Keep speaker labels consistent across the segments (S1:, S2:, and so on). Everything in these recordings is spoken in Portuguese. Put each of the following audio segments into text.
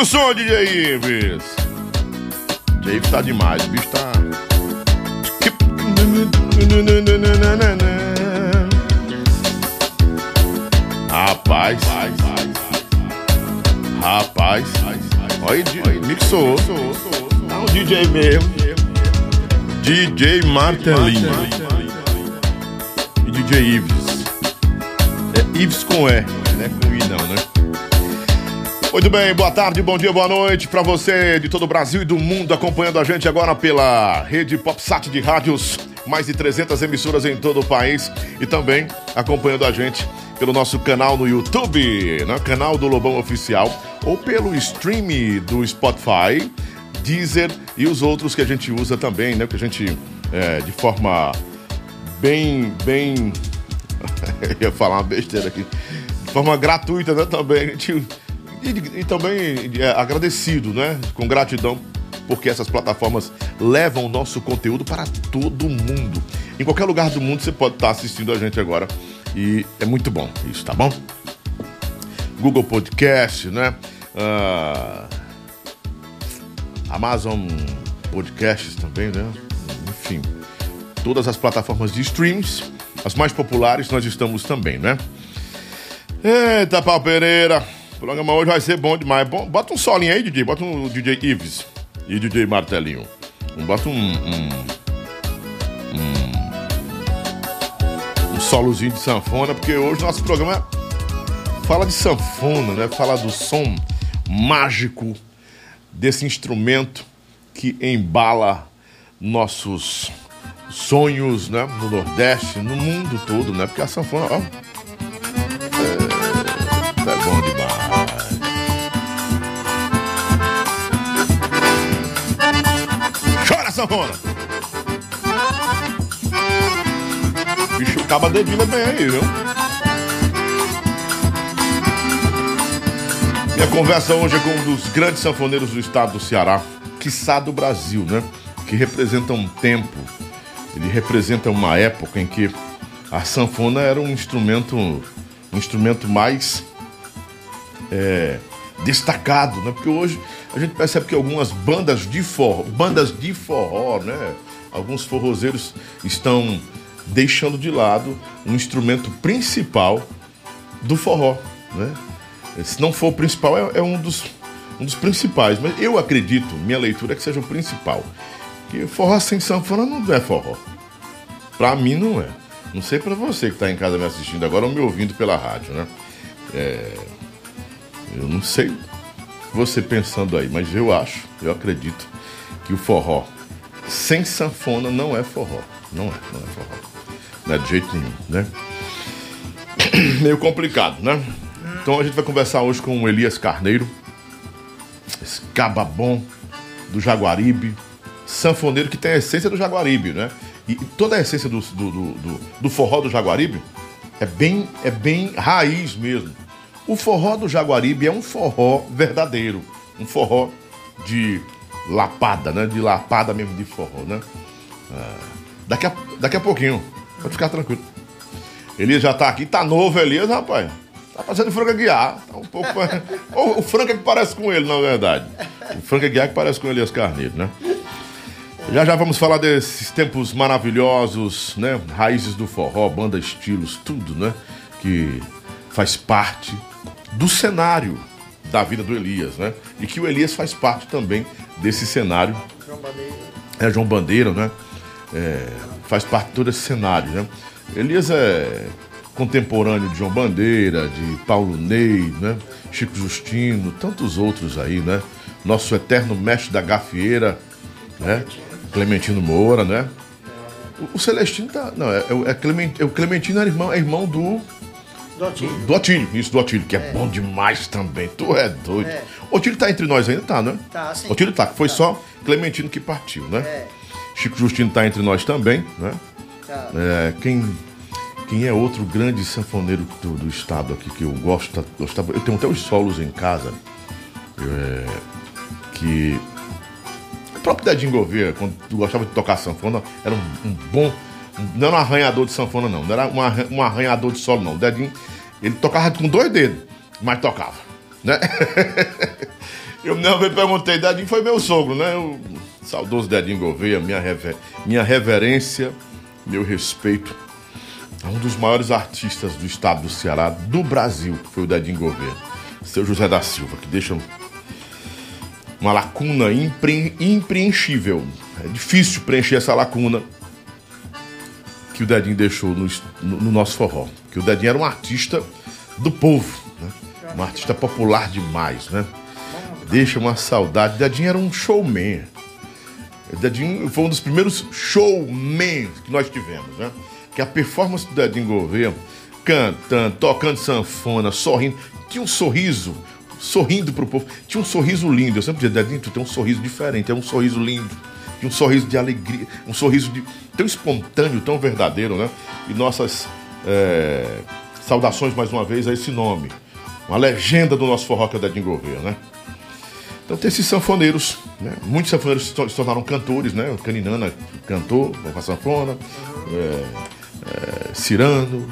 S1: o som, DJ Ives. DJ Ives tá demais, o bicho tá. Rapaz. Rapaz. Olha, mixou. Tá um DJ mesmo. DJ Martelinho. E DJ Ives. É Ives com E, não é com I não, né? Muito bem, boa tarde, bom dia, boa noite para você de todo o Brasil e do mundo acompanhando a gente agora pela rede PopSat de rádios, mais de 300 emissoras em todo o país e também acompanhando a gente pelo nosso canal no YouTube, né? canal do Lobão Oficial, ou pelo stream do Spotify, Deezer e os outros que a gente usa também, né? Que a gente, é, de forma bem, bem... Eu ia falar uma besteira aqui. De forma gratuita, né? Também a gente e, e também é, agradecido, né? Com gratidão, porque essas plataformas levam o nosso conteúdo para todo mundo. Em qualquer lugar do mundo você pode estar assistindo a gente agora. E é muito bom isso, tá bom? Google Podcast, né? Uh, Amazon Podcasts também, né? Enfim, todas as plataformas de streams, as mais populares, nós estamos também, né? Eita, Pau Pereira! O programa hoje vai ser bom demais. Bom, bota um solinho aí, DJ. Bota um DJ Ives e DJ Martelinho. Bota um. um, um, um solozinho de sanfona, porque hoje nosso programa fala de sanfona, né? Fala do som mágico desse instrumento que embala nossos sonhos, né? No Nordeste, no mundo todo, né? Porque a sanfona, ó, sanfona. Bicho acaba dedilha bem aí, viu? Minha conversa hoje é com um dos grandes sanfoneiros do estado do Ceará, quiçá do Brasil, né? Que representa um tempo, ele representa uma época em que a sanfona era um instrumento, um instrumento mais é, destacado, né? Porque hoje a gente percebe que algumas bandas de forró, bandas de forró, né? Alguns forrozeiros estão deixando de lado um instrumento principal do forró, né? Se não for o principal, é, é um, dos, um dos principais. Mas eu acredito, minha leitura é que seja o principal. Que forró sem sanfona não é forró. Pra mim não é. Não sei para você que está em casa me assistindo agora ou me ouvindo pela rádio, né? É... Eu não sei você pensando aí, mas eu acho, eu acredito que o forró sem sanfona não é forró. Não é, não é forró. Não é de jeito nenhum, né? Meio complicado, né? Então a gente vai conversar hoje com o Elias Carneiro, esse cababom do Jaguaribe, sanfoneiro que tem a essência do Jaguaribe, né? E toda a essência do, do, do, do forró do Jaguaribe é bem, é bem raiz mesmo o forró do Jaguaribe é um forró verdadeiro, um forró de lapada, né? De lapada mesmo de forró, né? Ah, daqui, a, daqui a pouquinho, pode ficar tranquilo. Elias já tá aqui, tá novo Elias, rapaz. Tá fazendo Franca Guiar. Tá um pouco. o, o Franca que parece com ele, na verdade. O Franca Guiar que parece com Elias Carneiro, né? Já já vamos falar desses tempos maravilhosos, né? Raízes do forró, banda estilos, tudo, né? Que faz parte do cenário da vida do Elias, né? E que o Elias faz parte também desse cenário. É, João Bandeira, né? É, faz parte de todo esse cenário, né? Elias é contemporâneo de João Bandeira, de Paulo Ney, né? Chico Justino, tantos outros aí, né? Nosso eterno mestre da gafieira, né? Clementino Moura, né? O, Celestino tá. Não, é, é, Clement, é o Clementino é irmão, é irmão do
S2: do Otílio.
S1: Do isso, do Otílio, que é, é. bom demais também. Tu é doido. É. Otílio tá entre nós ainda, tá, né?
S2: Tá, sim.
S1: Otílio tá, foi tá. só Clementino que partiu, né? É. Chico Justino tá entre nós também, né? Tá. É, quem, quem é outro grande sanfoneiro do, do estado aqui que eu gosto, gostava, eu tenho até os solos em casa, é, que o próprio Dedinho Gouveia, quando gostava de tocar sanfona, era um, um bom Não era um arranhador de sanfona, não. Não era um, arran arranhador de solo, não. O Dedinho, ele tocava com dois dedos, mas tocava, né? Eu uma vez perguntei, Dedinho foi meu sogro, né? O saudoso Dedinho Gouveia, minha, rever minha reverência, meu respeito a um dos maiores artistas do estado do Ceará, do Brasil, que foi o Dedinho Gouveia, seu José da Silva, que deixa uma lacuna impre impreenchível. É difícil preencher essa lacuna que o Dedinho deixou no, no, no nosso forró. Que o Dedinho era um artista do povo, né? um artista popular demais, né? Deixa uma saudade. O Dedinho era um showman. O Dedinho foi um dos primeiros showmen que nós tivemos, né? Que a performance do Dedinho Gouveia, cantando, tocando sanfona, sorrindo, tinha um sorriso, sorrindo pro povo. Tinha um sorriso lindo. Eu sempre dizia, Dedinho, tu tem um sorriso diferente, é um sorriso lindo. Tinha um sorriso de alegria, um sorriso de, tão espontâneo, tão verdadeiro, né? E nossas é, saudações mais uma vez a esse nome. Uma legenda do nosso forró que é o Dedinho Gouveia, né? Então tem esses sanfoneiros, né? Muitos sanfoneiros se tornaram cantores, né? O Caninana cantou com a sanfona, é, é, Cirano,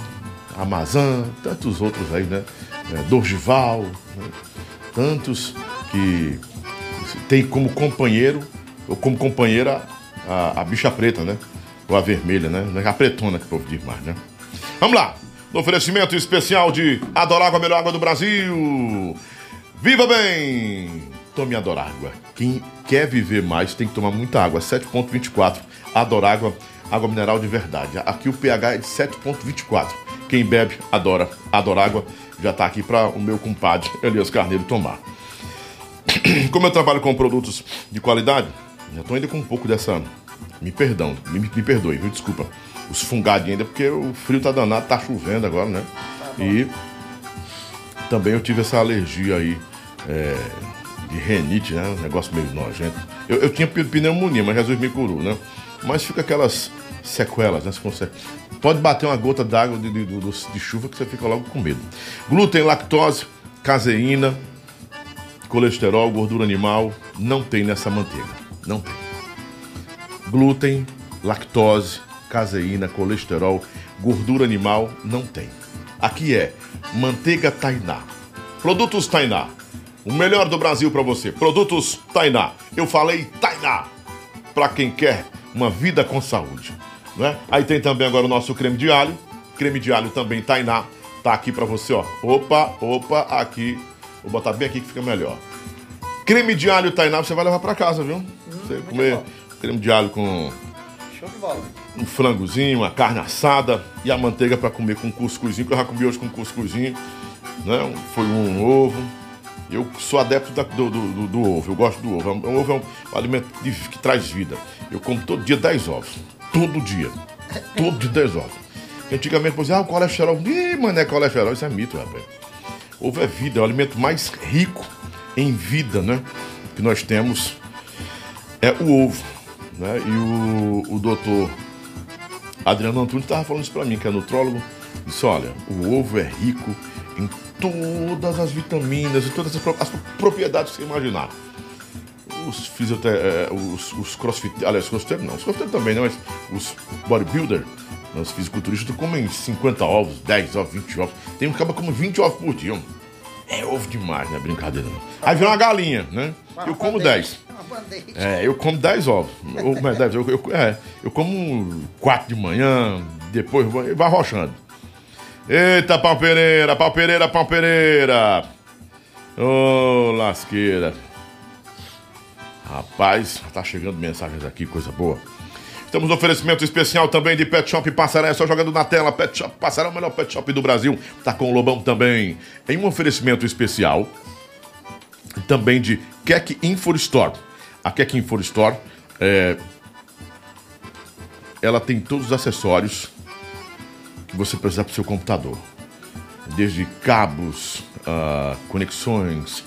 S1: Amazã, tantos outros aí, né? É, Dorgival, né? tantos que tem como companheiro como companheira a, a, bicha preta, né? Ou a vermelha, né? A pretona que o povo diz mais, né? Vamos lá! No oferecimento especial de Adorágua, a melhor água do Brasil. Viva bem! Tome Adorágua. Quem quer viver mais tem que tomar muita água. 7,24. Adorágua, água mineral de verdade. Aqui o pH é de 7,24. Quem bebe, adora. Adorágua já está aqui para o meu compadre Elias Carneiro tomar. Como eu trabalho com produtos de qualidade, já estou ainda com um pouco dessa. Me perdão, me, me perdoe, viu? Desculpa. Os fungados ainda, porque o frio tá danado, tá chovendo agora, né? Tá e também eu tive essa alergia aí é, de renite, né? Um negócio meio nojento. Eu, eu tinha pneumonia, mas Jesus me curou, né? Mas fica aquelas sequelas, né? Você consegue... Pode bater uma gota d'água de, de, de, de chuva que você fica logo com medo. Glúten, lactose, caseína, colesterol, gordura animal, não tem nessa manteiga. Não tem. Glúten, lactose, caseína, colesterol, gordura animal, não tem. Aqui é manteiga Tainá. Produtos Tainá. O melhor do Brasil para você. Produtos Tainá. Eu falei Tainá. Para quem quer uma vida com saúde. Né? Aí tem também agora o nosso creme de alho. Creme de alho também Tainá. Tá aqui para você, ó. Opa, opa, aqui. Vou botar bem aqui que fica melhor. Creme de alho Tainá você vai levar para casa, viu? Você comer creme de alho com Show de bola. um frangozinho, uma carne assada e a manteiga para comer com cuscuzinho, que eu já comi hoje com cuscuzinho. Né? Foi um ovo. Eu sou adepto da, do, do, do, ovo, eu gosto do ovo. O ovo é um alimento que, traz vida. Eu como todo dia 10 ovos. Todo dia. Todo dia 10 ovos. Antigamente, você ah, o colesterol. Ih, mano, é colesterol. Isso é mito, rapaz. Ovo é vida, é o alimento mais rico em vida, né? Que nós temos é o ovo. Né? E o, o doutor Adriano Antunes estava falando isso para mim, que é nutrólogo. Disse: olha, o ovo é rico em todas as vitaminas e todas as, as propriedades que você imaginar. Os fisiote... É, os, os crossfit, aliás, crossfit não, os crossfit também, né? Mas os bodybuilder, os fisiculturistas comem 50 ovos, 10 ovos, 20 ovos. Tem um que acaba como 20 ovos por dia. É ovo demais, não é brincadeira não. Aí vem uma galinha, né? Eu como 10 band-aid. É, eu como 10 ovos. Ou, eu, eu, é, eu como 4 de manhã, depois vai, vai rochando. Eita, pau Pereira, pau Pereira, pau Pereira. Ô, oh, lasqueira. Rapaz, tá chegando mensagens aqui, coisa boa. Temos um oferecimento especial também de Pet Shop Passaré, só jogando na tela. Pet Shop Passaré, o melhor pet shop do Brasil. Tá com o Lobão também. Em um oferecimento especial também de Keck Info Store. A Keck Info Store, é, ela tem todos os acessórios que você precisar para o seu computador. Desde cabos, uh, conexões,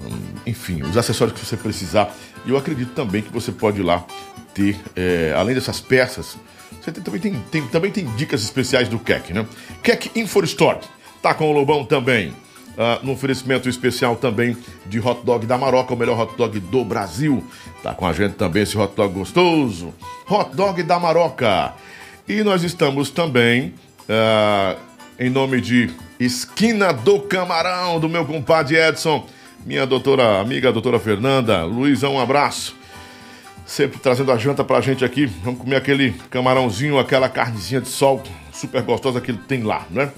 S1: um, enfim, os acessórios que você precisar. E eu acredito também que você pode ir lá ter, é, além dessas peças, você tem, também, tem, tem, também tem dicas especiais do Keck, né? Keck Store. Tá com o Lobão também uh, no oferecimento especial também de hot dog da Maroca, o melhor hot dog do Brasil. Tá com a gente também esse hot dog gostoso. Hot dog da Maroca. E nós estamos também uh, em nome de Esquina do Camarão, do meu compadre Edson, minha doutora, amiga doutora Fernanda. Luizão, um abraço. Sempre trazendo a janta pra gente aqui. Vamos comer aquele camarãozinho, aquela carnezinha de sol super gostosa que ele tem lá, né?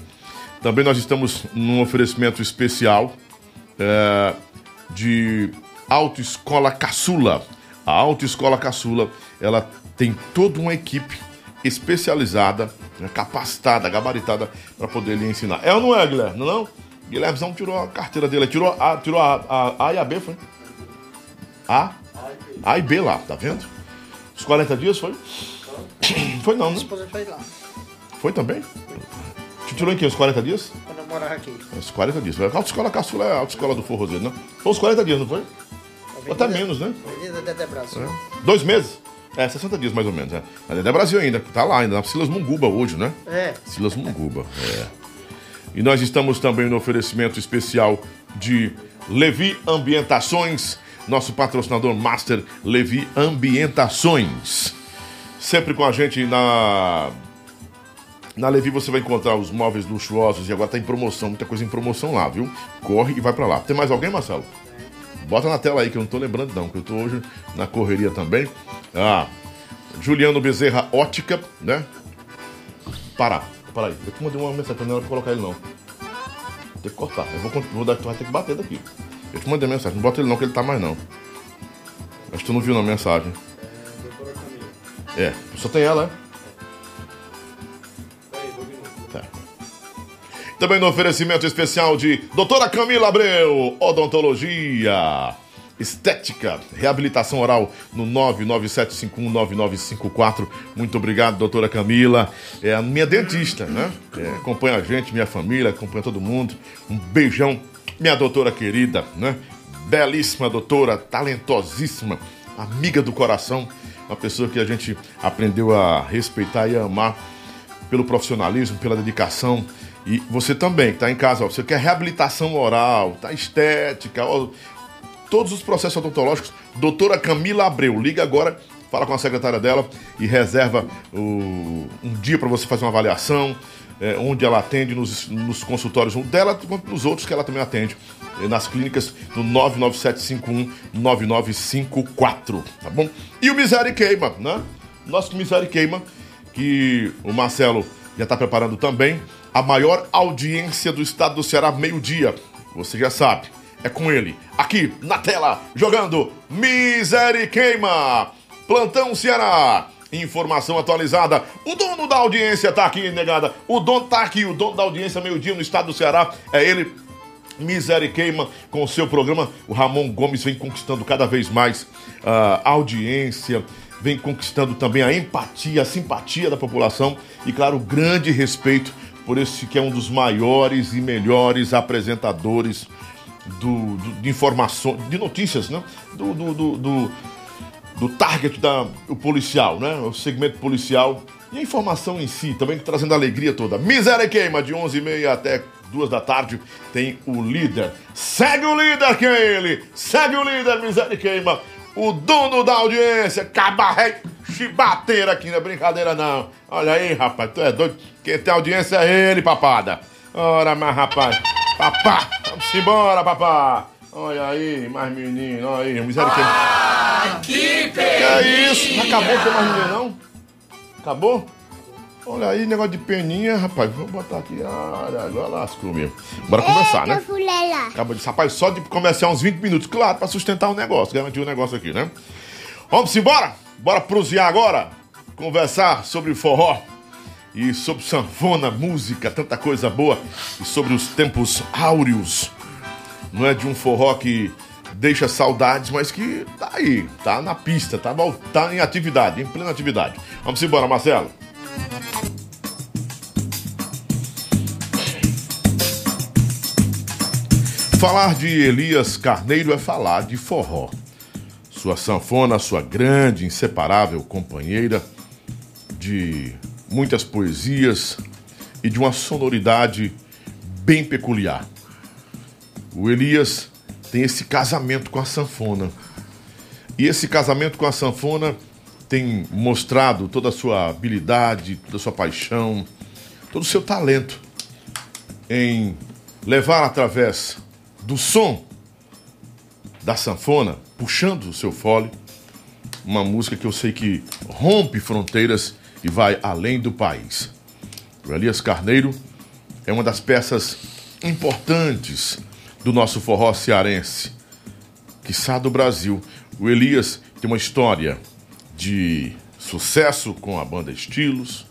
S1: Também nós estamos num oferecimento especial é, de Autoescola Caçula. A Autoescola Caçula, ela tem toda uma equipe especializada, né, capacitada, gabaritada para poder lhe ensinar. É ou não é, Guilherme? Não, não? Guilherme tirou a carteira dele, tirou a, tirou a, a, a e a B, foi? A? A e B lá, tá vendo? Os 40 dias foi? Foi não, né? foi lá. Foi também? Te tirou em que? Uns 40 dias?
S2: Quando eu morava aqui.
S1: Uns 40 dias. A autoescola caçula é a autoescola do Forrozeiro, né? Foi uns 40 dias, não foi? Até menos, né?
S2: Dedé Brasil. É.
S1: Dois meses? É, 60 dias mais ou menos, é. A Dedé Brasil ainda, tá lá ainda, na Silas Munguba hoje, né?
S2: É.
S1: Silas Munguba, é. E nós estamos também no oferecimento especial de Levi Ambientações, nosso patrocinador master Levi Ambientações. Sempre com a gente na na Levi você vai encontrar os móveis luxuosos e agora tá em promoção, muita coisa em promoção lá, viu? Corre e vai para lá. Tem mais alguém, Marcelo? Bota na tela aí que eu não tô lembrando não, que eu tô hoje na correria também. Ah, Juliano Bezerra Ótica, né? Para, para aí. Eu te mandei uma mensagem, não era pra colocar ele não. Tem que cortar. Eu vou, vou dar, tu vai ter que bater daqui. Eu te mandei mensagem, não bota ele não, que ele tá mais não. Mas tu não viu na mensagem. É, só tem ela, é? Também no oferecimento especial de Doutora Camila Abreu, Odontologia, Estética, Reabilitação Oral no 997519954. Muito obrigado, doutora Camila. É a minha dentista, né? É, acompanha a gente, minha família, acompanha todo mundo. Um beijão, minha doutora querida, né? Belíssima doutora, talentosíssima, amiga do coração, uma pessoa que a gente aprendeu a respeitar e a amar pelo profissionalismo, pela dedicação. E você também, que está em casa, ó, você quer reabilitação oral, tá estética, ó, todos os processos odontológicos, doutora Camila Abreu, liga agora, fala com a secretária dela e reserva o, um dia para você fazer uma avaliação, é, onde ela atende nos, nos consultórios dela quanto nos outros que ela também atende, é, nas clínicas do 997519954, tá bom? E o Miséria Queima, né? Nosso Miséria Queima, que o Marcelo já está preparando também a maior audiência do estado do Ceará, meio-dia. Você já sabe, é com ele, aqui na tela, jogando Miseriqueima. Plantão Ceará. Informação atualizada. O dono da audiência tá aqui, negada. O dono tá aqui, o dono da audiência meio-dia no estado do Ceará. É ele, Miseriqueima, com o seu programa. O Ramon Gomes vem conquistando cada vez mais uh, audiência, vem conquistando também a empatia, a simpatia da população e, claro, o grande respeito por esse que é um dos maiores e melhores apresentadores do, do de informações, de notícias, né? Do, do, do, do, do target da, o policial, né? O segmento policial e a informação em si, também trazendo alegria toda. Miséria Queima, de 11h30 até 2 da tarde, tem o líder. Segue o líder, quem é ele? Segue o líder, Miséria Queima. O dono da audiência, cabaré chibateira aqui, não é brincadeira não. Olha aí, rapaz, tu é doido? Quem tem audiência é ele, papada. Ora, mas rapaz, papá, vamos embora, papá. Olha aí, mais menino, olha aí, misericórdia.
S2: Ah, que
S1: Que é isso? Acabou, tem mais ninguém não? Acabou? Olha aí, negócio de peninha, rapaz. Vou botar aqui. Ah, agora lascou mesmo. Bora conversar, né? Acabou de. Rapaz, só de começar uns 20 minutos, claro, pra sustentar o negócio, garantir o negócio aqui, né? Vamos embora? Bora prosear agora? Conversar sobre forró e sobre sanfona, música, tanta coisa boa e sobre os tempos áureos. Não é de um forró que deixa saudades, mas que tá aí, tá na pista, tá, tá em atividade, em plena atividade. Vamos embora, Marcelo. Falar de Elias Carneiro é falar de forró. Sua sanfona, sua grande, inseparável companheira de muitas poesias e de uma sonoridade bem peculiar. O Elias tem esse casamento com a sanfona. E esse casamento com a sanfona tem mostrado toda a sua habilidade, toda a sua paixão, todo o seu talento em levar através do som da sanfona, puxando o seu fole, uma música que eu sei que rompe fronteiras e vai além do país. O Elias Carneiro é uma das peças importantes do nosso forró cearense, quiçá do Brasil. O Elias tem uma história de sucesso com a banda Estilos,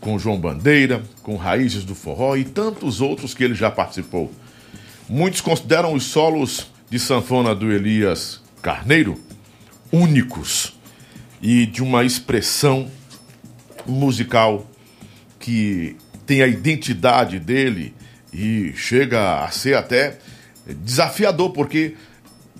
S1: com João Bandeira, com Raízes do Forró e tantos outros que ele já participou. Muitos consideram os solos de sanfona do Elias Carneiro únicos e de uma expressão musical que tem a identidade dele e chega a ser até desafiador, porque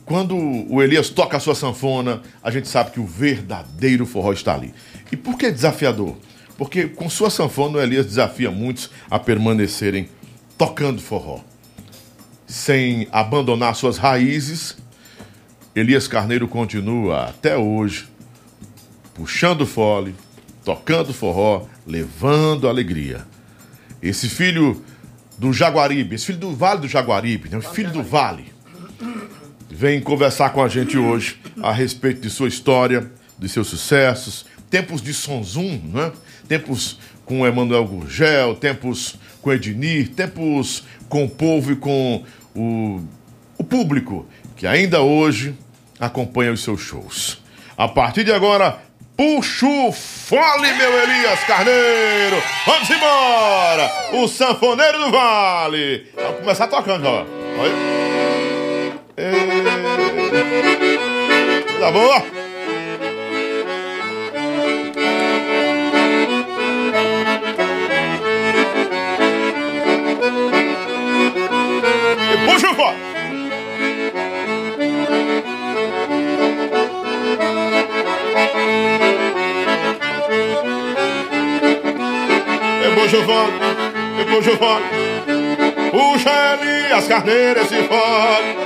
S1: quando o Elias toca a sua sanfona, a gente sabe que o verdadeiro forró está ali. E por que desafiador? Porque com sua sanfona o Elias desafia muitos a permanecerem tocando forró. Sem abandonar suas raízes, Elias Carneiro continua até hoje puxando fole, tocando forró, levando alegria. Esse filho do Jaguaribe, esse filho do Vale do Jaguaribe, né? filho do Vale, vem conversar com a gente hoje a respeito de sua história, de seus sucessos, tempos de Sonzum, né? tempos com Emanuel Gurgel, tempos com Ednir, tempos com o povo e com o, o público que ainda hoje acompanha os seus shows. A partir de agora, puxa o fole, meu Elias Carneiro! Vamos embora! O Sanfoneiro do Vale! Vamos começar tocando, ó. Olha. Tá boa? E o fole! E puxa! Puxa Elias Carneiro esse fole!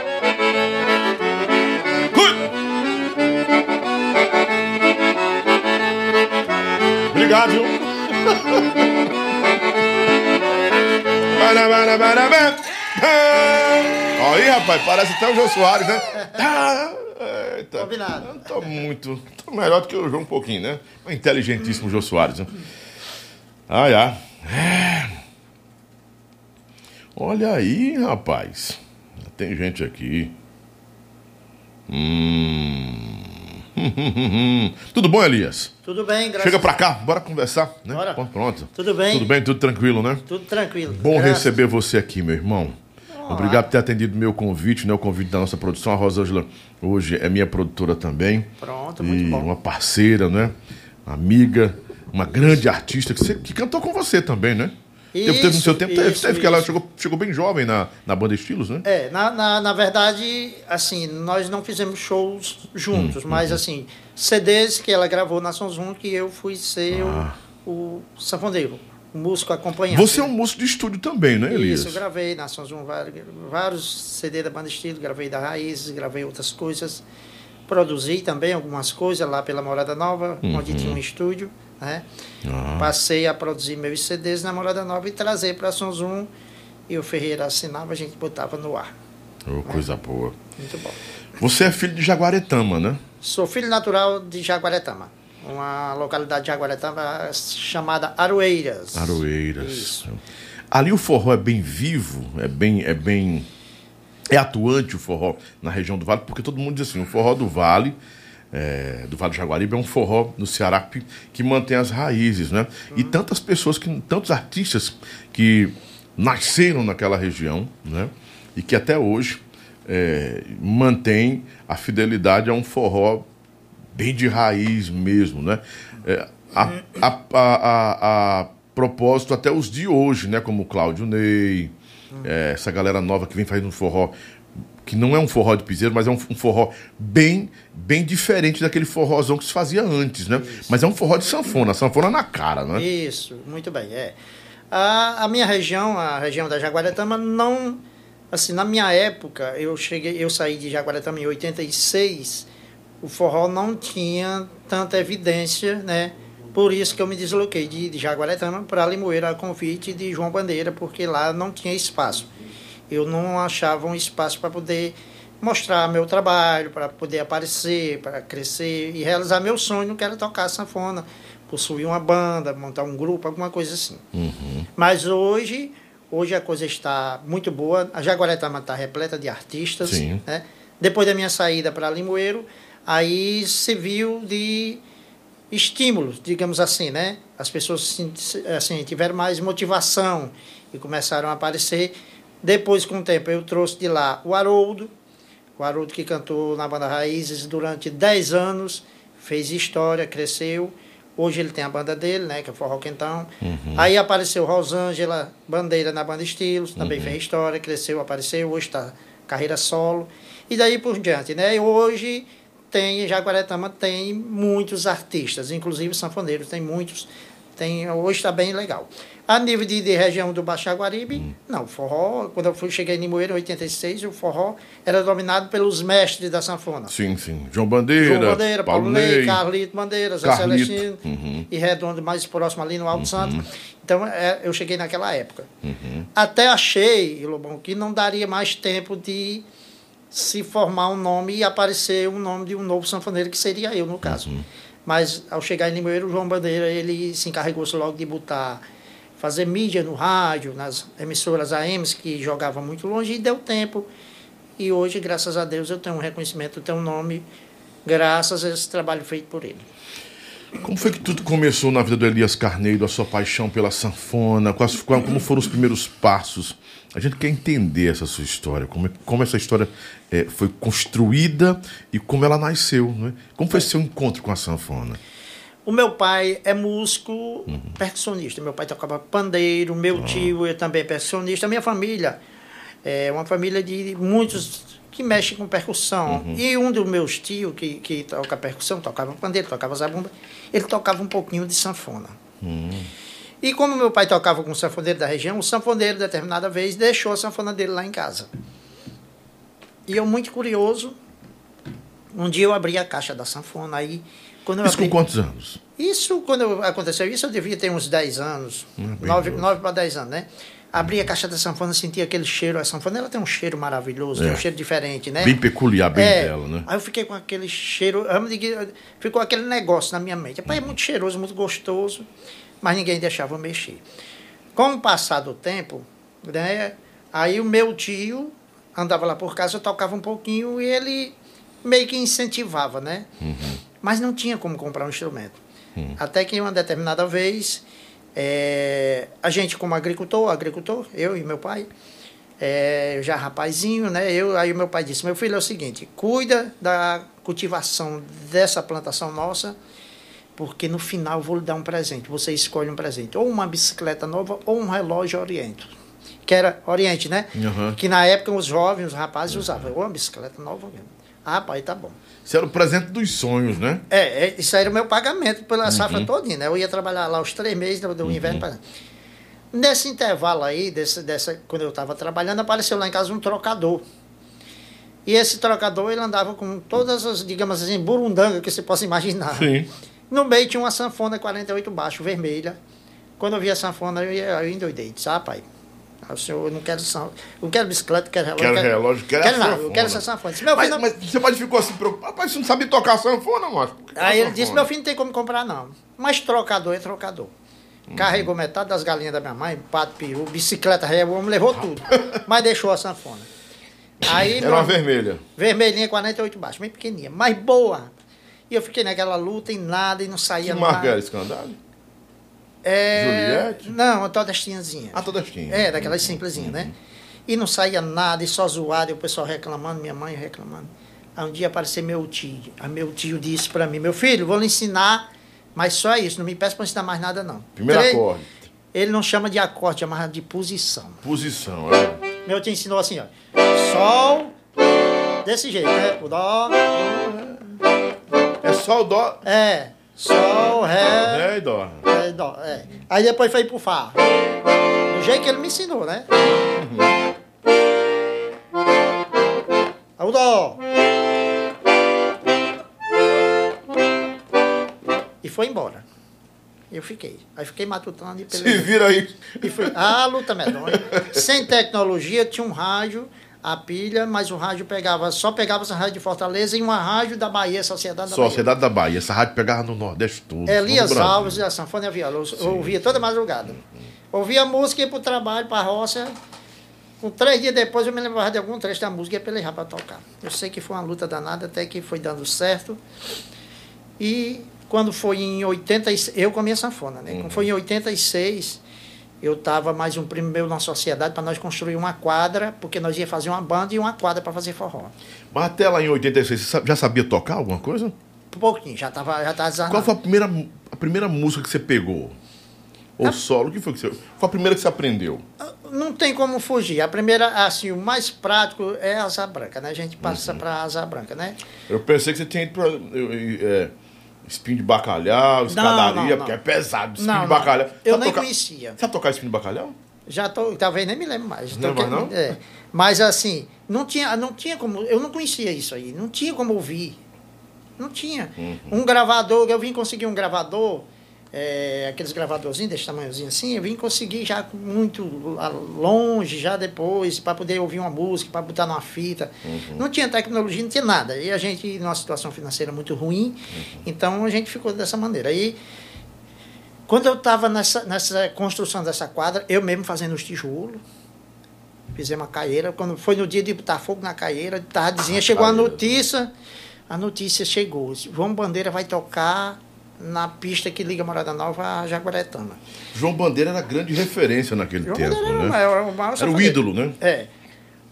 S1: Obrigado, viu? Aí, rapaz, parece até o João Soares, né? Eita.
S2: Combinado.
S1: Tô muito. Tô melhor do que o João um pouquinho, né? Inteligentíssimo João Soares, né? Ah, já. É. Olha aí, rapaz. Tem gente aqui. Hum. Tudo bom, Elias?
S2: Tudo bem, graças
S1: Chega pra cá, bora conversar, né?
S2: Bora.
S1: Pronto.
S2: Tudo bem?
S1: Tudo bem, tudo tranquilo, né?
S2: Tudo tranquilo.
S1: Bom
S2: Graças-
S1: receber você aqui, meu irmão. Obrigado por ter atendido meu convite, né? O convite da nossa produção. A Rosângela hoje é minha produtora também.
S2: Pronto,
S1: e
S2: muito bom.
S1: uma parceira, né? Amiga, uma grande artista que, você- que cantou com você também, né? teve, teve no
S2: Isso,
S1: seu tempo, teve,
S2: isso,
S1: teve que ela
S2: isso.
S1: chegou, chegou bem jovem na, na banda Estilos, né?
S2: É, na, na, na verdade, assim, nós não fizemos shows juntos,
S1: Hum,
S2: mas assim, CDs que ela gravou na Sonzum que eu fui ser
S1: Ah.
S2: o, o sanfoneiro, o músico acompanhante.
S1: Você é um músico de estúdio também, né, Elias?
S2: Isso, eu gravei na Sonzum vários, vários CD da banda Estilo, gravei da Raízes, gravei outras coisas. Produzi também algumas coisas lá pela Morada Nova, onde tinha um estúdio, né?
S1: Uhum.
S2: Passei a produzir meus CDs na Morada Nova e trazer para Sonzum. E o Ferreira assinava, a gente botava no ar.
S1: oh, coisa boa.
S2: Muito bom.
S1: Você é filho de Jaguaretama, né?
S2: Sou filho natural de Jaguaretama, uma localidade de Jaguaretama chamada Aroeiras.
S1: Aroeiras.
S2: Isso.
S1: Ali o forró é bem vivo, é bem, é bem, é atuante o forró na região do Vale, porque todo mundo diz assim, o forró do Vale, é, do Vale do Jaguaribe é um forró no Ceará que, que mantém as raízes, né? E tantas pessoas que, tantos artistas que nasceram naquela região, né? E que até hoje é, mantém a fidelidade a um forró bem de raiz mesmo, né? É, a, a, a, a, propósito até os de hoje, né? Como Cláudio Ney, é, essa galera nova que vem fazendo um forró que não é um forró de piseiro, mas é um, um forró bem bem diferente daquele forrozão que se fazia antes, né? Mas é um forró de sanfona, sanfona na cara, né?
S2: Isso, muito bem, é. A, a minha região, a região da Jaguaretama, não... Assim, na minha época, eu cheguei, eu saí de Jaguaretama em 86, o forró não tinha tanta evidência, né? Por isso que eu me desloquei de, de Jaguaretama para Limoeiro a convite de João Bandeira, porque lá não tinha espaço. Eu não achava um espaço para poder mostrar meu trabalho, para poder aparecer, para crescer e realizar meu sonho, que era tocar sanfona, possuir uma banda, montar um grupo, alguma coisa assim.
S1: Uhum.
S2: Mas hoje, hoje a coisa está muito boa. A Jaguaretama está repleta de artistas. Né? Depois da minha saída para Limoeiro, aí se viu de estímulos, digamos assim, né? As pessoas assim, tiveram mais motivação e começaram a aparecer. Depois, com o tempo, eu trouxe de lá o Haroldo, o Haroldo que cantou na banda Raízes durante 10 anos, fez história, cresceu. Hoje ele tem a banda dele, né, que é o Forró Quentão.
S1: Uhum.
S2: Aí apareceu Rosângela Bandeira na banda Estilos, também
S1: Uhum.
S2: fez história, cresceu, apareceu, hoje está carreira solo. E daí por diante, né? E hoje tem, Jaguaretama tem muitos artistas, inclusive sanfoneiros, tem muitos. Tem, hoje está bem legal. A nível de, de região do Baixo Jaguaribe,
S1: Hum.
S2: não, o forró, quando eu fui, cheguei em Limoeiro em 86, o forró era dominado pelos mestres da sanfona.
S1: Sim, sim. João Bandeira,
S2: João Bandeira, Paulo Ney. Carlito Bandeira, Zé
S1: Carlito,
S2: Celestino
S1: uhum.
S2: e Redondo, mais próximo ali no Alto Santo. Então é, eu cheguei naquela época.
S1: Uhum.
S2: Até achei, Lobão, que não daria mais tempo de se formar um nome e aparecer o nome de um novo sanfoneiro, que seria eu, no caso.
S1: Uhum.
S2: Mas ao chegar em Limoeiro, o João Bandeira, ele se encarregou logo de botar, fazer mídia no rádio, nas emissoras AMs, que jogavam muito longe, e deu tempo. E hoje, graças a Deus, eu tenho um reconhecimento, eu tenho um nome, graças a esse trabalho feito por ele.
S1: Como foi que tudo começou na vida do Elias Carneiro, a sua paixão pela sanfona? Quais, qual- como foram os primeiros passos? A gente quer entender essa sua história, como, é- como essa história eh, foi construída e como ela nasceu. Né? Como foi seu encontro com a sanfona?
S2: O meu pai é músico percussionista. Meu pai tocava pandeiro, meu tio é também percussionista. A minha família é uma família de muitos que mexem com percussão. E um dos meus tios, que, que toca percussão, tocava pandeiro, tocava zabumba, ele tocava um pouquinho de sanfona. E como meu pai tocava com o sanfoneiro da região, o sanfoneiro, determinada vez, deixou a sanfona dele lá em casa. E eu, muito curioso, um dia eu abri a caixa da sanfona, aí... Quando
S1: Isso com quantos anos?
S2: isso, quando aconteceu isso, eu devia ter uns 10 anos,
S1: Hum, bem
S2: 9,
S1: novo.
S2: para 10 anos, né? Abri a caixa da sanfona, senti aquele cheiro. A sanfona ela tem um cheiro maravilhoso, tem
S1: É.
S2: um cheiro diferente, né?
S1: Bem peculiar, bem
S2: É.
S1: dela, né?
S2: Aí eu fiquei com aquele cheiro, ficou aquele negócio na minha mente. Rapaz, é muito cheiroso, muito gostoso, mas ninguém deixava eu mexer. Com o passar do tempo, né? Aí o meu tio andava lá por casa, eu tocava um pouquinho e ele meio que incentivava, né? Mas não tinha como comprar um instrumento. Até que uma determinada vez, é, a gente como agricultor, agricultor, eu e meu pai, é, já rapazinho, né? Eu, aí o meu pai disse, meu filho, é o seguinte, cuida da cultivação dessa plantação nossa, porque no final eu vou lhe dar um presente. Você escolhe um presente, ou uma bicicleta nova, ou um relógio Oriente. Que era Oriente, né?
S1: Aham.
S2: Que na época os jovens, os rapazes usavam, ou uma bicicleta nova. Ah, pai, tá bom.
S1: Isso era o presente dos sonhos, né?
S2: É, é, isso aí era o meu pagamento pela safra todinha, né? Eu ia trabalhar lá os três meses do, do inverno. Pra... Nesse intervalo aí, desse, dessa, quando eu estava trabalhando, apareceu lá em casa um trocador. E esse trocador, ele andava com todas as, digamos assim, burundanga que você possa imaginar.
S1: Sim.
S2: No meio tinha uma sanfona 48 baixo, vermelha. Quando eu vi a sanfona, eu, ia- eu endoidei. Disse, ah, pai, o senhor, eu não quero sanfona, eu não quero bicicleta, quero relógio.
S1: Quero
S2: eu
S1: relógio, quero
S2: quero não, eu quero essa sanfona. Disse, meu
S1: Mas,
S2: filho, não-
S1: mas você pode ficou assim preocupado. Rapaz, você não sabe tocar sanfona, macho. Que
S2: Aí ele
S1: sanfona?
S2: disse, meu filho não tem como comprar não. Mas trocador é trocador.
S1: Uhum.
S2: Carregou metade das galinhas da minha mãe, pato, peru, bicicleta, o homem levou tudo. mas deixou a sanfona. Aí,
S1: Era
S2: meu-
S1: uma vermelha.
S2: vermelhinha, 48 baixo, bem pequenininha, mas boa. E eu fiquei naquela luta e nada, e não
S1: Que
S2: saía
S1: marca
S2: nada.
S1: era esse?
S2: É...
S1: Juliette?
S2: Não, a todestinhazinha.
S1: Ah, todas tinham.
S2: É, daquelas simplesinhas, né? E não saía nada, e só zoado, e o pessoal reclamando, minha mãe reclamando. Aí um dia apareceu meu tio. Aí meu tio disse pra mim, meu filho, vou lhe ensinar, mas só isso, não me peça pra ensinar mais nada, não.
S1: Primeiro
S2: Três-
S1: acorde.
S2: Ele não chama de acorde, chama de posição.
S1: Posição, é.
S2: Meu tio ensinou assim, ó. Sol, desse jeito, né? O dó,
S1: É só o dó.
S2: é, sol, ré,
S1: Ré e dó.
S2: é, dó. É. Aí depois foi pro Fá. Do jeito que ele me ensinou, né? Uhum. O Dó. E foi embora. Eu fiquei. Aí fiquei matutando e
S1: Se vira aí.
S2: E fui. Ah, luta medonha. Sem tecnologia, tinha um rádio a pilha, mas o rádio pegava, só pegava essa rádio de Fortaleza e uma rádio da Bahia, Sociedade da
S1: Sociedade da Bahia. Essa rádio pegava no Nordeste todo.
S2: Elias
S1: todo o Brasil.
S2: Alves e a Sanfona Viola. Eu, eu ouvia toda madrugada. Ouvia música, ia pro trabalho, pra roça. Com três dias depois eu me lembrava de algum trecho da música e ia pelejar para tocar. Eu sei que foi uma luta danada, até que foi dando certo. E quando foi em 86, eu com a minha sanfona, né? Quando foi em 86, eu estava mais um primo meu na sociedade para nós construir uma quadra, porque nós ia fazer uma banda e uma quadra para fazer forró.
S1: Mas até lá em 86, você já sabia tocar alguma coisa?
S2: Um pouquinho, já estava já tava
S1: Qual
S2: desarmado.
S1: foi a primeira, a primeira música que você pegou? Ou solo? O que foi que você. Qual a primeira que você aprendeu?
S2: Não tem como fugir. A primeira, assim, o mais prático é a asa branca, né? A gente passa para a asa branca, né?
S1: Eu pensei que você tinha ido é, espinho de bacalhau, escadaria,
S2: não, não.
S1: porque é pesado. Espinho de bacalhau.
S2: Eu
S1: Sabe
S2: nem
S1: tocar-
S2: conhecia.
S1: Sabe tocar espinho de bacalhau?
S2: Já tô, talvez nem me lembro mais.
S1: Não não?
S2: É. Mas assim, não tinha, não tinha como, eu não conhecia isso aí, não tinha como ouvir. Não tinha.
S1: Uhum.
S2: Um gravador, eu vim conseguir um gravador, é, aqueles gravadorzinhos desse tamanhozinho assim, eu vim conseguir já muito longe, já depois, para poder ouvir uma música, para botar numa fita.
S1: Uhum.
S2: Não tinha tecnologia, não tinha nada. E a gente, numa situação financeira muito ruim,
S1: Uhum.
S2: então a gente ficou dessa maneira. Aí quando eu estava nessa, nessa construção dessa quadra, eu mesmo fazendo os tijolos, fizemos uma caieira. Quando foi no dia de botar fogo na caieira, de tardezinha,
S1: Ah,
S2: chegou a notícia, a notícia chegou. João Bandeira vai tocar na pista que liga Morada Nova a Jaguaretama.
S1: João Bandeira era grande referência naquele
S2: João
S1: tempo,
S2: Bandeira era o
S1: né?
S2: maior- o maior
S1: Era o ídolo, né?
S2: É.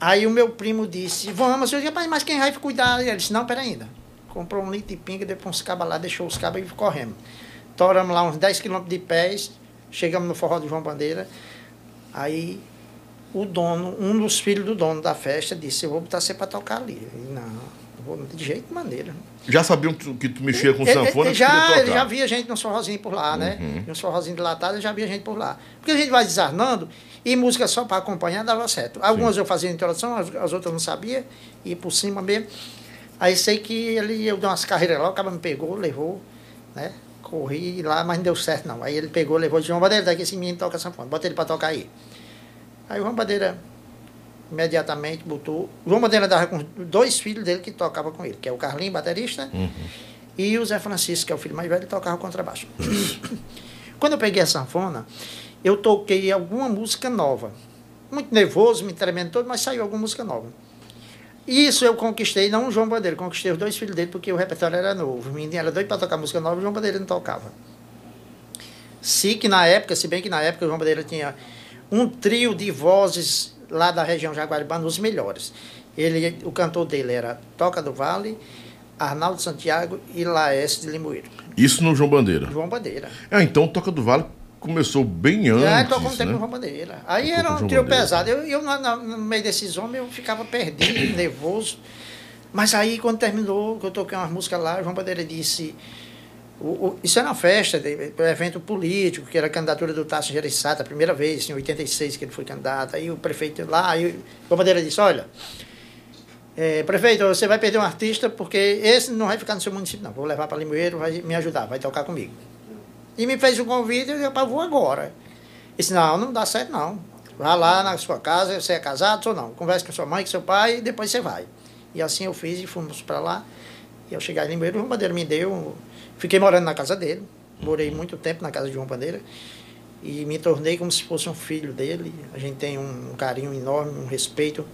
S2: Aí o meu primo disse, vamos, eu disse, "Rapaz, mas quem vai cuidar? Ele disse, não, pera ainda. Comprou um litro de pinga, depois uns cabas lá, deixou os cabas e corremos. Toramos lá uns 10 quilômetros de pés, chegamos no forró de João Bandeira. Aí o dono, um dos filhos do dono da festa, disse, eu vou botar você para tocar ali. Eu disse, não, vou de jeito de maneira.
S1: Já sabiam que tu, que tu mexia com
S2: Ele-
S1: sanfona,
S2: ele já, já via gente nos forrozinhos por lá, né?
S1: Uhum.
S2: Nos forrozinhos dilatados, já via gente por lá. Porque a gente vai desarmando e música só para acompanhar dava certo. Algumas eu fazia introdução, as, as outras eu não sabia, e por cima mesmo. Aí sei que ele, eu dei umas carreiras lá, o cara me pegou, levou, né? Corri lá, mas não deu certo não. Aí ele pegou, levou, disse, João Bandeira, daqui esse menino toca sanfona, bota ele para tocar aí. Aí o João Bandeira imediatamente botou. João Bandeira dava com dois filhos dele que tocavam com ele, que é o Carlinho, baterista, e o Zé Francisco, que é o filho mais velho, tocava contrabaixo. Quando eu peguei a sanfona, eu toquei alguma música nova. Muito nervoso, me tremendo todo, mas saiu alguma música nova. Isso eu conquistei, não o João Bandeira, conquistei os dois filhos dele, porque o repertório era novo. O menino era doido para tocar música nova, o João Bandeira não tocava. Se que na época, se bem que na época o João Bandeira tinha um trio de vozes lá da região Jaguaribana, os melhores. Ele, o cantor dele era Toca do Vale, Arnaldo Santiago e Laércio de Limoeiro.
S1: Isso no João Bandeira.
S2: João Bandeira.
S1: Ah, então Toca do Vale começou bem antes,
S2: É, tocou um tempo
S1: né?
S2: com João Bandeira. Aí
S1: Tocou
S2: era um trio pesado. Eu, eu na- no meio desses homens, eu ficava perdido, nervoso. Mas aí, quando terminou, que eu toquei umas músicas lá, o João Bandeira disse... o- o- isso era uma festa, um evento político, que era a candidatura do Tasso Gereissati, a primeira vez, em 86, que ele foi candidato. Aí o prefeito lá, aí o João Bandeira disse, olha... é, prefeito, você vai perder um artista porque esse não vai ficar no seu município, não. Vou levar para Limoeiro, vai me ajudar, vai tocar comigo. E me fez o convite, eu disse, "Rapaz, vou agora. Disse, não, não dá certo não. Vá lá na sua casa, você é casado ou não. Converse com sua mãe, com seu pai, e depois você vai. E assim eu fiz e fomos para lá. E eu cheguei em Limoeiro, o João Bandeira me deu. Fiquei morando na casa dele. Morei muito tempo na casa de João Bandeira. E me tornei como se fosse um filho dele. A gente tem um carinho enorme, um respeito.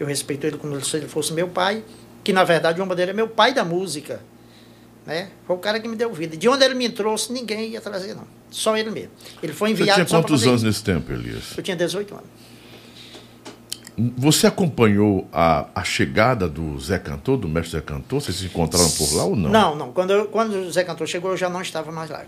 S2: Eu respeito ele como se ele fosse meu pai. Que na verdade João Bandeira é meu pai da música. Né? Foi o cara que me deu vida. De onde ele me trouxe, ninguém ia trazer, não. Só ele mesmo. Ele foi
S1: Você
S2: enviado
S1: tinha
S2: só pra
S1: quantos anos nesse tempo, Elias?
S2: Eu tinha 18 anos.
S1: Você acompanhou a, a chegada do Zé Cantor, do mestre Zé Cantor? Vocês se encontraram por lá ou não?
S2: Não, não. Quando, eu- quando o Zé Cantor chegou, eu já não estava mais lá.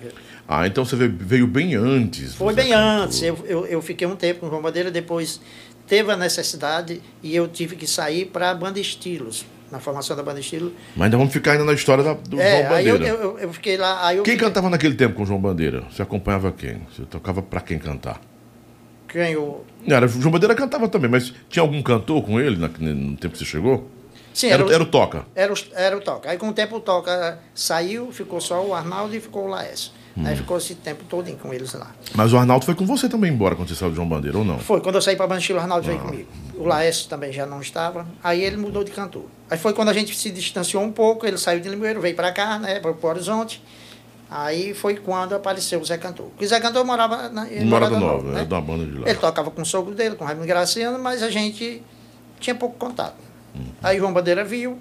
S1: Ah, então você veio, veio bem antes.
S2: Foi bem
S1: Cantor.
S2: antes. Eu, eu, eu fiquei um tempo com o João Bandeira, depois teve a necessidade e eu tive que sair para a Banda Estilos, na formação da Banda Estilo.
S1: Mas ainda vamos ficar ainda na história da- do
S2: É,
S1: João
S2: aí eu,
S1: Bandeira.
S2: eu, eu fiquei lá.
S1: Quem
S2: fiquei-
S1: cantava naquele tempo com o João Bandeira? Você acompanhava quem? Você tocava pra quem cantar?
S2: Quem, o,
S1: Não, Era, João Bandeira cantava também, mas tinha algum cantor com ele no tempo que você chegou?
S2: Sim,
S1: era,
S2: era o-
S1: era o Toca.
S2: Era o, era o Toca. Aí com o tempo o Toca saiu, ficou só o Arnaldo e ficou o Laércio.
S1: Hum.
S2: Aí ficou esse tempo todo com eles lá.
S1: Mas o Arnaldo foi com você também embora quando você saiu de João Bandeira, ou não?
S2: Foi, quando eu saí para Banchilo, o Arnaldo
S1: Ah.
S2: veio comigo. O Laércio também já não estava. Aí ele mudou de cantor. Aí foi quando a gente se distanciou um pouco, ele saiu de Limoeiro, veio para cá, né, para o Horizonte. Aí foi quando apareceu o Zé Cantor. Porque o Zé Cantor morava na,
S1: Morada
S2: Morada
S1: Nova,
S2: né?
S1: é uma banda de lá.
S2: Ele tocava com o sogro dele, com o Raimundo Graciano, mas a gente tinha pouco contato. Aí o João Bandeira viu,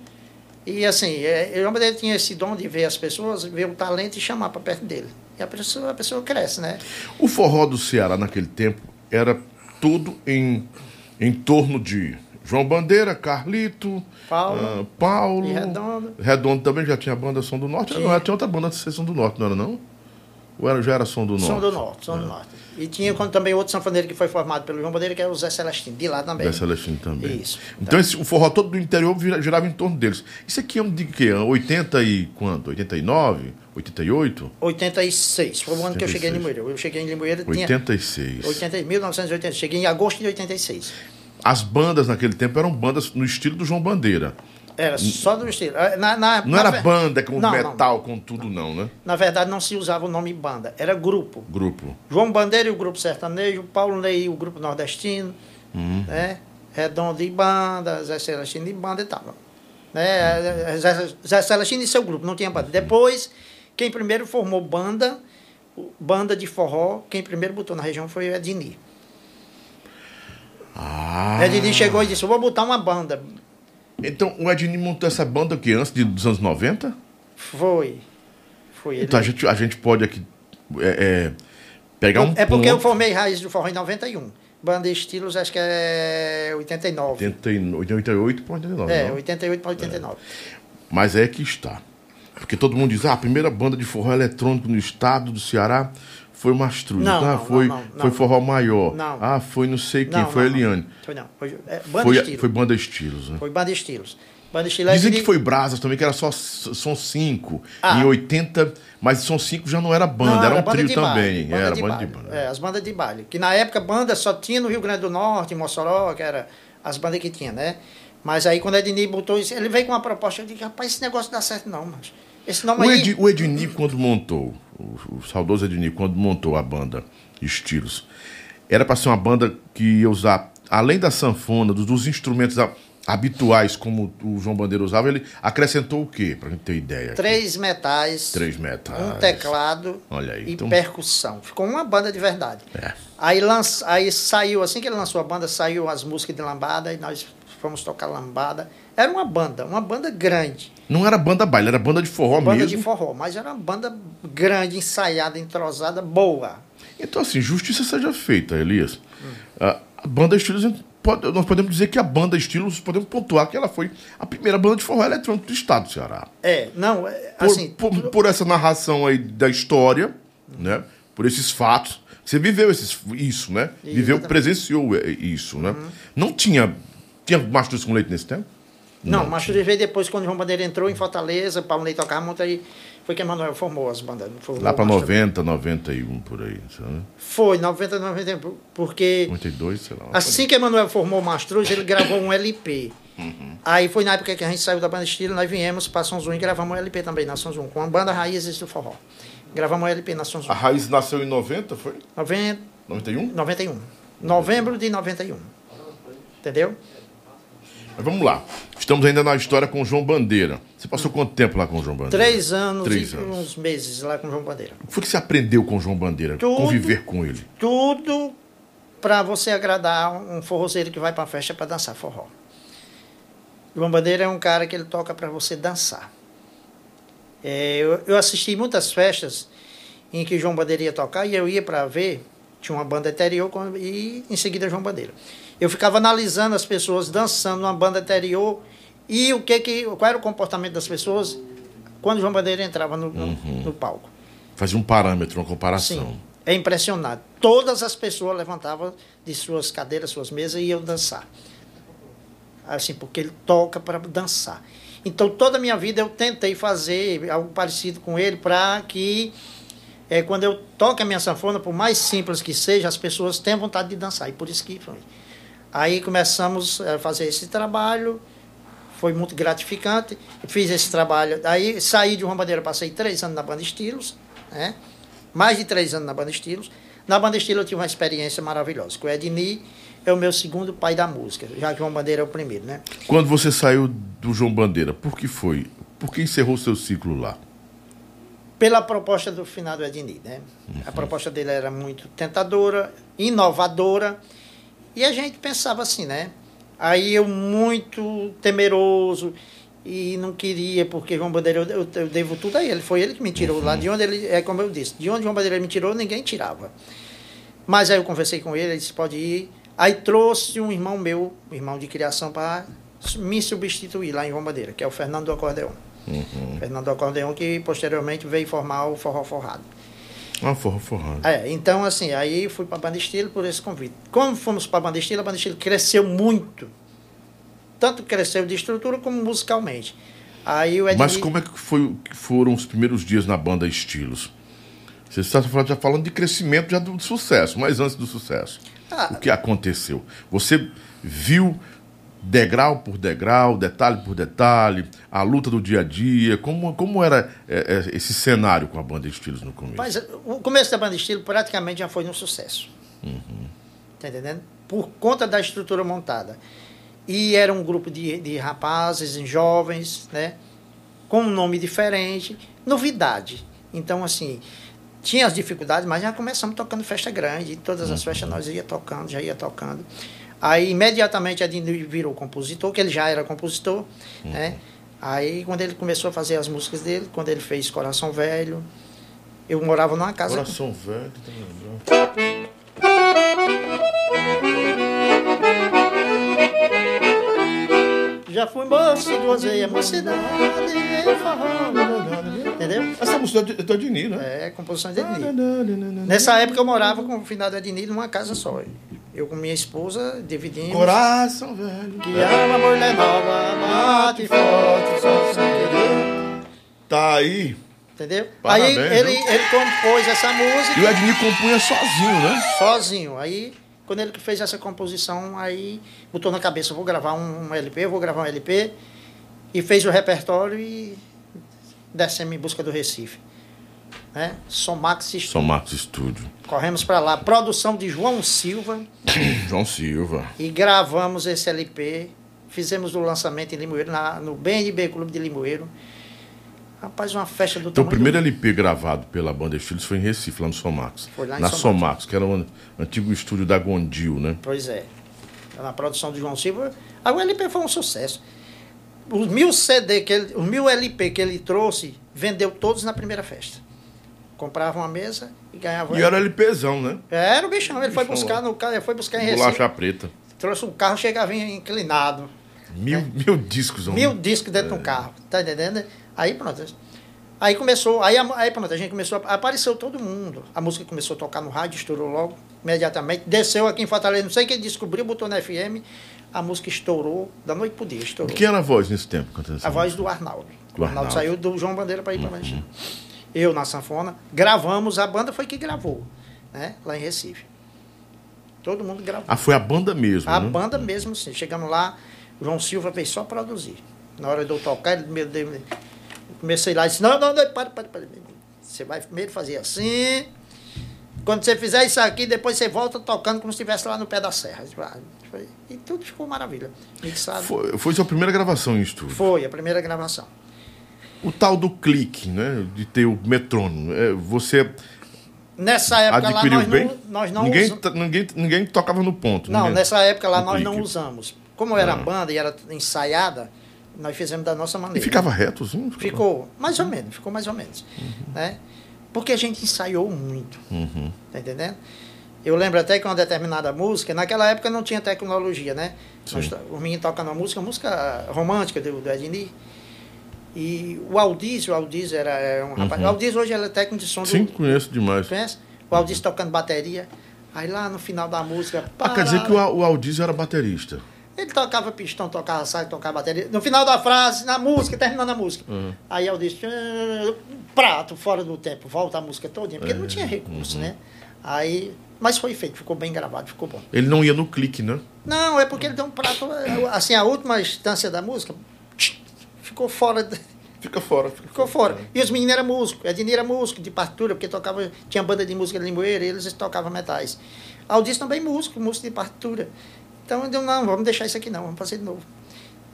S2: e assim, é, o João Bandeira tinha esse dom de ver as pessoas, ver o talento e chamar para perto dele. E a pessoa, a pessoa cresce, né?
S1: O forró do Ceará naquele tempo era todo em, em torno de João Bandeira, Carlito,
S2: Paulo
S1: ah, Paulo
S2: e Redondo.
S1: Redondo também já tinha banda Som do Norte.
S2: Tinha.
S1: Não, tinha outra banda de Som do Norte, não era não? Ou era, já era Som do Norte?
S2: Som do Norte, Som do Norte. E tinha quando também outro sanfoneiro que foi formado pelo João Bandeira, que era o Zé Celestino, de lá também.
S1: Da Celestino também.
S2: Isso.
S1: Então esse, o forró todo do interior girava em torno deles. Isso aqui é um de que? 80 e quanto? 89? 88?
S2: 86, foi o ano que eu cheguei em
S1: 86.
S2: Limoeiro. Eu cheguei em Limoeiro, tinha
S1: 86.
S2: 80, 1980, cheguei em agosto de 86.
S1: As bandas naquele tempo eram bandas no estilo do João Bandeira.
S2: Era só do estilo. Ah, Na, na-
S1: Não
S2: na
S1: era
S2: ver-
S1: banda com
S2: Não, não.
S1: metal, com tudo, não, né?
S2: Na verdade, não se usava o nome banda, era grupo.
S1: Grupo.
S2: João Bandeira e o grupo sertanejo, Paulo Ney e o grupo nordestino,
S1: Hum.
S2: né? Redondo e banda, Zé Celestino e banda e tal. Né? Zé, Zé Celestino e seu grupo, não tinha banda. Depois, quem primeiro formou banda, banda de forró, quem primeiro botou na região foi o Ednir.
S1: Ah.
S2: Ednir chegou e disse, eu vou botar uma banda.
S1: Então o Ednir montou essa banda aqui antes de, dos anos 90?
S2: Foi. Foi ele.
S1: Então a gente, a gente pode aqui é, é, pegar um
S2: é porque eu
S1: ponto,
S2: formei Raiz do Forró em 91. Banda Estilos, acho que é 89.
S1: 80 88 para 89.
S2: É,
S1: não?
S2: 88 para 89.
S1: Mas é que está. Porque todo mundo diz, ah, a primeira banda de forró eletrônico no estado do Ceará foi o Mastruz.
S2: Não,
S1: ah,
S2: não,
S1: foi,
S2: não, não,
S1: foi
S2: não.
S1: forró maior.
S2: Não.
S1: Ah, foi não sei quem,
S2: Não,
S1: foi
S2: não,
S1: Eliane.
S2: Foi não. Foi, é, banda
S1: Foi,
S2: Estilos.
S1: foi banda estilos, né?
S2: Foi Banda Estilos. Banda Estilos.
S1: Dizem
S2: ele-
S1: que foi Brasas também, que era só s- som 5.
S2: Ah.
S1: Em 80, mas som 5 já não era banda,
S2: Não,
S1: era um
S2: banda
S1: trio também.
S2: banda
S1: era
S2: de
S1: banda de
S2: baile.
S1: banda.
S2: É, as bandas de baile. Que na época banda só tinha no Rio Grande do Norte, em Mossoró, que era as bandas que tinha, né? Mas aí quando a Ednir botou isso, ele veio com uma proposta, eu disse, rapaz, esse negócio dá certo não, mas esse nome
S1: O,
S2: aí...
S1: Ed, o Ednir, quando montou, o, o saudoso Ednir, quando montou a banda Estilos, era para ser uma banda que ia usar, além da sanfona, dos, dos instrumentos habituais, como o João Bandeira usava, ele acrescentou o quê, pra gente ter ideia? aqui?
S2: Três metais,
S1: Três metais.
S2: um teclado
S1: Olha aí,
S2: e
S1: então-
S2: percussão. Ficou uma banda de verdade.
S1: É.
S2: Aí, aí saiu, assim que ele lançou a banda, saiu as músicas de lambada e nós fomos tocar lambada. Era uma banda, uma banda grande.
S1: Não era banda baile, era banda de forró
S2: Banda
S1: mesmo.
S2: de forró, mas era uma banda grande, ensaiada, entrosada, boa.
S1: Então, assim, justiça seja feita, Elias. A, a banda Estilos, pode- nós podemos dizer que a banda Estilos, podemos pontuar que ela foi a primeira banda de forró eletrônico do estado do Ceará.
S2: É, não, é,
S1: Por,
S2: assim,
S1: por, por essa narração aí da história, né? Por esses fatos. Você viveu esses, isso, né? Viveu,
S2: Exatamente.
S1: presenciou é, isso, né? Não tinha. Tinha Mastros com leite nesse tempo?
S2: Não, mas veio depois, quando João Bandeira entrou em Fortaleza, Paulo Ney tocava muito aí, foi que Emanuel formou as bandas. formou
S1: Lá para
S2: o Mastro-
S1: 90, 91, por aí, sabe?
S2: Foi, 90, 91, porque
S1: 92, sei lá.
S2: assim que Emanuel formou o Mastruz, ele gravou um LP.
S1: Uhum.
S2: Aí foi na época que a gente saiu da banda Estilo, nós viemos para São João e gravamos um LP também na São João, com a banda Raízes do Forró. Gravamos um LP na São
S1: A
S2: João.
S1: Raiz nasceu em 90, foi?
S2: 90,
S1: 91?
S2: 91. Novembro de 91. Entendeu?
S1: Mas vamos lá. Estamos ainda na história com o João Bandeira. Você passou quanto tempo lá com o João Bandeira?
S2: Três anos
S1: Três
S2: e
S1: anos.
S2: uns meses lá com o João Bandeira.
S1: O que foi que você aprendeu com o João Bandeira?
S2: Tudo.
S1: Conviver com ele.
S2: Tudo para você agradar um forrozeiro que vai para festa para dançar forró. João Bandeira é um cara que ele toca para você dançar. É, eu, eu assisti muitas festas em que João Bandeira ia tocar e eu ia para ver, tinha uma banda anterior e em seguida João Bandeira. Eu ficava analisando as pessoas dançando uma banda anterior e o que que, qual era o comportamento das pessoas quando João Bandeira entrava no, no- no palco.
S1: Fazia um parâmetro, uma comparação.
S2: Sim, é impressionante. Todas as pessoas levantavam de suas cadeiras, suas mesas e iam dançar. Assim, porque ele toca para dançar. Então, toda a minha vida eu tentei fazer algo parecido com ele para que, é, quando eu toco a minha sanfona, por mais simples que seja, as pessoas tenham vontade de dançar. E por isso que foi. Aí começamos a fazer esse trabalho, foi muito gratificante. Fiz esse trabalho. Aí saí de uma bandeira, passei três anos na banda Estilos, né? mais de três anos na banda Estilos. Na banda Estilos eu tive uma experiência maravilhosa. Com o Edni é o meu segundo pai da música, já que João Bandeira é o primeiro, né?
S1: Quando você saiu do João Bandeira, por que foi? Por que encerrou seu ciclo lá?
S2: Pela proposta do finado Edni, né? Uhum. A proposta dele era muito tentadora, inovadora, e a gente pensava assim, né? Aí eu muito temeroso e não queria, porque João Bandeira, eu, eu devo tudo a ele. Foi ele que me tirou uhum. lá. De onde ele, é como eu disse, de onde João Bandeira me tirou, ninguém tirava. Mas aí eu conversei com ele, ele disse, pode ir. Aí trouxe um irmão meu, um irmão de criação, para me substituir lá em João Bandeira, que é o Fernando do Acordeão. Uhum. Fernando do Acordeão, que posteriormente veio formar o Forró Forrado.
S1: Ah, forró forrado.
S2: É, então assim, aí fui para a Banda Estilo por esse convite. Como fomos para a Banda Estilo, a Banda Estilo cresceu muito. Tanto cresceu de estrutura como musicalmente. Aí o
S1: Edmir... Mas como é que foi, foram os primeiros dias na Banda Estilos? Você está já falando de crescimento já do sucesso, mas antes do sucesso. Ah, o que aconteceu? Você viu degrau por degrau, detalhe por detalhe, a luta do dia a dia? Como, como era é, é, esse cenário com a banda Estilos no começo?
S2: Mas o começo da banda Estilos praticamente já foi um sucesso. Uhum. Tá entendendo? Por conta da estrutura montada. E era um grupo de, de rapazes, jovens, né? Com um nome diferente, novidade. Então, assim, tinha as dificuldades, mas já começamos tocando festa grande. Todas as festas nós ia tocando, já ia tocando. Aí imediatamente Edinho virou compositor, que ele já era compositor, uhum. né? Aí quando ele começou a fazer as músicas dele, quando ele fez Coração Velho, eu morava numa casa.
S1: Coração com... Velho, tá lembrando?
S2: Já fui moço, gozei a mocidade, Entendeu?
S1: Essa música é do Ednir,
S2: né? É, composição de Ednir. Nessa época eu morava com o finado Ednir numa casa só. Eu com minha esposa dividimos.
S1: Coração velho.
S2: Que ama mulher nova, mate forte, só sem querer.
S1: Tá aí.
S2: Entendeu? Parabéns, aí ele, ele compôs essa música.
S1: E o Ednir compunha sozinho, né?
S2: Sozinho. Aí, quando ele fez essa composição, aí botou na cabeça, vou gravar um, um LP, vou gravar um LP. E fez o repertório e descemos em busca do Recife né? Somax Studio.
S1: Somax Studio.
S2: Corremos para lá. Produção de João Silva.
S1: João Silva.
S2: E gravamos esse LP. Fizemos o lançamento em Limoeiro, na, no BNB Clube de Limoeiro. Rapaz, uma festa do
S1: Então, o primeiro do... LP gravado pela banda Estilos foi em Recife, lá no Somax. Foi lá em Na Somax, Somax que era um antigo estúdio da Gondil, né?
S2: Pois é. Na produção de João Silva. Aí o LP foi um sucesso. Os mil CD que ele, os mil LP que ele trouxe, vendeu todos na primeira festa comprava uma mesa e ganhava.
S1: E era LPzão, né?
S2: Era o bichão, ele foi buscar no carro, foi buscar em
S1: Recife. Bolacha preta.
S2: Trouxe um carro, chegava inclinado.
S1: Mil, né? mil discos,
S2: Mil discos dentro é. do carro, tá entendendo? Aí pronto. Aí começou, aí, aí pronto, a gente começou, a, apareceu todo mundo. A música começou a tocar no rádio, estourou logo, imediatamente. Desceu aqui em Fortaleza, não sei quem descobriu, botou na FM, a música estourou, da noite pro dia, estourou.
S1: Quem era a voz nesse tempo?
S2: A voz do Arnaldo. Do o Arnaldo, Arnaldo saiu do João Bandeira para ir para uhum eu na sanfona, gravamos, a banda foi que gravou, né? Lá em Recife. Todo mundo gravou.
S1: Ah, foi a banda mesmo?
S2: A
S1: né?
S2: banda mesmo, sim. Chegamos lá, o João Silva fez só produzir. Na hora de eu tocar, ele me deu. Comecei lá e disse: Não, não, não, para, para, para. Você vai primeiro fazer assim. Quando você fizer isso aqui, depois você volta tocando como se estivesse lá no pé da serra. E tudo ficou maravilha.
S1: Mixado. Foi, foi sua primeira gravação em estúdio?
S2: Foi, a primeira gravação.
S1: O tal do clique, né? De ter o metrônomo. É, você.
S2: Nessa época lá nós bem? não, nós não
S1: ninguém, usamos. Ninguém, ninguém tocava no ponto.
S2: Não,
S1: ninguém...
S2: nessa época lá nós clique. não usamos. Como era ah. banda e era ensaiada, nós fizemos da nossa maneira.
S1: E ficava reto, sim?
S2: Ficou, mais ou menos, ficou mais ou menos. Uhum. Né? Porque a gente ensaiou muito. Uhum. Tá entendendo? Eu lembro até que uma determinada música, naquela época não tinha tecnologia, né? Nós, o menino tocando uma música, música romântica do, do Ednir. E o Aldísio, o Aldísio era, era um rapaz. Uhum. O Aldísio hoje ele é técnico de som
S1: Sim, do. Conheço demais.
S2: Conhece? O Aldísio tocando bateria. Aí lá no final da música.
S1: Ah, quer dizer que o, Aldísio era baterista.
S2: Ele tocava pistão, tocava saio, tocava bateria. No final da frase, na música, terminando a música. Uhum. Aí disse, prato, fora do tempo, volta a música todinha, porque é, não tinha recurso, uhum. né? Aí, mas foi feito, ficou bem gravado, ficou bom.
S1: Ele não ia no clique, né?
S2: Não, é porque ele deu um prato, assim, a última instância da música, ficou fora. de-
S1: Fica fora. Fica
S2: Ficou fora. E os meninos eram músicos. Ednir era músico de partitura, porque tocava, tinha banda de música de Limoeiro, e eles tocavam metais. Aldis também músico, músico de partitura. Então eu não, vamos deixar isso aqui não, vamos fazer de novo.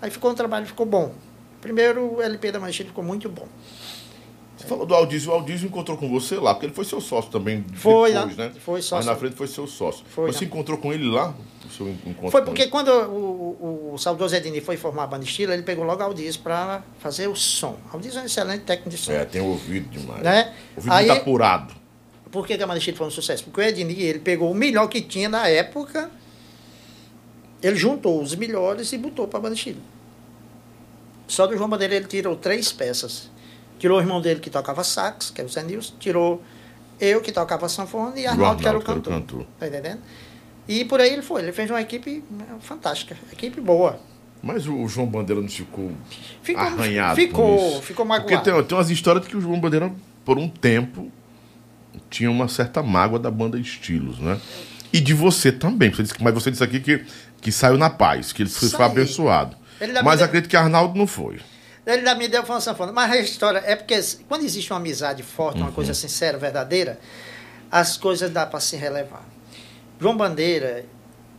S2: Aí ficou um trabalho, ficou bom. Primeiro o LP da Manchete ficou muito bom.
S1: Você falou do Aldísio. O Aldísio encontrou com você lá, porque ele foi seu sócio também
S2: Foi,
S1: depois,
S2: né?
S1: né?
S2: Foi sócio.
S1: Mas na frente foi seu sócio.
S2: Foi,
S1: você encontrou com ele lá? O seu encontro
S2: Foi porque quando o, o, o saudoso Ednir foi formar a banda Estilo, ele pegou logo Aldis para fazer o som. Aldis é um excelente técnico de som.
S1: É, tem ouvido demais.
S2: Né?
S1: Ouvido
S2: Aí-
S1: muito apurado.
S2: Por que, que a banda Estilo foi um sucesso? Porque o Ednir, ele pegou o melhor que tinha na época, ele juntou os melhores e botou para a banda Estilo. Só do João Bandeira ele tirou três peças. Tirou o irmão dele que tocava sax, que é o Zé Nilson, tirou eu que tocava sanfona e Arnaldo, que era o
S1: Arnaldo, que era o
S2: cantor.
S1: cantor.
S2: Tá entendendo? E por aí ele foi. Ele fez uma equipe né, fantástica, equipe boa.
S1: Mas o João Bandeira não ficou,
S2: Ficou,
S1: arranhado
S2: ficou, ficou
S1: Porque
S2: magoado.
S1: tem, tem umas histórias de que o João Bandeira, por um tempo, tinha uma certa mágoa da banda Estilos, né? E de você também. Você disse, mas você disse aqui que, que saiu na paz, que ele foi, foi abençoado.
S2: Ele
S1: Mas acredito que Arnaldo não foi.
S2: Ele da me deu foi uma sanfona. Mas a história é porque quando existe uma amizade forte,
S1: Uhum.
S2: uma coisa sincera, verdadeira, as coisas dá para se relevar. João Bandeira,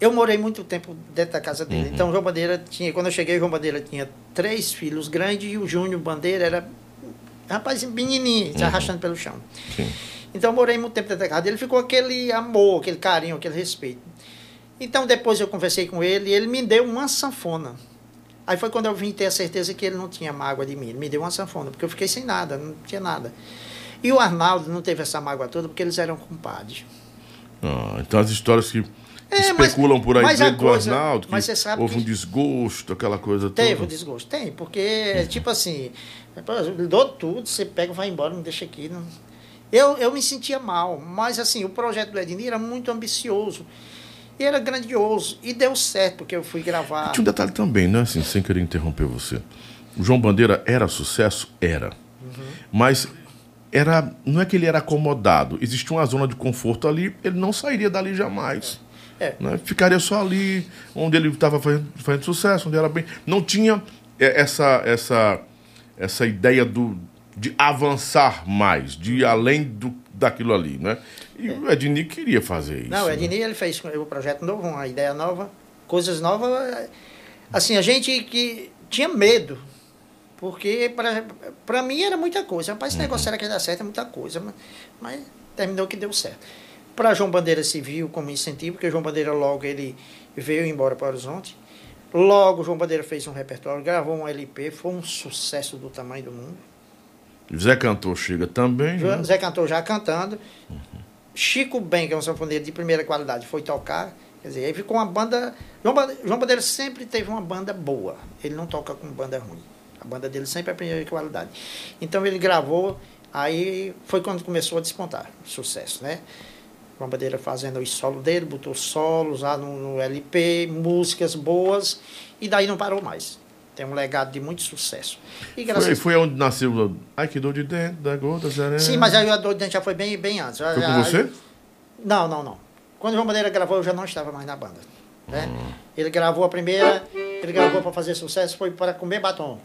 S2: eu morei muito tempo dentro da casa
S1: Uhum.
S2: dele. Então João Bandeira tinha, quando eu cheguei, João Bandeira tinha três filhos grandes e o Júnior Bandeira era rapaz menininho, se arrastando pelo chão.
S1: Uhum. Sim.
S2: Então eu morei muito tempo dentro da casa dele, ficou aquele amor, aquele carinho, aquele respeito. Então depois eu conversei com ele e ele me deu uma sanfona. Aí foi quando eu vim ter a certeza que ele não tinha mágoa de mim. Ele me deu uma sanfona, porque eu fiquei sem nada, não tinha nada. E o Arnaldo não teve essa mágoa toda porque eles eram compadres.
S1: Ah, então as histórias que
S2: É, mas-
S1: especulam por aí
S2: mas
S1: dentro do Arnaldo, que
S2: mas você sabe
S1: houve
S2: que-
S1: um desgosto, aquela coisa
S2: Teve
S1: toda.
S2: desgosto? Tem, porque, tipo assim, eu dou tudo, você pega vai embora, não deixa aqui. Não... Eu, eu me sentia mal, mas assim, o projeto do Ednir era muito ambicioso. E era grandioso. E deu certo, porque eu fui gravar.
S1: Tinha um detalhe também, né? Assim, sem querer interromper você. O João Bandeira era sucesso? Era.
S2: Uhum.
S1: Mas era, não é que ele era acomodado. Existia uma zona de conforto ali, ele não sairia dali jamais.
S2: É.
S1: né? Ficaria só ali, onde ele estava fazendo, fazendo sucesso, onde era bem. Não tinha é, essa, essa, essa ideia do, de avançar mais, de ir além do, daquilo ali, né? E o Ednir queria fazer isso.
S2: Não, o
S1: né?
S2: Ednir ele fez o projeto novo, uma ideia nova, coisas novas. Assim, a gente que tinha medo. Porque para mim era muita coisa. Rapaz, esse negócio era que ia dar certo, é muita coisa. Mas, mas terminou que deu certo. Para João Bandeira se viu como incentivo, porque João Bandeira logo ele veio embora para o Horizonte. Logo, João Bandeira fez um repertório, gravou um LP, foi um sucesso do tamanho do mundo.
S1: Zé Cantor chega também.
S2: João-
S1: né?
S2: Zé Cantor já cantando. Chico Ben, que é um sanfoneiro de primeira qualidade, foi tocar. Quer dizer, aí ficou uma banda. João Bandeira, sempre teve uma banda boa. Ele não toca com banda ruim. A banda dele sempre é primeira qualidade. Então ele gravou, aí foi quando começou a despontar. Sucesso, né? João Bandeira fazendo os solos dele, botou solos lá no, no LP, músicas boas, e daí não parou mais. Tem um legado de muito sucesso. E graças
S1: Foi, foi onde nasceu. o- Ai, que dor de dentro da gota serena.
S2: Sim, mas aí o Dor de Dente já foi bem, bem antes.
S1: Foi com você?
S2: Não, não, não. Quando o João Bandeira gravou, eu já não estava mais na banda. Né? Ele gravou a primeira, ele gravou para fazer sucesso, foi para comer batom.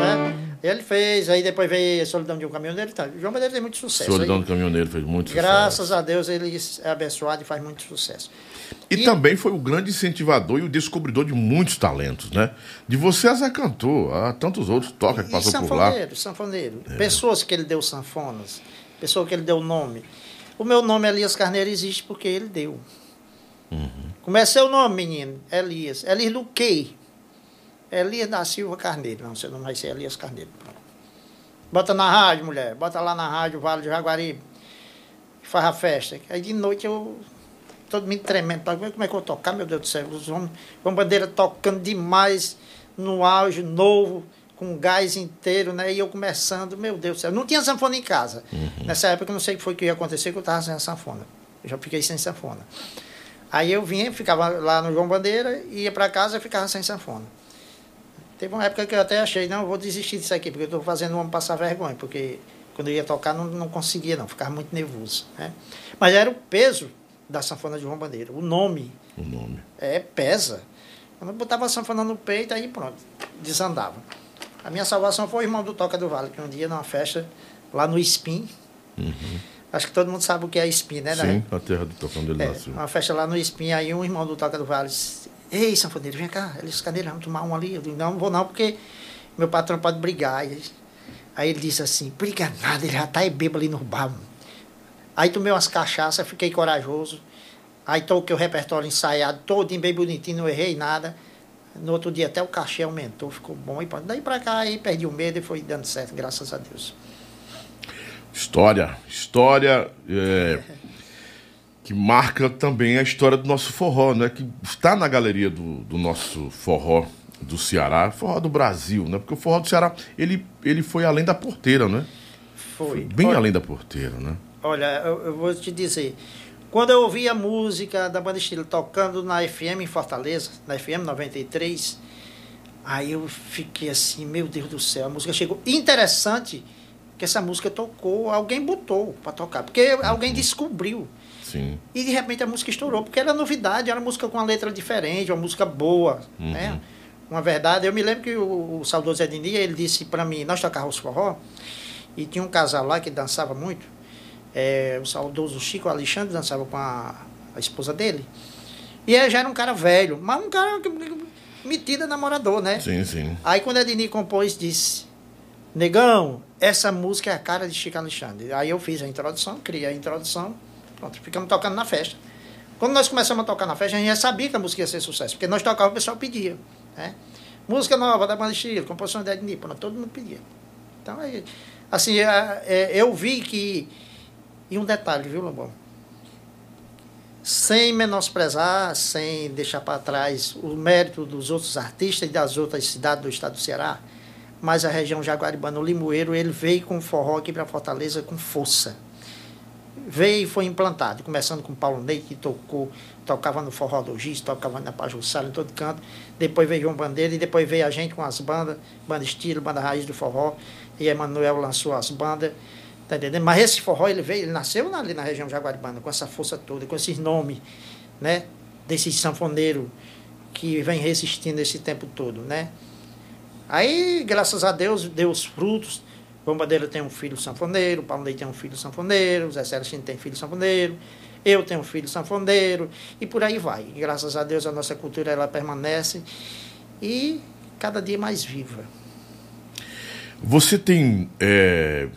S2: Né? Ele fez, aí depois veio Solidão de um Caminhoneiro. Tá. O João Bandeira tem muito sucesso.
S1: Solidão
S2: Aí,
S1: do Caminhoneiro fez muito sucesso.
S2: graças a Deus ele é abençoado e faz muito sucesso.
S1: E,
S2: E-
S1: também foi o grande incentivador e o descobridor de muitos talentos, né? De você Zé Cantor, há tantos outros toca que passou por lá. É.
S2: sanfoneiro, sanfoneiro. Pessoas que ele deu sanfonas, pessoas que ele deu nome. O meu nome Elias Carneiro existe porque ele deu.
S1: Uhum.
S2: Como é seu nome, menino? Elias. Elias do quê? Elias da Silva Carneiro. Não, seu nome vai ser Elias Carneiro. Bota na rádio, mulher. Bota lá na rádio, Vale de Jaguaribe. Faz a festa. Aí de noite eu. Todo mundo tremendo. Como é que eu vou tocar, meu Deus do céu? Os homens. João Bandeira tocando demais no auge, novo, com gás inteiro, né? E eu começando, meu Deus do céu. Não tinha sanfona em casa. Nessa época eu não sei o que foi que ia acontecer, que eu estava sem a sanfona. Eu já fiquei sem sanfona. Aí eu vinha, ficava lá no João Bandeira, ia para casa e ficava sem sanfona. Teve uma época que eu até achei, não, eu vou desistir disso aqui, porque eu estou fazendo o homem passar vergonha, porque quando eu ia tocar não, não conseguia, não, ficava muito nervoso. Né? Mas era o peso da sanfona de João Bandeira. O nome.
S1: O nome.
S2: É, pesa. Quando eu botava a sanfona no peito, aí pronto, desandava. A minha salvação foi o irmão do Toca do Vale, que um dia numa festa lá no Espim.
S1: Uhum.
S2: Acho que todo mundo sabe o que é Espim, né?
S1: Sim, a terra do Toca onde ele
S2: é,
S1: nasceu.
S2: Uma festa lá no Espim, aí um irmão do Toca do Vale disse, Ei, sanfoneiro, vem cá. Eles, cadê? Vamos tomar um ali. Eu disse, não, não vou não, porque meu patrão pode brigar. Aí ele disse assim, briga nada, ele já tá bêbado ali no bar. Aí tomei umas cachaças, fiquei corajoso. Aí toquei o repertório ensaiado, todo bem bonitinho, não errei nada. No outro dia até o cachê aumentou, ficou bom. E daí pra cá aí perdi o medo e foi dando certo, graças a Deus.
S1: História, história é, que marca também a história do nosso forró, né? Que está na galeria do, do nosso forró do Ceará, forró do Brasil, né? Porque o forró do Ceará, ele, ele foi além da porteira, né?
S2: Foi. foi
S1: bem olha, além da porteira, né?
S2: Olha, eu, eu, vou te dizer, quando eu ouvi a música da banda Estilo tocando na FM em Fortaleza, na FM 93, aí eu fiquei assim, meu Deus do céu, a música chegou interessante que essa música tocou, alguém botou para tocar, porque uhum. alguém descobriu.
S1: Sim.
S2: E de repente a música estourou, porque era novidade, era uma música com uma letra diferente, uma música boa, uhum. né? Uma verdade. Eu me lembro que o, o saudoso Ednia, ele disse para mim, nós tocávamos forró, e tinha um casal lá que dançava muito, é, o saudoso Chico Alexandre dançava com a, a esposa dele, e ele já era um cara velho, mas um cara metido namorador, né?
S1: Sim, sim.
S2: Aí quando Edni compôs, disse, negão, essa música é a cara de Chico Alexandre. Aí eu fiz a introdução, criei a introdução, pronto, ficamos tocando na festa. Quando nós começamos a tocar na festa, a gente já sabia que a música ia ser sucesso, porque nós tocávamos, o pessoal pedia. Né? Música nova da banda Estilo, composição de Edni, todo mundo pedia. Então, aí, assim, é, é, eu vi que. E um detalhe, viu, Lobão? Sem menosprezar, sem deixar para trás o mérito dos outros artistas e das outras cidades do estado do Ceará, mas a região Jaguaribano Limoeiro, ele veio com forró aqui para Fortaleza com força. Veio e foi implantado, começando com Paulo Ney, que tocou, tocava no Forró do Giz, tocava na Pajussara, em todo canto. Depois veio João Bandeira e depois veio a gente com as bandas, banda estilo, banda raiz do forró. E Emanuel lançou as bandas, tá entendendo? Mas esse forró, ele veio, ele nasceu ali na região Jaguaribana, com essa força toda, com esses nomes, né? Desses sanfoneiros que vem resistindo esse tempo todo, né? Aí, graças a Deus, deu os frutos. João Bandeira tem um filho sanfoneiro, Paulo Leite tem um filho sanfoneiro, Zé Celestino tem filho sanfoneiro, eu tenho um filho sanfoneiro, e por aí vai. E, graças a Deus a nossa cultura ela permanece e cada dia mais viva.
S1: Você tem é,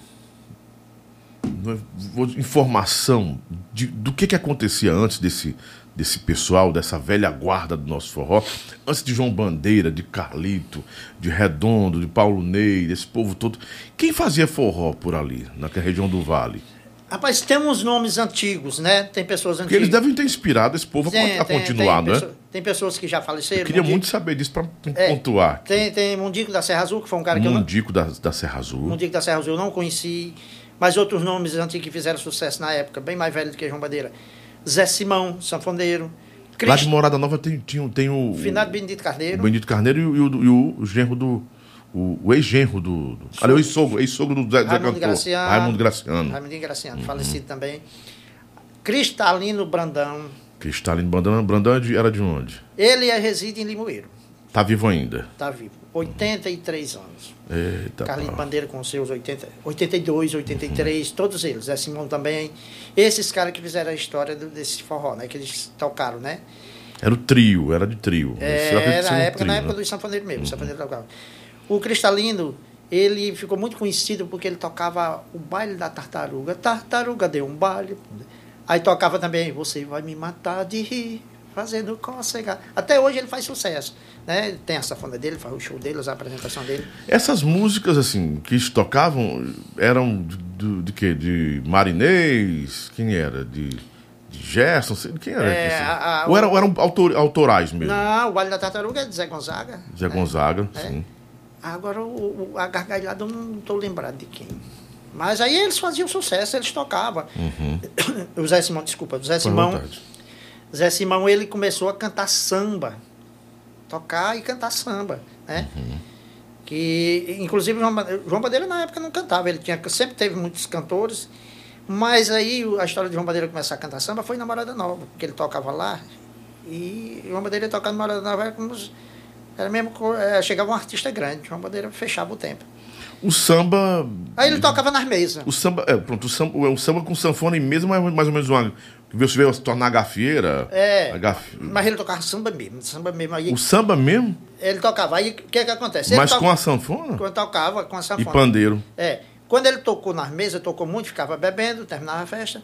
S1: informação de, do que, que acontecia antes desse desse pessoal, dessa velha guarda do nosso forró, antes de João Bandeira, de Carlito, de Redondo, de Paulo Ney, desse povo todo. Quem fazia forró por ali, naquela região do Vale?
S2: Rapaz, tem uns nomes antigos, né? Tem pessoas antigas.
S1: Que eles devem ter inspirado esse povo tem, a, continuar, tem,
S2: né?
S1: Pessoa,
S2: tem pessoas que já faleceram. Eu
S1: queria Mundico. muito saber disso para é, pontuar.
S2: Tem, tem Mundico da Serra Azul, que foi um cara
S1: Mundico
S2: que eu
S1: não... da, da Serra Azul.
S2: Mundico da Serra Azul eu não conheci. Mas outros nomes antigos que fizeram sucesso na época, bem mais velho do que João Bandeira. Zé Simão, sanfoneiro.
S1: Crist... Lá de Morada Nova tem, tem, tem o.
S2: Finado Benedito Carneiro.
S1: O Benedito Carneiro e o, e o, o, genro do. O, o ex-genro do. do ali, o ex-sogro, ex-sogro do Zé,
S2: Raimundo Graciano.
S1: Raimundo Graciano.
S2: Raimundo Graciano, uhum. falecido também. Cristalino Brandão.
S1: Cristalino Brandão, Brandão é era de onde?
S2: Ele reside em Limoeiro.
S1: Tá vivo ainda?
S2: Tá vivo. 83 anos.
S1: Eita,
S2: Carlinhos Bandeira com seus 80, 82, 83, uhum. todos eles. Zé Simão também. Esses caras que fizeram a história do, desse forró, né? Que eles tocaram, né?
S1: Era o trio, era de trio.
S2: É, na época, trio, na época né? do sanfoneiro mesmo, uhum. sanfoneiro tocava. O Cristalino, ele ficou muito conhecido porque ele tocava o baile da tartaruga. Tartaruga deu um baile. Aí tocava também, você vai me matar de rir, fazendo cócega. Até hoje ele faz sucesso. Né? Tem a safona dele, faz o show dele, a apresentação dele.
S1: Essas músicas, assim, que tocavam, eram de, de, de quê? De Marinês? Quem era? De, de Gerson? Quem era? É, a, a, Ou eram, eram autor, autorais mesmo?
S2: Não, o Vale da Tartaruga é de Zé Gonzaga.
S1: Zé né? Gonzaga, é. sim.
S2: Agora, o, o, a gargalhada eu não estou lembrado de quem. Mas aí eles faziam sucesso, eles tocavam.
S1: Uhum.
S2: O Zé Simão, desculpa, o Zé Simão. Zé Simão, ele começou a cantar samba tocar e cantar samba, né? Uhum. Que, inclusive, João Bandeira na época não cantava, ele tinha, sempre teve muitos cantores, Mas aí a história de João Bandeira começar a cantar samba foi na Morada Nova, porque ele tocava lá. E João Bandeira tocando na Morada Nova era como. Era mesmo. É, chegava um artista grande, João Bandeira fechava o tempo.
S1: O samba.
S2: Aí ele tocava nas mesas.
S1: O samba. É, pronto, o samba, o samba com sanfona em mesa, mais, mais ou menos uma. Você veio se tornar gafieira?
S2: É. Gaf... Mas ele tocava samba mesmo. Samba mesmo aí,
S1: o samba mesmo?
S2: Ele tocava. Aí o que é que acontece?
S1: Mas com a sanfona?
S2: Quando tocava com a sanfona.
S1: E pandeiro.
S2: É. Quando ele tocou nas mesas, tocou muito, ficava bebendo, terminava a festa.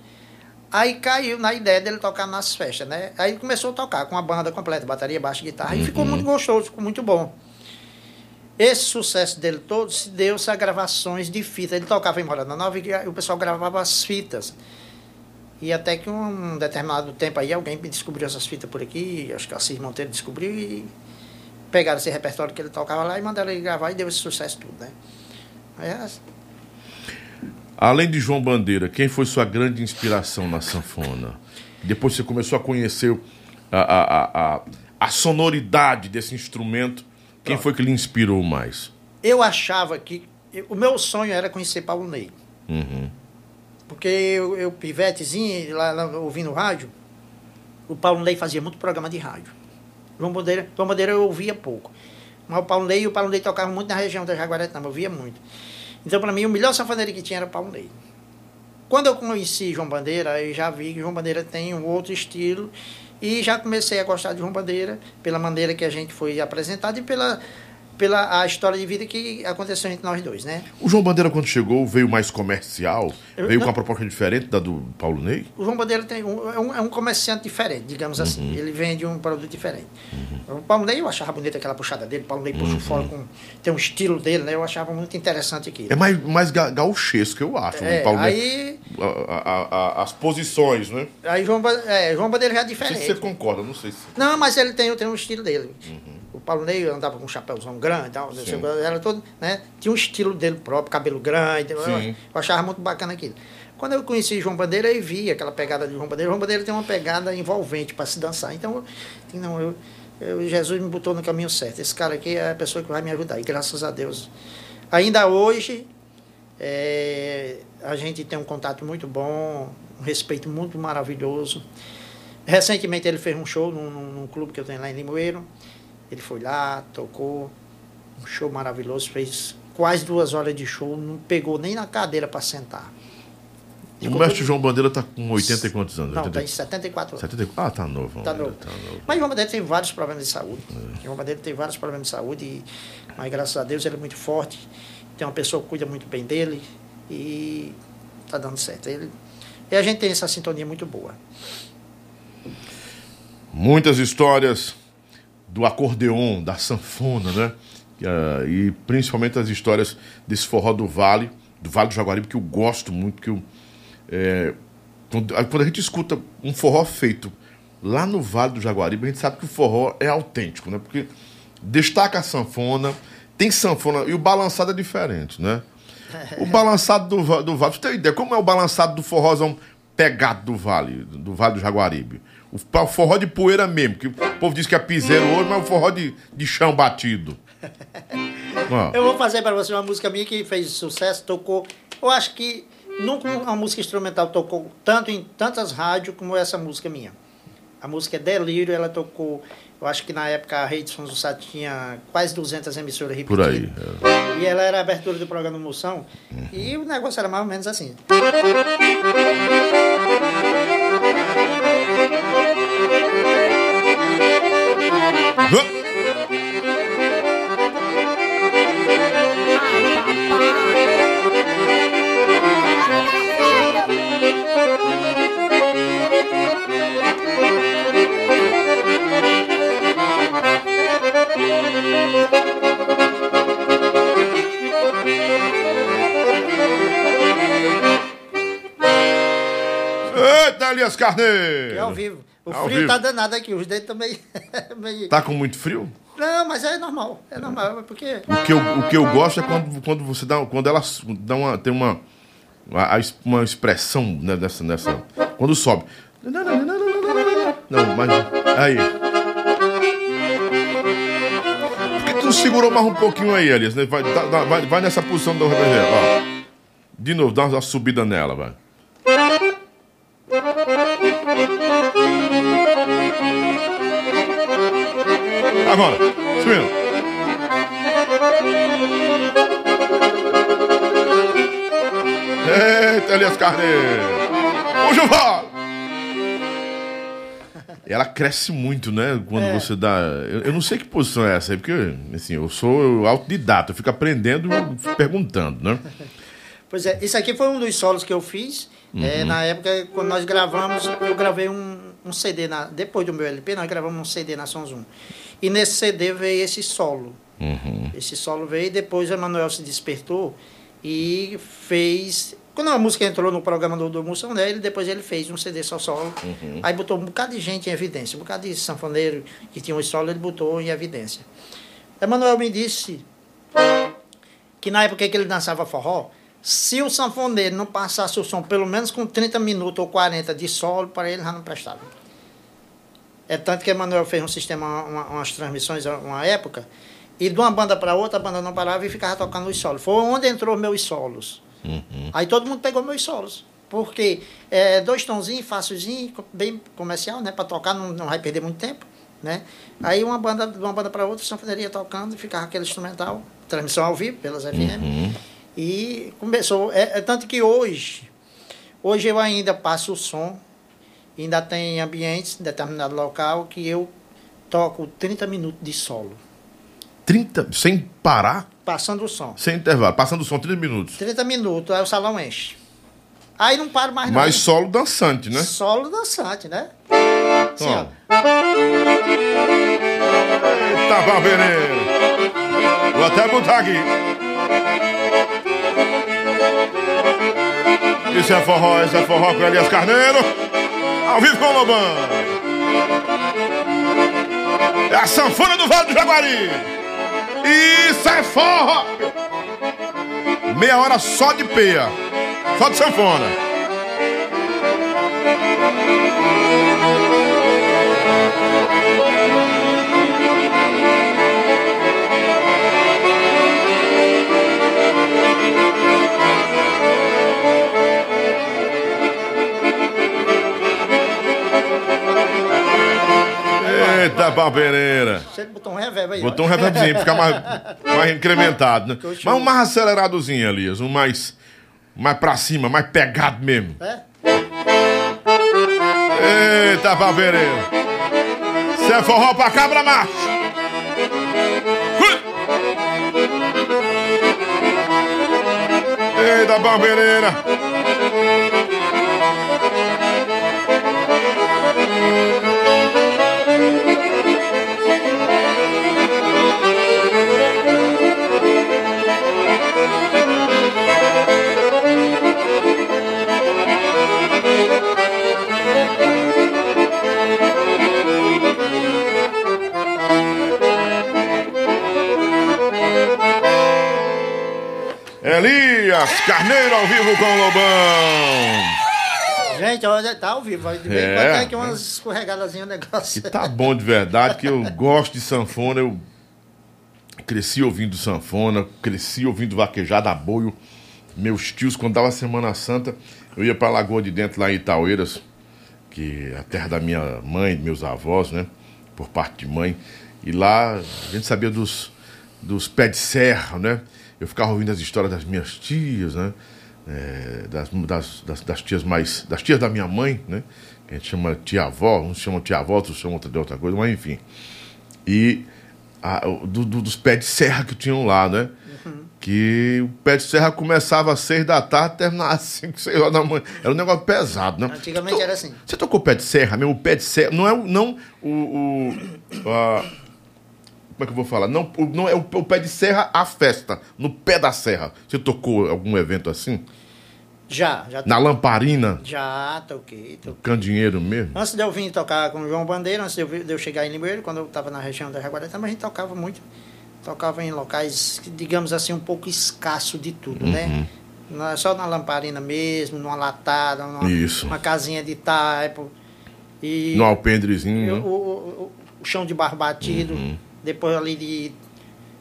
S2: Aí caiu na ideia dele tocar nas festas, né? Aí ele começou a tocar com a banda completa, bateria, baixo, guitarra, uhum. e ficou muito gostoso, ficou muito bom. Esse sucesso dele todo se deu-se a gravações de fita. Ele tocava em Morada Nova e o pessoal gravava as fitas. E até que um determinado tempo aí alguém descobriu essas fitas por aqui, acho que o Assis Monteiro descobriu e pegaram esse repertório que ele tocava lá e mandaram ele gravar e deu esse sucesso tudo, né? Aí, é
S1: Além de João Bandeira, quem foi sua grande inspiração na sanfona? Depois você começou a conhecer a, a, a, a sonoridade desse instrumento, quem foi que lhe inspirou mais?
S2: Eu achava que. O meu sonho era conhecer Paulo Ney.
S1: Uhum.
S2: Porque eu, eu pivetezinho, lá, lá ouvindo rádio, o Paulo Ney fazia muito programa de rádio. João Bandeira, João Bandeira eu ouvia pouco. Mas o Paulo Ney, o Paulo Ney tocava muito na região da Jaguaretama, eu ouvia muito. Então, para mim, o melhor sanfoneiro que tinha era o Paulo Ney. Quando eu conheci João Bandeira, eu já vi que João Bandeira tem um outro estilo e já comecei a gostar de João Bandeira pela maneira que a gente foi apresentado e pela pela a história de vida que aconteceu entre nós dois, né?
S1: O João Bandeira, quando chegou, veio mais comercial? Eu, veio não, com uma proposta diferente da do Paulo Ney?
S2: O João Bandeira tem um, é, um, é um comerciante diferente, digamos assim. uhum. assim. Ele vende um produto diferente. Uhum. O Paulo Ney, eu achava bonita aquela puxada dele. O Paulo Ney puxa uhum. fora com... Tem um estilo dele, né? Eu achava muito interessante aquilo.
S1: É mais, mais ga gauchesco, eu acho.
S2: É,
S1: Paulo
S2: aí...
S1: A, a, a, as posições, né?
S2: Aí João, é, João Bandeira já é diferente. Não
S1: sei se você concorda, não sei se...
S2: Não, mas ele tem, tem um estilo dele. Uhum. O Paulo Ney andava com um chapéuzão grande, tal, era todo, né? Tinha um estilo dele próprio, cabelo grande. Eu, eu, achava muito bacana aquilo. Quando eu conheci João Bandeira, eu vi aquela pegada de João Bandeira. João Bandeira tem uma pegada envolvente para se dançar. Então, não, eu, eu, Jesus me botou no caminho certo. Esse cara aqui é a pessoa que vai me ajudar. E graças a Deus. Ainda hoje, é, a gente tem um contato muito bom, um respeito muito maravilhoso. Recentemente ele fez um show num, num clube que eu tenho lá em Limoeiro. Ele foi lá, tocou, um show maravilhoso, fez quase duas horas de show, não pegou nem na cadeira para sentar.
S1: O mestre João Bandeira está com 80 e quantos anos?
S2: Não, está em 74
S1: anos. 74? Ah, está novo.
S2: Está novo. Tá novo. Mas João Bandeira tem vários problemas de saúde. É. João Bandeira tem vários problemas de saúde, e, mas graças a Deus ele é muito forte. Tem uma pessoa que cuida muito bem dele e está dando certo. Ele, e a gente tem essa sintonia muito boa.
S1: Muitas histórias do acordeon, da sanfona, né? Uh, e principalmente as histórias desse forró do Vale, do Vale do Jaguaribe, que eu gosto muito, que eu, é, quando, quando, a gente escuta um forró feito lá no Vale do Jaguaribe, a gente sabe que o forró é autêntico, né? Porque destaca a sanfona, tem sanfona, e o balançado é diferente, né? O balançado do, do Vale, você tem ideia, como é o balançado do forrozão pegado do Vale, do Vale do Jaguaribe? O forró de poeira mesmo, que o povo diz que é piseiro hoje, mas é o forró de, de chão batido.
S2: Eu vou fazer para você uma música minha que fez sucesso, tocou. Eu acho que nunca uma música instrumental tocou tanto em tantas rádios como essa música minha. A música é Delírio, ela tocou. Eu acho que na época a Rede São José tinha quase 200 emissoras repetidas.
S1: Por aí.
S2: É. E ela era a abertura do programa Moção. Uhum. E o negócio era mais ou menos assim.
S1: Carneiro!
S2: É ao vivo. O ao frio vivo. tá danado aqui, os dedos também.
S1: Tá com muito frio?
S2: Não, mas é normal. É normal, porque.
S1: O que eu, o que eu gosto é quando, quando você dá. Quando ela dá uma, tem uma. Uma expressão né, nessa, nessa. Quando sobe. Não, mas. Aí. Por que tu segurou mais um pouquinho aí, Elias? Vai, vai, vai nessa posição do reverendo. Ó. De novo, dá uma subida nela, vai. Agora, subindo. Eita, Elias Carneiro. Ô, Juval! Ela cresce muito, né? Quando
S2: É.
S1: você dá. Eu, eu não sei que posição é essa aí, porque, assim, eu sou autodidata, eu fico aprendendo e perguntando, né?
S2: Pois é, isso aqui foi um dos solos que eu fiz. É, na época, quando nós gravamos, eu gravei um, um CD, na, depois do meu LP, nós gravamos um CD na Som Zoom. E nesse CD veio esse solo.
S1: Uhum.
S2: Esse solo veio e depois o Emanuel se despertou e fez. Quando a música entrou no programa do, do Moção dele, depois ele fez um CD só solo. Aí botou um bocado de gente em evidência, um bocado de sanfoneiro que tinha um solo, ele botou em evidência. Emanuel me disse que na época que ele dançava forró, se o sanfoneiro não passasse o som pelo menos com 30 minutos ou 40 de solo, para ele já não prestava. É tanto que Emanuel fez um sistema, uma, umas transmissões, uma época, e de uma banda para outra, a banda não parava e ficava tocando os solos. Foi onde entrou meus solos. Aí todo mundo pegou meus solos. Porque é, dois tonzinhos, fácilzinho, bem comercial, né? Para tocar, não, não vai perder muito tempo. Né? Aí uma banda, de uma banda para outra, sanfoneria tocando, e ficava aquele instrumental, transmissão ao vivo pelas FM. E começou. É, é tanto que hoje, hoje eu ainda passo o som, ainda tem ambientes em determinado local que eu toco 30 minutos de solo,
S1: 30, sem parar,
S2: passando o som.
S1: sem intervalo, passando o som 30 minutos.
S2: 30 minutos, aí o salão enche. Aí não paro mais não.
S1: Mas solo dançante, né?
S2: Solo dançante, né? Assim,
S1: Ó. Eita, barbeiro! Vou até botar aqui. Isso é forró, isso é forró com Elias Carneiro. Ao vivo com o Lobão. É a sanfona do Vale do Jaguari. Isso é forró. Meia hora só de peia. Só de sanfona. Eita, barbeira.
S2: Você botou um reverb aí.
S1: Botou um reverbzinho pra ficar mais, mais incrementado, né? Mas um mais aceleradozinho, Elias. Um mais, mais pra cima, mais pegado mesmo.
S2: É?
S1: Eita, barbeiro. Cê é forró pra cabra macho. Eita, barbeireira. Elias Carneiro ao vivo com o Lobão.
S2: Gente, olha, tá ao vivo. De vez em
S1: É.
S2: quando tem aqui umas escorregadazinhas o negócio.
S1: Que tá bom de verdade, que eu gosto de sanfona, eu cresci ouvindo sanfona, cresci ouvindo vaquejada a boio. Meus tios, quando dava Semana Santa, eu ia pra Lagoa de Dentro, lá em Itaueiras, que é a terra da minha mãe, meus avós, né? Por parte de mãe. E lá a gente sabia dos, dos pés de serra, né? Eu ficava ouvindo as histórias das minhas tias, né? É, das, das, das, das tias mais. das tias da minha mãe, né? Que a gente chama tia-avó, uns chamam tia-avó, outros chamam de outra coisa, mas enfim. E a- do- do- dos pés de serra que tinham lá, né? Que o pé de serra começava às seis da tarde, terminava às cinco, seis horas da manhã. Era um negócio pesado, né?
S2: Antigamente era assim.
S1: Você tocou pé de serra mesmo? O pé de serra. Não é o. Não o. o a- como é que eu vou falar? Não, o- não é o, o pé de serra, a festa. No pé da serra. Você tocou algum evento assim?
S2: Já, já,
S1: Na lamparina?
S2: já toquei, toquei.
S1: Candinheiro mesmo?
S2: Antes de eu vir tocar com o João Bandeira, antes de eu, de eu chegar em Limoeiro, quando eu estava na região da Jaguaré, também a gente tocava muito. Tocava em locais, digamos assim, um pouco escasso de tudo,
S1: Uhum.
S2: né? Não é Só na lamparina mesmo, numa latada, numa
S1: Isso.
S2: uma casinha de taipo. E
S1: No alpendrezinho,
S2: o,
S1: né?
S2: o, o- o chão de barro batido.
S1: Uhum.
S2: Depois ali de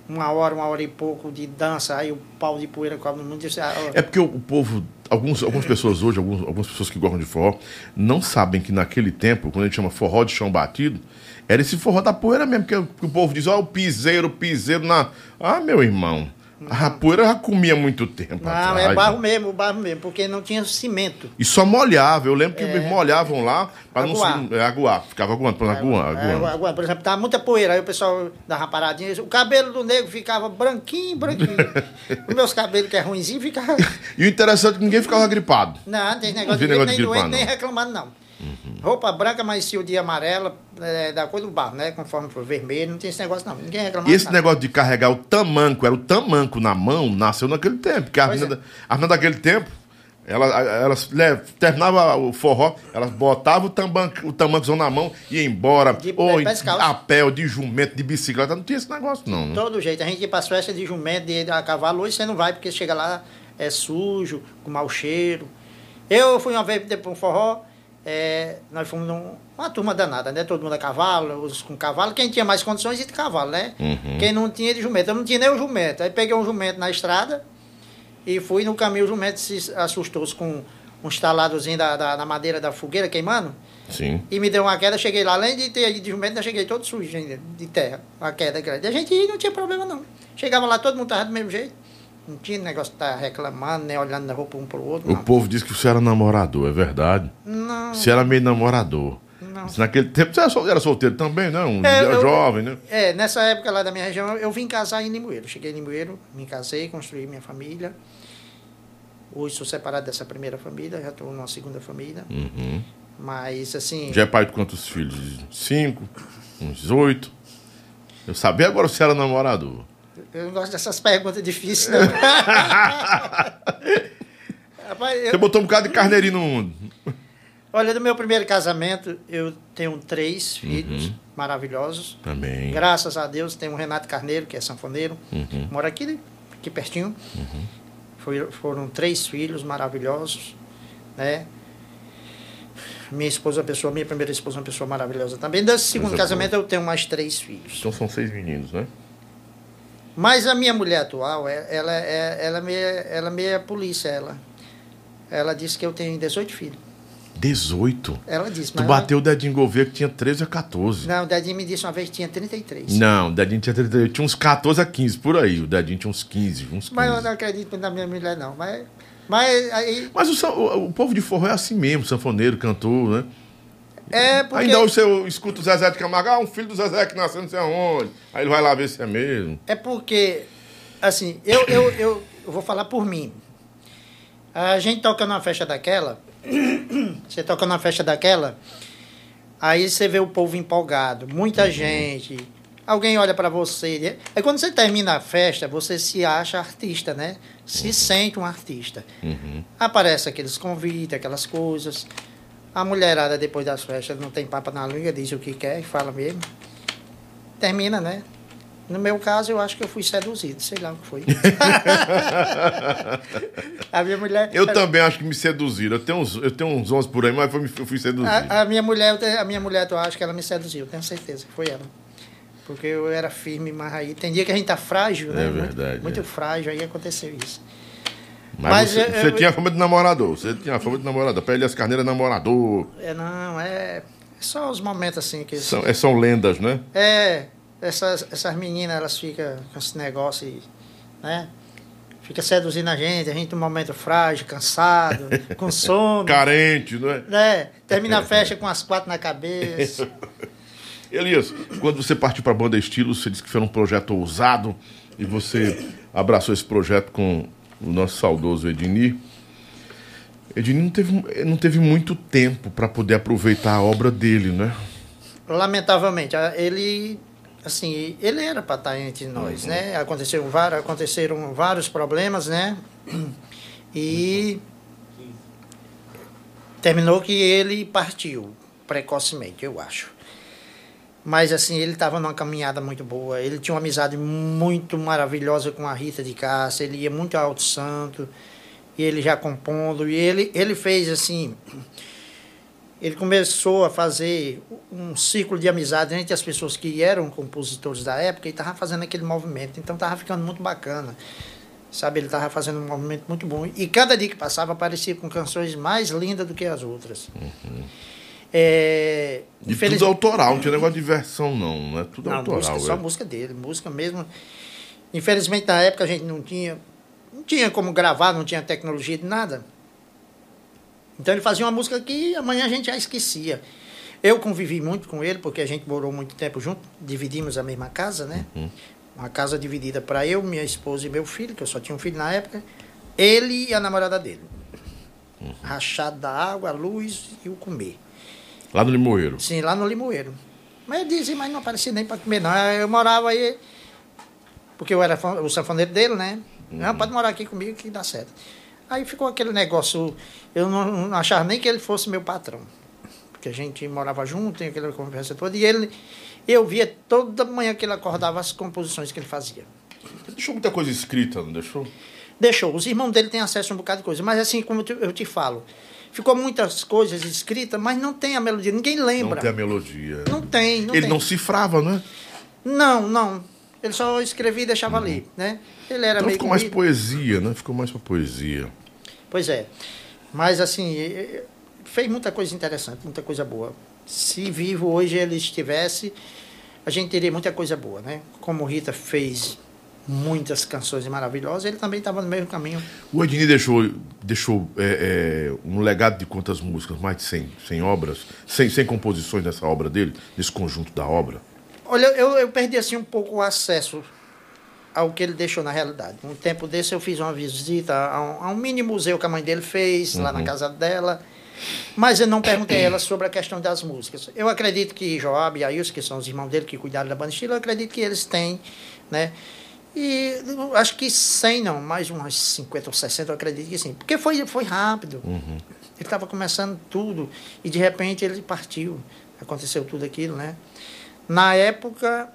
S2: uma hora, uma hora e pouco de dança, aí o pau de poeira cobre. Disse, ah,
S1: É porque o, povo, alguns, algumas pessoas hoje, alguns, algumas pessoas que gostam de forró, não sabem que naquele tempo, quando a gente chama forró de chão batido, era esse forró da poeira mesmo, que, o- povo diz, ó, o piseiro, piseiro na. Ah, meu irmão, a poeira já comia muito tempo.
S2: não,
S1: atrás,
S2: é barro
S1: né?
S2: mesmo, barro mesmo, porque não tinha cimento.
S1: E só molhava. Eu lembro que eles molhavam lá para não
S2: Aguar.
S1: se. É, aguar. Ficava aguando, para aguar,
S2: É,
S1: aguando.
S2: por exemplo, tava muita poeira, aí o pessoal dava paradinha, o cabelo do negro ficava branquinho, branquinho. Os meus cabelos, que é ruimzinho, ficava.
S1: E o interessante é que ninguém ficava gripado.
S2: Não, não tem negócio
S1: vi
S2: de
S1: negócio
S2: nem
S1: de gripar,
S2: doente, nem
S1: não. Uhum.
S2: reclamando, não. Roupa branca, mas se o dia amarela, é, da cor do barro, né? Conforme for vermelho, não tem esse negócio, não. Ninguém reclama.
S1: E esse
S2: nada.
S1: negócio de carregar o tamanco, era o tamanco na mão, nasceu naquele tempo. Porque
S2: Pois
S1: meninas as meninas daquele tempo, elas, elas le- terminava o forró, elas botavam o, tamanco, o tamancozão na mão e ia embora.
S2: De-
S1: ou
S2: é, descalço.
S1: a pé, de jumento, de bicicleta. Não tinha esse negócio, não. né?
S2: Todo jeito. A gente ia para as festas de jumento, de a cavalo, hoje você não vai, porque chega lá, é sujo, com mau cheiro. Eu fui uma vez para um forró, é, nós fomos num, uma turma danada, né? Todo mundo a cavalo, os com cavalo. Quem tinha mais condições ia de cavalo, né?
S1: Uhum.
S2: Quem não tinha de jumento. Eu não tinha nem o jumento. Aí peguei um jumento na estrada e fui no caminho. O jumento se assustou com um estaladozinho da, da, na madeira da fogueira queimando.
S1: Sim.
S2: E me deu uma queda, cheguei lá, além de ter ido de jumento, ainda cheguei todo sujo ainda, de terra, a queda grande. A gente não tinha problema não. Chegava lá, todo mundo tava do mesmo jeito. Não tinha negócio de estar reclamando, nem olhando na roupa um pro outro,
S1: O
S2: não.
S1: povo disse que você era namorador, é verdade.
S2: Não,
S1: Você era meio namorador.
S2: não.
S1: Naquele tempo você era sol- era solteiro também, não? Um
S2: É, eu-
S1: jovem, né?
S2: É, nessa época lá da minha região, eu, eu vim casar em Limoeiro. Cheguei em Limoeiro, me casei, construí minha família. Hoje sou separado dessa primeira família, já estou numa segunda família.
S1: Uhum.
S2: Mas, assim,
S1: Já é pai de quantos filhos? Cinco? Uns oito? Eu sabia agora se era namorador.
S2: Eu não gosto dessas perguntas difíceis, não. Rapaz, eu-
S1: Você botou um bocado de carneirinho no mundo.
S2: Olha, do meu primeiro casamento, eu tenho três
S1: Uhum.
S2: filhos maravilhosos.
S1: Também.
S2: Graças a Deus, tem o Renato Carneiro, que é sanfoneiro,
S1: Uhum.
S2: mora aqui, aqui pertinho. Foi- foram três filhos maravilhosos, né? Minha esposa é uma pessoa, minha primeira esposa é uma pessoa maravilhosa também. Desse segundo
S1: Coisa
S2: casamento, eu tenho mais três filhos.
S1: Então são seis meninos, né?
S2: Mas a minha mulher atual, é- ela é, ela é meia, ela é meia polícia, ela. Ela disse que eu tenho 18 filhos.
S1: 18.
S2: Ela disse,
S1: Tu
S2: mas
S1: bateu o dedinho Gouveia que tinha 13 a 14.
S2: Não, o Dedinho me disse uma vez que tinha 33.
S1: Não, o dedinho tinha 33. Tinha uns 14 a 15 por aí. O dedinho tinha uns 15, uns 15.
S2: Mas eu não acredito na minha mulher, não. Mas, mas aí.
S1: Mas o, o- o povo de forró é assim mesmo, sanfoneiro, cantor, né?
S2: É porque.
S1: Ainda hoje você escuta o Zezé de Camargo, ah, um filho do Zezé que nasceu não sei aonde. Aí ele vai lá ver se é mesmo.
S2: É porque. Assim, eu, eu, eu, eu vou falar por mim. A gente toca numa festa daquela. Você toca numa festa daquela. Aí você vê o povo empolgado, muita gente. Alguém olha pra você. né? Aí quando você termina a festa, você se acha artista, né? Se sente um artista.
S1: Uhum.
S2: Aparece aqueles convites, aquelas coisas. A mulherada, depois das festas, não tem papa na língua, diz o que quer e fala mesmo. Termina, né? No meu caso, eu acho que eu fui seduzido, sei lá o que foi. a minha mulher.
S1: Eu também acho que me seduziram. Eu tenho uns, eu tenho uns 11 por aí, mas foi- eu fui seduzido.
S2: A, a minha mulher, a minha mulher, eu acho que ela me seduziu, tenho certeza que foi ela. Porque eu era firme, mas aí tem dia que a gente tá frágil, né?
S1: É
S2: Muito-
S1: verdade,
S2: Muito,
S1: é.
S2: frágil, aí aconteceu isso.
S1: Mas,
S2: Mas
S1: você,
S2: eu-
S1: você tinha fama de namorador. Você tinha fama de namorador. Pra Elias Carneiro é namorador.
S2: É, não, é, é só os momentos assim que.
S1: São, é, são lendas, né?
S2: É, essas, essas meninas, elas ficam com esse negócio, e, né? Fica seduzindo a gente, a gente num momento frágil, cansado, com sono.
S1: Carente, não é?
S2: Né? Termina a festa com as quatro na cabeça.
S1: Elias, quando você partiu para a banda Estilo, você disse que foi um projeto ousado e você abraçou esse projeto com o nosso saudoso Ednir. Ednir não teve, não teve muito tempo para poder aproveitar a obra dele, né?
S2: Lamentavelmente, ele, assim, ele era para estar entre nós, né? Aconteceram vários, aconteceram vários problemas, né? E terminou que ele partiu precocemente, eu acho. Mas assim, ele estava numa caminhada muito boa. Ele tinha uma amizade muito maravilhosa com a Rita de Cássia. Ele ia muito ao Alto Santo. E ele já compondo. E ele, ele fez assim. ele começou a fazer um círculo de amizade entre as pessoas que eram compositores da época e estava fazendo aquele movimento. Então estava ficando muito bacana. Sabe, ele estava fazendo um movimento muito bom. E cada dia que passava aparecia com canções mais lindas do que as outras.
S1: Uhum.
S2: É,
S1: e infeliz... tudo autoral, não tinha negócio de versão, não. Não é tudo
S2: não,
S1: autoral.
S2: Música, é. Só música dele, música mesmo. Infelizmente, na época a gente não tinha, não tinha como gravar, não tinha tecnologia de nada. Então ele fazia uma música que amanhã a gente já esquecia. Eu convivi muito com ele, porque a gente morou muito tempo junto, dividimos a mesma casa, né? Uhum. Uma casa dividida para eu, minha esposa e meu filho, que eu só tinha um filho na época, ele e a namorada dele. Uhum. Rachado da água, a luz e o comer.
S1: Lá no Limoeiro?
S2: Sim, lá no Limoeiro. Mas eu dizia, mas não aparecia nem para comer, não. Eu morava aí, porque eu era o sanfoneiro dele, né? Uhum. Não, pode morar aqui comigo que dá certo. Aí ficou aquele negócio, eu não, não achava nem que ele fosse meu patrão. Porque a gente morava junto, tem aquela conversa toda, e ele, eu via toda manhã que ele acordava as composições que ele fazia.
S1: Deixou muita coisa escrita, não deixou?
S2: Deixou. Os irmãos dele têm acesso a um bocado de coisa. Mas assim, como eu te falo, ficou muitas coisas escritas, mas não tem a melodia. Ninguém lembra.
S1: Não tem a melodia.
S2: Não tem. Não
S1: ele
S2: tem.
S1: não cifrava, né?
S2: Não, não. Ele só escrevia e deixava uhum. ali, né? Ele era
S1: então
S2: meio
S1: ficou mais poesia, né? Ficou mais para poesia.
S2: Pois é. Mas assim, fez muita coisa interessante, muita coisa boa. Se vivo hoje ele estivesse, a gente teria muita coisa boa, né? Como Rita fez muitas canções maravilhosas, ele também estava no mesmo caminho.
S1: O Ednei deixou, deixou é, é, um legado de quantas músicas? Mais de 100, 100 obras? 100, 100 composições dessa obra dele? Desse conjunto da obra?
S2: Olha, eu, eu perdi assim um pouco o acesso ao que ele deixou na realidade. Um tempo desse eu fiz uma visita a um, a um mini museu que a mãe dele fez, uhum. lá na uhum. casa dela, mas eu não perguntei a ela sobre a questão das músicas. Eu acredito que Joab e Ailson, que são os irmãos dele que cuidaram da banda estilo, eu acredito que eles têm, né? E acho que 100 não, mais umas 50 ou 60 eu acredito que sim. Porque foi, foi rápido.
S1: Uhum.
S2: Ele estava começando tudo e de repente ele partiu. Aconteceu tudo aquilo, né? Na época,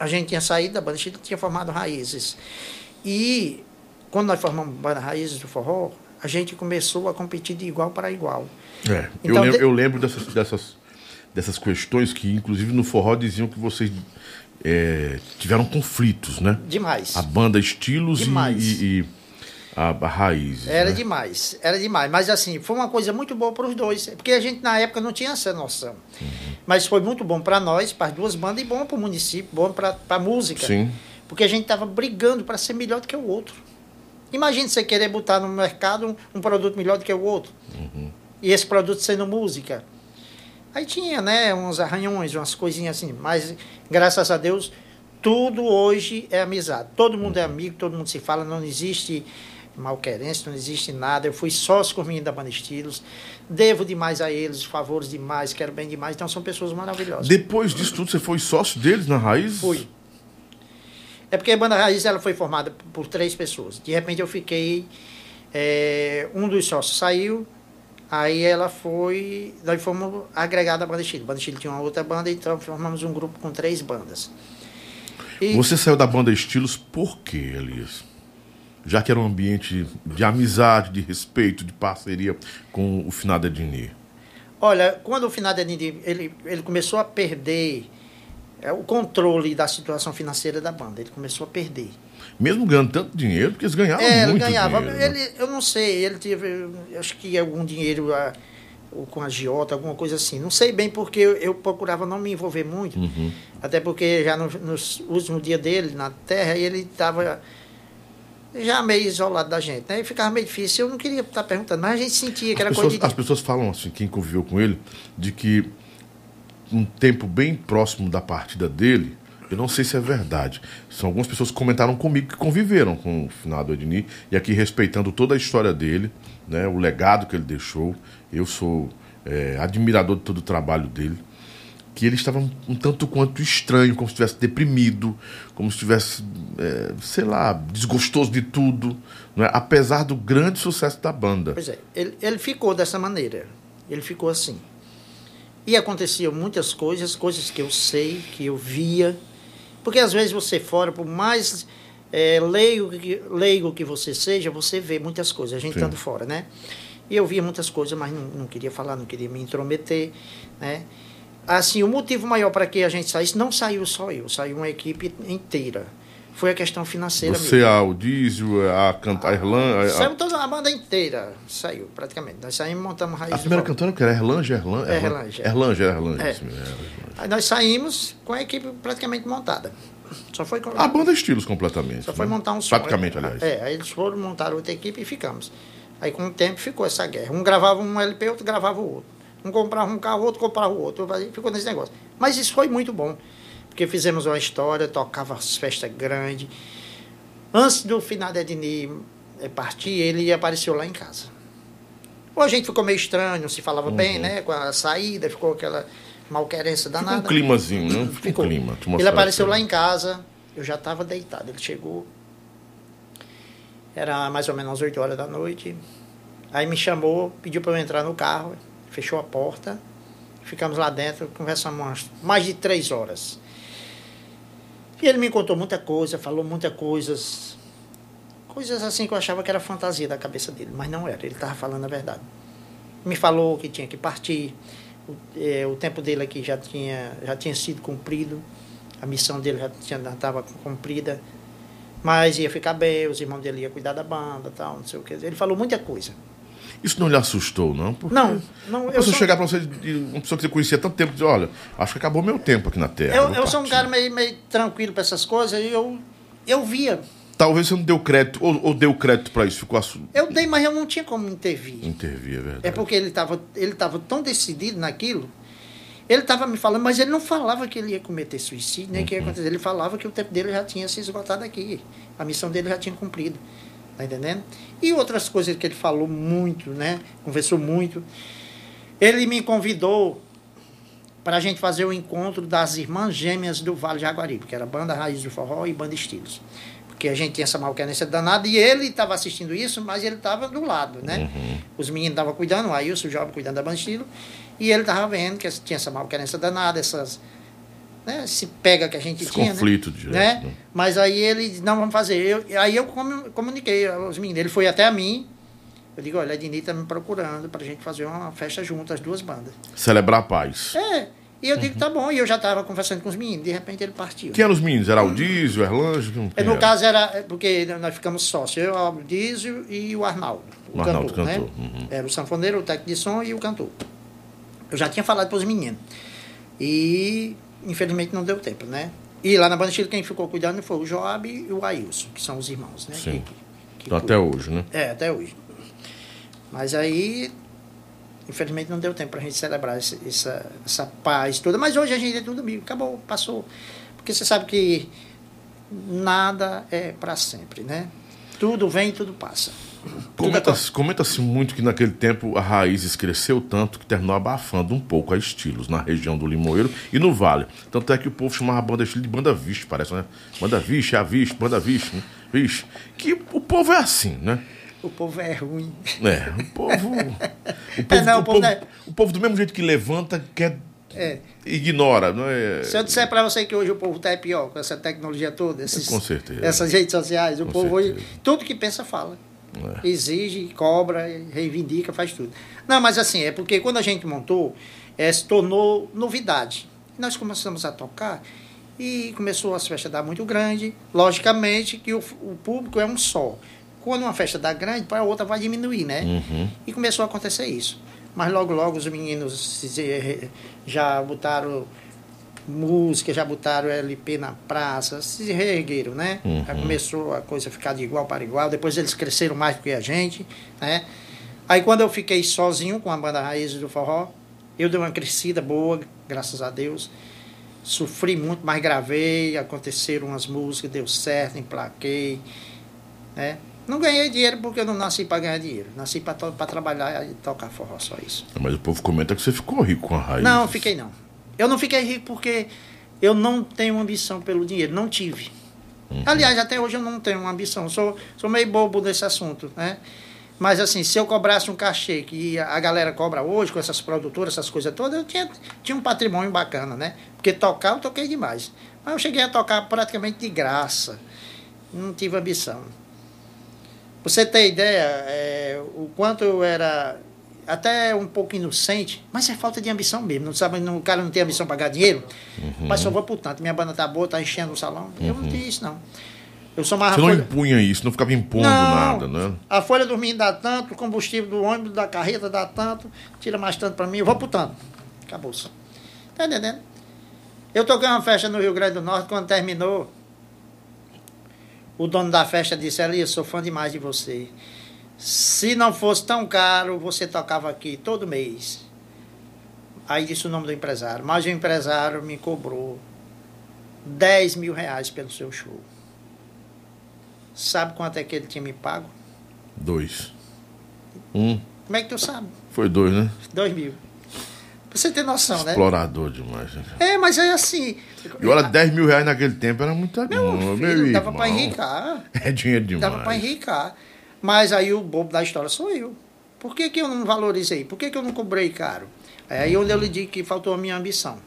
S2: a gente tinha saído da banda, a gente tinha formado Raízes. E quando nós formamos a banda Raízes do Forró, a gente começou a competir de igual para igual.
S1: É, então, eu, lembro, eu lembro dessas, dessas, dessas questões que, inclusive, no forró diziam que vocês é, tiveram conflitos, né?
S2: Demais.
S1: A banda Estilos Demais. e, e a, a raiz.
S2: Era
S1: né?
S2: demais, era demais. Mas assim, foi uma coisa muito boa para os dois. Porque a gente na época não tinha essa noção. Uhum. Mas foi muito bom para nós, para as duas bandas, e bom para o município, bom para a música.
S1: Sim.
S2: Porque a gente estava brigando para ser melhor do que o outro. Imagine você querer botar no mercado um, um produto melhor do que o outro.
S1: Uhum.
S2: E esse produto sendo música. Aí tinha, né, uns arranhões, umas coisinhas assim. Mas, graças a Deus, tudo hoje é amizade. Todo mundo é amigo, todo mundo se fala, não existe malquerência, não existe nada. Eu fui sócio com da Banda Estilos, devo demais a eles, favores demais, quero bem demais. Então são pessoas maravilhosas.
S1: Depois disso tudo, você foi sócio deles na Raiz?
S2: Fui. É porque a Banda Raiz ela foi formada por três pessoas. De repente eu fiquei. É, um dos sócios saiu, aí ela foi. Nós fomos agregados à Banda. A Banda Estilo tinha uma outra banda, então formamos um grupo com três bandas.
S1: E... Você saiu da banda Estilos por quê, Elias? já que era um ambiente de amizade, de respeito, de parceria com o finado Ednir?
S2: Olha, quando o finado Ednir ele, ele começou a perder é, o controle da situação financeira da banda, ele começou a perder.
S1: Mesmo ganhando tanto dinheiro, porque eles ganhavam
S2: é,
S1: muito
S2: ele ganhava.
S1: dinheiro.
S2: Ele, né? Eu não sei, ele teve, acho que algum dinheiro a, com a Giota, alguma coisa assim. Não sei bem porque eu, eu procurava não me envolver muito,
S1: uhum.
S2: até porque já no, nos últimos dias dele na Terra, ele estava já meio isolado da gente, né? E ficava meio difícil. Eu não queria estar perguntando, mas a gente sentia que
S1: as
S2: era
S1: pessoas,
S2: coisa de...
S1: As pessoas falam assim, quem conviveu com ele, de que um tempo bem próximo da partida dele, eu não sei se é verdade. São algumas pessoas que comentaram comigo que conviveram com o finado Edni, e aqui respeitando toda a história dele, né, o legado que ele deixou. Eu sou é, admirador de todo o trabalho dele que ele estava um tanto quanto estranho, como se estivesse deprimido, como se estivesse, é, sei lá, desgostoso de tudo, não é? apesar do grande sucesso da banda.
S2: Pois é, ele, ele ficou dessa maneira, ele ficou assim. E aconteciam muitas coisas, coisas que eu sei, que eu via, porque às vezes você fora, por mais é, leigo, que, leigo que você seja, você vê muitas coisas, a gente estando fora, né? E eu via muitas coisas, mas não, não queria falar, não queria me intrometer, né? Assim, o motivo maior para que a gente saísse, não saiu só eu, saiu uma equipe inteira. Foi a questão financeira
S1: Você,
S2: mesmo.
S1: a o Dízio, a cantar a Erlan. a-
S2: Saiu toda a banda inteira, saiu praticamente. Nós saímos e montamos raiz
S1: A primeira cantora que era Erlange, Erlan,
S2: É, Erlange, é.
S1: Erlange, Erlange.
S2: É.
S1: Erlange.
S2: Aí nós saímos com a equipe praticamente montada. Só foi
S1: A banda é estilos completamente.
S2: Só foi
S1: né?
S2: montar um som.
S1: Praticamente, aliás.
S2: É, aí eles foram montar outra equipe e ficamos. Aí com o tempo ficou essa guerra. Um gravava um LP, outro gravava o outro. Um comprava um carro, outro comprava o outro. Ficou nesse negócio. Mas isso foi muito bom. Porque fizemos uma história, tocava as festas grandes. Antes do final de Ednei eh, partir, ele apareceu lá em casa. Ou a gente ficou meio estranho, não se falava bem, né? Com a saída, ficou aquela malquerência
S1: Ficou um
S2: danada.
S1: climazinho, né? Ficou,
S2: Ficou.
S1: um clima.
S2: Ele apareceu lá
S1: diferente.
S2: em casa, eu já estava deitado. Ele chegou, era mais ou menos às 8 horas da noite. Aí me chamou, pediu para eu entrar no carro, fechou a porta, ficamos lá dentro, conversamos mais de três horas. E ele me contou muita coisa, falou muitas coisas, coisas assim que eu achava que era fantasia da cabeça dele, mas não era, ele estava falando a verdade. Me falou que tinha que partir, o, eh, o tempo dele aqui já tinha, já tinha sido cumprido, a missão dele já estava cumprida, mas ia ficar bem, os irmãos dele iam cuidar da banda tal, não sei o que. Ele falou muita coisa.
S1: Isso não lhe assustou, não? Porque
S2: Não, não,
S1: Se
S2: eu sou,
S1: chegar pra você, uma pessoa que você conhecia há tanto tempo, dizer, olha, acho que acabou meu tempo aqui na Terra.
S2: eu, eu sou um
S1: partir."
S2: cara meio, meio tranquilo para essas coisas e eu, eu via.
S1: Talvez você não deu crédito, ou, ou deu crédito pra isso, ficou assu...
S2: Eu dei, mas eu não tinha como intervir.
S1: intervir, é verdade.
S2: É porque ele estava ele tava tão decidido naquilo. Ele estava me falando, mas ele não falava que ele ia cometer suicídio, nem que ia acontecer. Ele falava que o tempo dele já tinha se esgotado aqui. A missão dele já tinha cumprido. Tá entendendo? E outras coisas que ele falou muito, né? Conversou muito. Ele me convidou para a gente fazer o encontro das irmãs gêmeas do Vale de Jaguaribe, que era Banda Raiz do Forró e Banda Estilos. Porque a gente tinha essa malquerência danada e ele estava assistindo isso, mas ele estava do lado, né? Os meninos estavam cuidando, o Ailson, o jovem, cuidando da Banda Estilo, e ele estava vendo que tinha essa malquerência danada, essas, né, esse pega que a gente
S1: Esse
S2: tinha,
S1: conflito
S2: né?
S1: direto,
S2: né?
S1: né?
S2: Mas aí ele disse, não, vamos fazer. Eu, aí eu comu- comuniquei aos meninos, ele foi até a mim, eu digo, olha, a Ednei está me procurando para a gente fazer uma festa junto, as duas bandas.
S1: Celebrar a paz.
S2: É, e eu digo, tá bom, e eu já estava conversando com os meninos, de repente ele partiu.
S1: Quem eram os meninos? Era o Dízio, o Erlange?
S2: É, no
S1: era?
S2: caso era, é, porque nós ficamos sócios, eu, o Aldísio e o Arnaldo, o,
S1: O Arnaldo,
S2: cantor, né?
S1: cantor, uhum.
S2: Era o sanfoneiro, o técnico de som e o cantor. Eu já tinha falado para os meninos. E, infelizmente, não deu tempo, né? E lá na Banda Chile, quem ficou cuidando foi o Joab e o Ailson, que são os irmãos, né?
S1: Sim.
S2: Que- que-
S1: Então, até hoje, né?
S2: É, até hoje. Mas aí, infelizmente, não deu tempo para a gente celebrar esse- essa, essa paz toda. Mas hoje a gente é tudo amigo, acabou, passou. Porque você sabe que nada é para sempre, né? Tudo vem tudo passa.
S1: Comenta-se comenta-se muito que naquele tempo a Raízes cresceu tanto que terminou abafando um pouco a estilos na região do Limoeiro e no Vale. Tanto é que o povo chamava a banda estilo de banda Vixe, parece, né? Banda Vixe, a Vixe, banda Vixe, né? Vixe. Que o povo é assim, né?
S2: O povo é ruim.
S1: É, o povo. O povo,
S2: não,
S1: o
S2: o povo é-
S1: o povo do mesmo jeito que levanta, quer.
S2: É.
S1: Ignora, não é?
S2: Se eu disser para você que hoje o povo está pior com essa tecnologia toda, esses,
S1: Com certeza.
S2: essas redes sociais, o
S1: Com
S2: povo hoje,
S1: certeza.
S2: tudo que pensa fala.
S1: É.
S2: Exige, cobra, reivindica, faz tudo. Não, mas assim, é porque quando a gente montou, é, se tornou novidade. Nós começamos a tocar e começou as festas a dar muito grande. Logicamente que o, o público é um só. Quando uma festa dá grande, para a outra vai diminuir, né?
S1: Uhum.
S2: E começou a acontecer isso. Mas logo, logo os meninos se- já botaram música, já botaram LP na praça, se reergueram, né?
S1: Uhum.
S2: Já começou a coisa a ficar de igual para igual. Depois eles cresceram mais do que a gente, né? Aí quando eu fiquei sozinho com a banda Raízes do Forró, eu dei uma crescida boa, graças a Deus. Sofri muito, mas gravei, aconteceram umas músicas, deu certo, emplaquei, né? Não ganhei dinheiro porque eu não nasci para ganhar dinheiro. Nasci para trabalhar e tocar forró, só isso.
S1: Mas o povo comenta que você ficou rico com a Raízes.
S2: Não, fiquei não. Eu não fiquei rico porque eu não tenho ambição pelo dinheiro, não tive. Aliás, até hoje eu não tenho uma ambição, sou, sou meio bobo nesse assunto, né? Mas assim, se eu cobrasse um cachê que a galera cobra hoje com essas produtoras, essas coisas todas, eu tinha, tinha um patrimônio bacana, né? Porque tocar eu toquei demais. Mas eu cheguei a tocar praticamente de graça. Não tive ambição. Você ter ideia, é, o quanto eu era até um pouco inocente, mas é falta de ambição mesmo. Não sabe, não, o cara não tem ambição para ganhar dinheiro,
S1: Uhum.
S2: mas só vou por tanto. Minha banda tá boa, tá enchendo o salão. Eu não tinha isso, não. Eu sou mais
S1: Você não impunha isso, não ficava impondo nada, né?
S2: A folha do milho dá tanto, o combustível do ônibus, da carreta dá tanto, tira mais tanto para mim, eu vou por tanto. Acabou-se. Tá entendendo? Eu toquei uma festa no Rio Grande do Norte, quando terminou, o dono da festa disse, Elias, sou fã demais de você. Se não fosse tão caro, você tocava aqui todo mês. Aí disse o nome do empresário. Mas o empresário me cobrou 10 mil reais pelo seu show. Sabe quanto é que ele tinha me pago?
S1: Dois. Um.
S2: Como é que tu sabe?
S1: Foi dois, né?
S2: 2 mil. Pra você ter noção, né?
S1: Explorador demais. Né?
S2: É, mas é assim.
S1: E olha, 10 mil reais naquele tempo era muita
S2: Meu
S1: meu
S2: filho, dava
S1: irmão.
S2: pra enricar.
S1: É dinheiro demais.
S2: Dava para enricar. Mas aí o bobo da história sou eu. Por que, que eu não valorizei? Por que, que eu não cobrei caro? É aí onde eu lhe digo que faltou a minha ambição.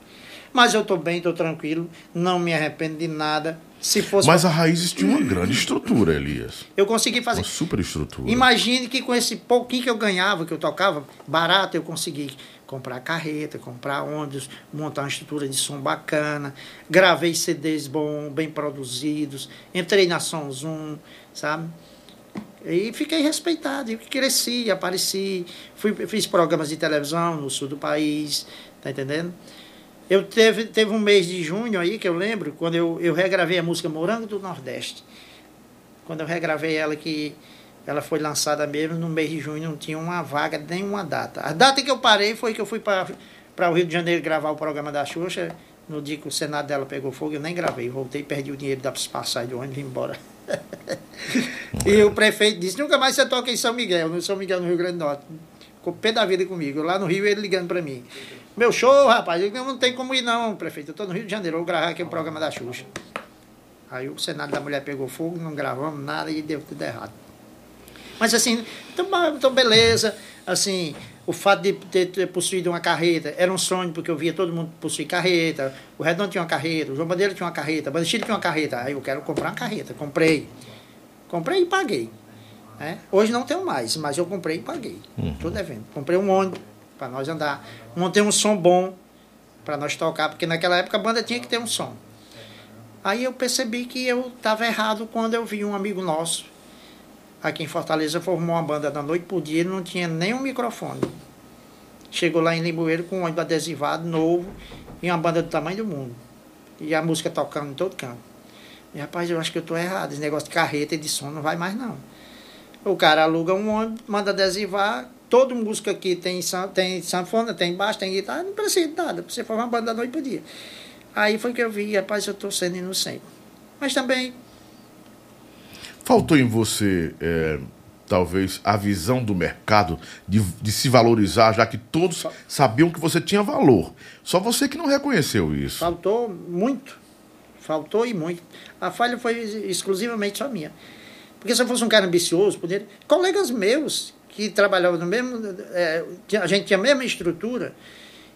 S2: Mas eu estou bem, estou tranquilo, não me arrependo de nada. Se fosse.
S1: Mas a Raízes tinha uma grande estrutura, Elias.
S2: Eu consegui fazer.
S1: Uma super estrutura.
S2: Imagine que com esse pouquinho que eu ganhava, que eu tocava, barato, eu consegui comprar carreta, comprar ônibus, montar uma estrutura de som bacana, gravei CDs bom, bem produzidos, entrei na Som Zoom, sabe? E fiquei respeitado, cresci, apareci, fui, fiz programas de televisão no sul do país, tá entendendo? Eu teve, teve um mês de junho aí que eu lembro, quando eu, eu regravei a música Morango do Nordeste. Quando eu regravei ela, que ela foi lançada mesmo no mês de junho, não tinha uma vaga, nem uma data. A data que eu parei foi que eu fui para o Rio de Janeiro gravar o programa da Xuxa. No dia que o Senado dela pegou fogo, eu nem gravei. Voltei, perdi o dinheiro das passagens do ônibus e vim embora. e o prefeito disse: nunca mais você toca em São Miguel, no São Miguel, no Rio Grande do Norte. Ficou pé da vida comigo. Lá no Rio, ele ligando para mim. Meu show, rapaz, eu não tem como ir não, prefeito. Eu estou no Rio de Janeiro, vou gravar aqui o programa da Xuxa. Aí o Senado da Mulher pegou fogo, não gravamos nada e deu tudo errado. Mas assim, então, então beleza, assim, o fato de ter, ter, possuído uma carreta era um sonho, porque eu via todo mundo possuir carreta, o Redondo tinha uma carreta, o João Bandeira tinha uma carreta, o Bandeira tinha uma carreta, aí eu quero comprar uma carreta, comprei. Comprei e paguei. Né? Hoje não tenho mais, mas eu comprei e paguei. Estou uhum. devendo. Comprei um ônibus para nós andar, montei um som bom para nós tocar, porque naquela época a banda tinha que ter um som. Aí eu percebi que eu estava errado quando eu vi um amigo nosso, aqui em Fortaleza, formou uma banda da noite por dia, não tinha nem um microfone. Chegou lá em Limoeiro com um ônibus adesivado, novo, e uma banda do tamanho do mundo. E a música tocando em todo canto. E, rapaz, eu acho que eu estou errado, esse negócio de carreta e de som não vai mais não. O cara aluga um ônibus, manda adesivar, todo músico aqui tem, tem sanfona, tem baixo, tem guitarra, não precisa de nada, você formar uma banda da noite por dia. Aí foi que eu vi, rapaz, eu estou sendo inocente. Mas também.
S1: Faltou em você, é, talvez, a visão do mercado de, de, se valorizar, já que todos sabiam que você tinha valor. Só você que não reconheceu isso.
S2: Faltou muito. Faltou e muito. A falha foi exclusivamente só minha. Porque se eu fosse um cara ambicioso, poderia. Colegas meus que trabalhavam no mesmo. É, a gente tinha a mesma estrutura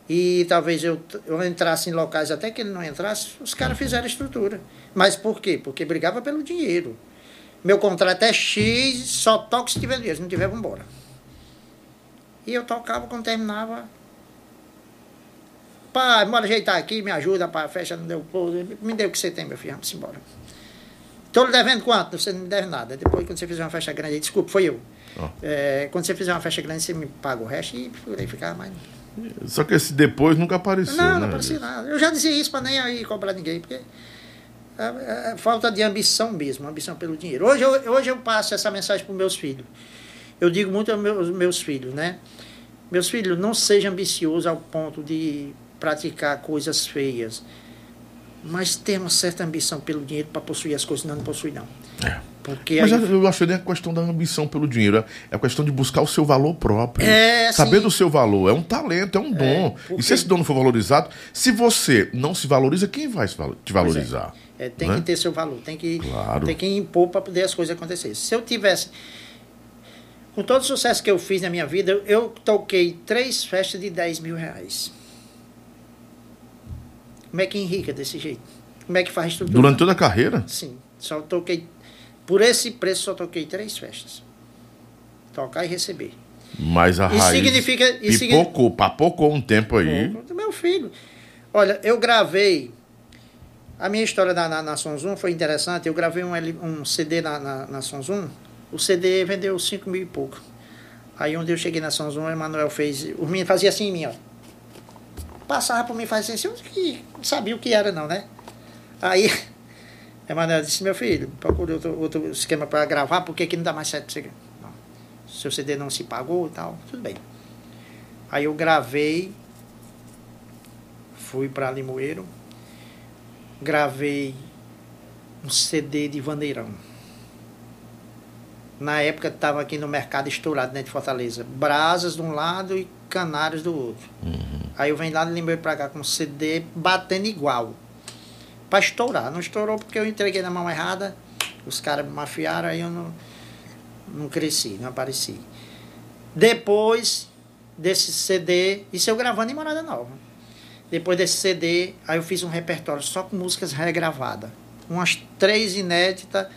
S2: e talvez eu, eu entrasse em locais até que ele não entrasse, os caras fizeram estrutura. Mas por quê? Porque brigava pelo dinheiro. Meu contrato é X, só toco se tiver dinheiro, se não tiver, vamos embora. E eu tocava quando terminava. Pai, bora ajeitar aqui, me ajuda, para a festa não deu. Me deu o que você tem, meu filho, vamos embora. Estou lhe devendo quanto? Você não me deve nada. Depois, quando você fizer uma festa grande, desculpa, foi eu. Oh. É, quando você fizer uma festa grande, você me paga o resto e por ficar mais.
S1: Só que esse depois nunca apareceu.
S2: Não,
S1: né,
S2: não apareceu nada. Eu já dizia isso para nem aí cobrar ninguém, porque é, é, falta de ambição mesmo, ambição pelo dinheiro. Hoje eu, hoje eu passo essa mensagem para os meus filhos. Eu digo muito aos meus, meus filhos, né? Meus filhos, não sejam ambiciosos ao ponto de praticar coisas feias, mas tenha uma certa ambição pelo dinheiro para possuir as coisas, não, não possui não.
S1: É. Porque Mas aí... eu acho que nem a questão da ambição pelo dinheiro, é a questão de buscar o seu valor próprio.
S2: É,
S1: Saber
S2: sim.
S1: do seu valor. É um talento, é um dom. É, porque... E se esse dom não for valorizado, se você não se valoriza, quem vai te valorizar?
S2: É. Tem
S1: né?
S2: que ter seu valor, tem que,
S1: claro.
S2: tem que impor para poder as coisas acontecerem. Se eu tivesse. Com todo o sucesso que eu fiz na minha vida, eu, toquei três festas de 10 mil reais. Como é que enrica desse jeito? Como é que faz estrutura?
S1: Durante toda a carreira?
S2: Sim. Só toquei por esse preço só toquei três festas. Tocar e receber.
S1: Mas a
S2: E
S1: raiz
S2: significa- e
S1: pipocou, papocou um tempo aí.
S2: Do meu filho. Olha, eu gravei. A minha história na, na, na Sonzum foi interessante. Eu gravei um, um CD na, na, na Sonzum. O CD vendeu 5 mil e pouco. Aí onde eu cheguei na Sonzum, o Emanuel fez. O menino fazia assim em mim, ó. Passava por mim e fazia assim. Eu não sabia o que era, não, né? Aí. Emanuel disse: Meu filho, procure outro, outro esquema para gravar, porque aqui não dá mais certo. Não. Seu CD não se pagou e tal. Tudo bem. Aí eu gravei fui para Limoeiro, gravei um CD de Vandeirão. Na época estava aqui no mercado estourado, né, de Fortaleza. Brasas de um lado e Canários do outro. Aí eu venho lá de Limoeiro para cá com um CD batendo igual. Para estourar. Não estourou porque eu entreguei na mão errada, os caras me mafiaram, aí eu não, não cresci, não apareci. Depois desse CD, isso eu gravando em Morada Nova. Depois desse CD, aí eu fiz um repertório só com músicas regravadas. Umas três inéditas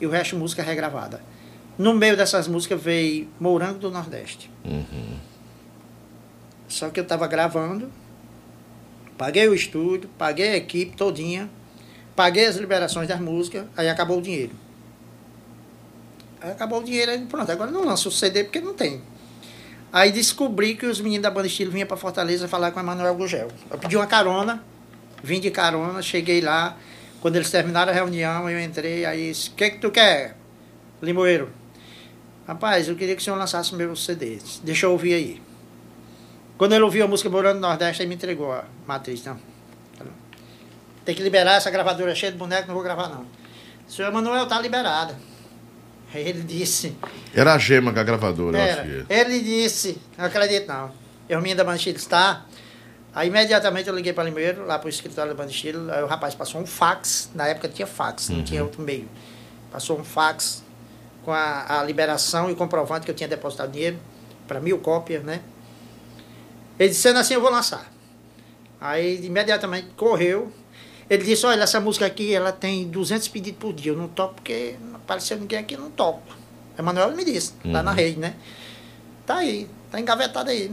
S2: e o resto música regravada. No meio dessas músicas veio Morango do Nordeste.
S1: Uhum.
S2: Só que eu estava gravando, paguei o estúdio, paguei a equipe todinha, paguei as liberações das músicas, aí acabou o dinheiro. Aí acabou o dinheiro, aí pronto, agora não lanço o CD porque não tem. Aí descobri que os meninos da banda estilo vinham para Fortaleza falar com o Emanuel Gugel. Eu pedi uma carona, vim de carona, cheguei lá. Quando eles terminaram a reunião, eu entrei, aí disse, o que que tu quer, Limoeiro? Rapaz, eu queria que o senhor lançasse meu CD. Deixa eu ouvir aí. Quando ele ouviu a música Morando no Nordeste, ele me entregou a matriz. Não. Tem que liberar essa gravadora cheia de boneco, não vou gravar não. O senhor Emanuel tá liberada. Ele disse,
S1: Era a gema da gravadora, eu acho
S2: Era.
S1: que.
S2: Ele disse, não acredito não. Eu minha da Banchila está. Aí imediatamente eu liguei para Limoeiro, lá para o escritório da Banchila. Aí o rapaz passou um fax, na época tinha fax, não tinha outro meio. Passou um fax com a, a liberação e o comprovante que eu tinha depositado dinheiro para mil cópias, né? Ele disse, sendo assim eu vou lançar. Aí imediatamente correu. Ele disse, olha, essa música aqui, ela tem 200 pedidos por dia. Eu não toco porque apareceu ninguém aqui, não toco. Emanuel me disse, tá na
S1: Uhum.
S2: rede, né? Tá aí, tá engavetado aí.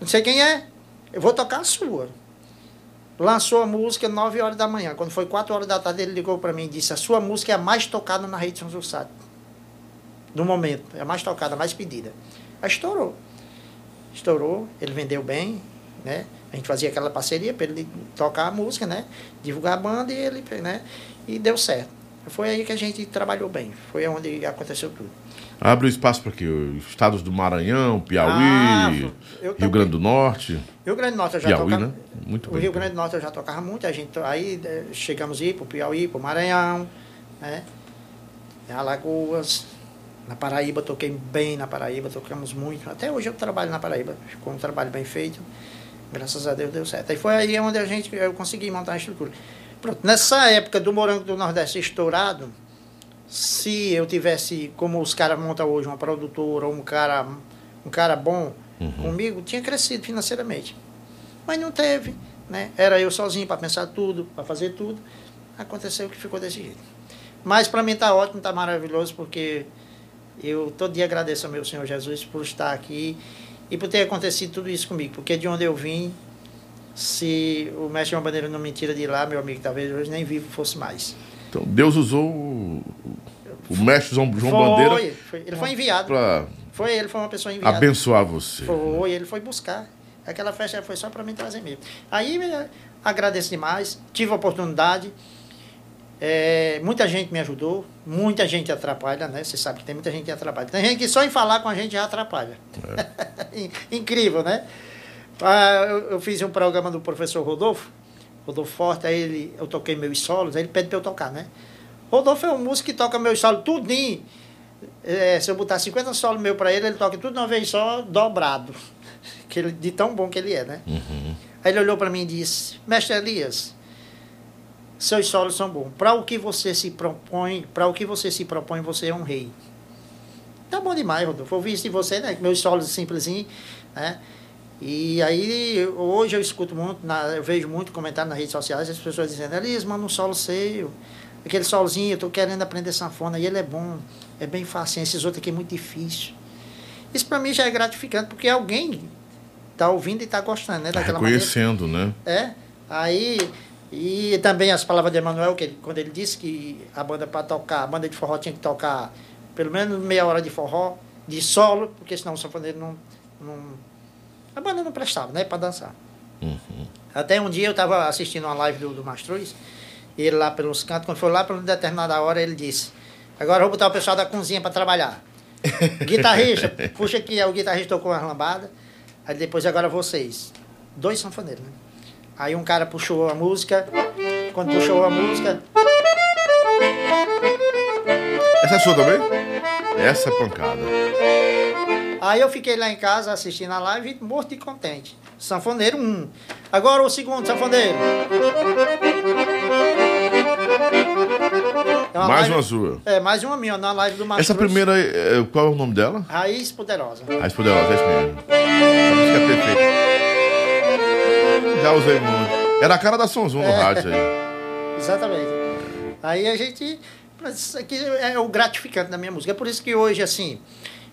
S2: Não sei quem é, eu vou tocar a sua. Lançou a música 9 horas da manhã. Quando foi 4 horas da tarde, ele ligou para mim e disse: A sua música é a mais tocada na rede São José. No momento, é a mais tocada, a mais pedida. Aí estourou. Estourou, ele vendeu bem, né? A gente fazia aquela parceria para ele tocar a música, né? Divulgar a banda e ele, né? E deu certo. Foi aí que a gente trabalhou bem. Foi onde aconteceu tudo.
S1: Abre o espaço para quê? Os Estados do Maranhão, Piauí,
S2: Ah,
S1: Rio. Grande do Norte.
S2: Rio Grande do Norte eu já
S1: Piauí,
S2: tocava.
S1: né? Muito
S2: O
S1: bem.
S2: Rio Grande do Norte eu já tocava muito, a gente aí eh, chegamos a ir para o Piauí, para o Maranhão, né? Alagoas, na Paraíba toquei bem na Paraíba, tocamos muito. Até hoje eu trabalho na Paraíba, ficou um trabalho bem feito. Graças a Deus deu certo. Aí foi aí onde a gente eu consegui montar a estrutura. Pronto, nessa época do Morango do Nordeste estourado, se eu tivesse, como os caras montam hoje, uma produtora ou um cara, um cara bom comigo, tinha crescido financeiramente. Mas não teve, né? Era eu sozinho para pensar tudo, para fazer tudo. Aconteceu que ficou desse jeito. Mas para mim tá ótimo, tá maravilhoso, porque eu todo dia agradeço ao meu Senhor Jesus por estar aqui e por ter acontecido tudo isso comigo. Porque de onde eu vim, se o mestre João Bandeira não me tira de lá, meu amigo, talvez hoje nem vivo fosse mais.
S1: Então, Deus usou o, o mestre João, João
S2: foi,
S1: Bandeira
S2: foi, ele foi enviado.
S1: para
S2: Foi ele, foi uma pessoa enviada.
S1: abençoar você.
S2: Foi, ele foi buscar. Aquela festa foi só para mim trazer mesmo. Aí eh, agradeço demais, tive a oportunidade. eh, muita gente me ajudou, muita gente atrapalha, né? Você sabe que tem muita gente que atrapalha. Tem gente que só em falar com a gente já atrapalha. Incrível, né? Ah, eu, eu fiz um programa do professor Rodolfo, Rodolfo Forte, aí ele, eu toquei meus solos, aí ele pede para eu tocar, né? Rodolfo é um músico que toca meus solos tudinho. É, se eu botar 50 solos meu para ele, ele toca tudo de uma vez só, dobrado. Que ele, de tão bom que ele é, né?
S1: Uhum.
S2: Aí ele olhou para mim e disse: Mestre Elias, seus solos são bons. Para o que você se propõe, para o que você se propõe, você é um rei. Tá bom demais, Rodolfo. Eu ouvi isso de você, né? Meus solos simplesinhos, né? E aí, hoje eu escuto muito, na- eu vejo muito comentário nas redes sociais, as pessoas dizendo, Elias, manda um solo seu. Aquele solzinho, eu tô querendo aprender sanfona, e ele é bom, é bem fácil. Esses outros aqui é muito difícil. Isso para mim já é gratificante, porque alguém está ouvindo e está gostando, né? Daquela
S1: reconhecendo,
S2: maneira. né? É. Aí. E também as palavras de Emanuel, que ele, quando ele disse que a banda para tocar, a banda de forró tinha que tocar pelo menos meia hora de forró, de solo, porque senão o sanfoneiro não. não a banda não prestava, né? Para dançar.
S1: Uhum.
S2: Até um dia eu estava assistindo uma live do, do Mastruz, e ele lá pelos cantos, quando foi lá por uma determinada hora, ele disse: Agora eu vou botar o pessoal da cozinha para trabalhar. Guitarrista, puxa aqui, o guitarrista tocou uma lambada. Aí depois agora vocês. Dois sanfoneiros, né? Aí um cara puxou a música. Quando puxou a música.
S1: Essa é sua também? Essa é pancada.
S2: Aí eu fiquei lá em casa assistindo a live, morto e contente. Sanfoneiro 1. Um. Agora o segundo sanfoneiro.
S1: É uma mais live, uma sua.
S2: É, mais uma minha, na live do Mastro.
S1: Essa primeira, é, qual é o nome dela?
S2: Raiz Poderosa.
S1: Raiz Poderosa, é isso mesmo. A música é perfeita. Já usei muito. Era a cara da Sonzum no é. rádio aí.
S2: Exatamente. Aí a gente. Isso aqui é o gratificante da minha música. É por isso que hoje, assim,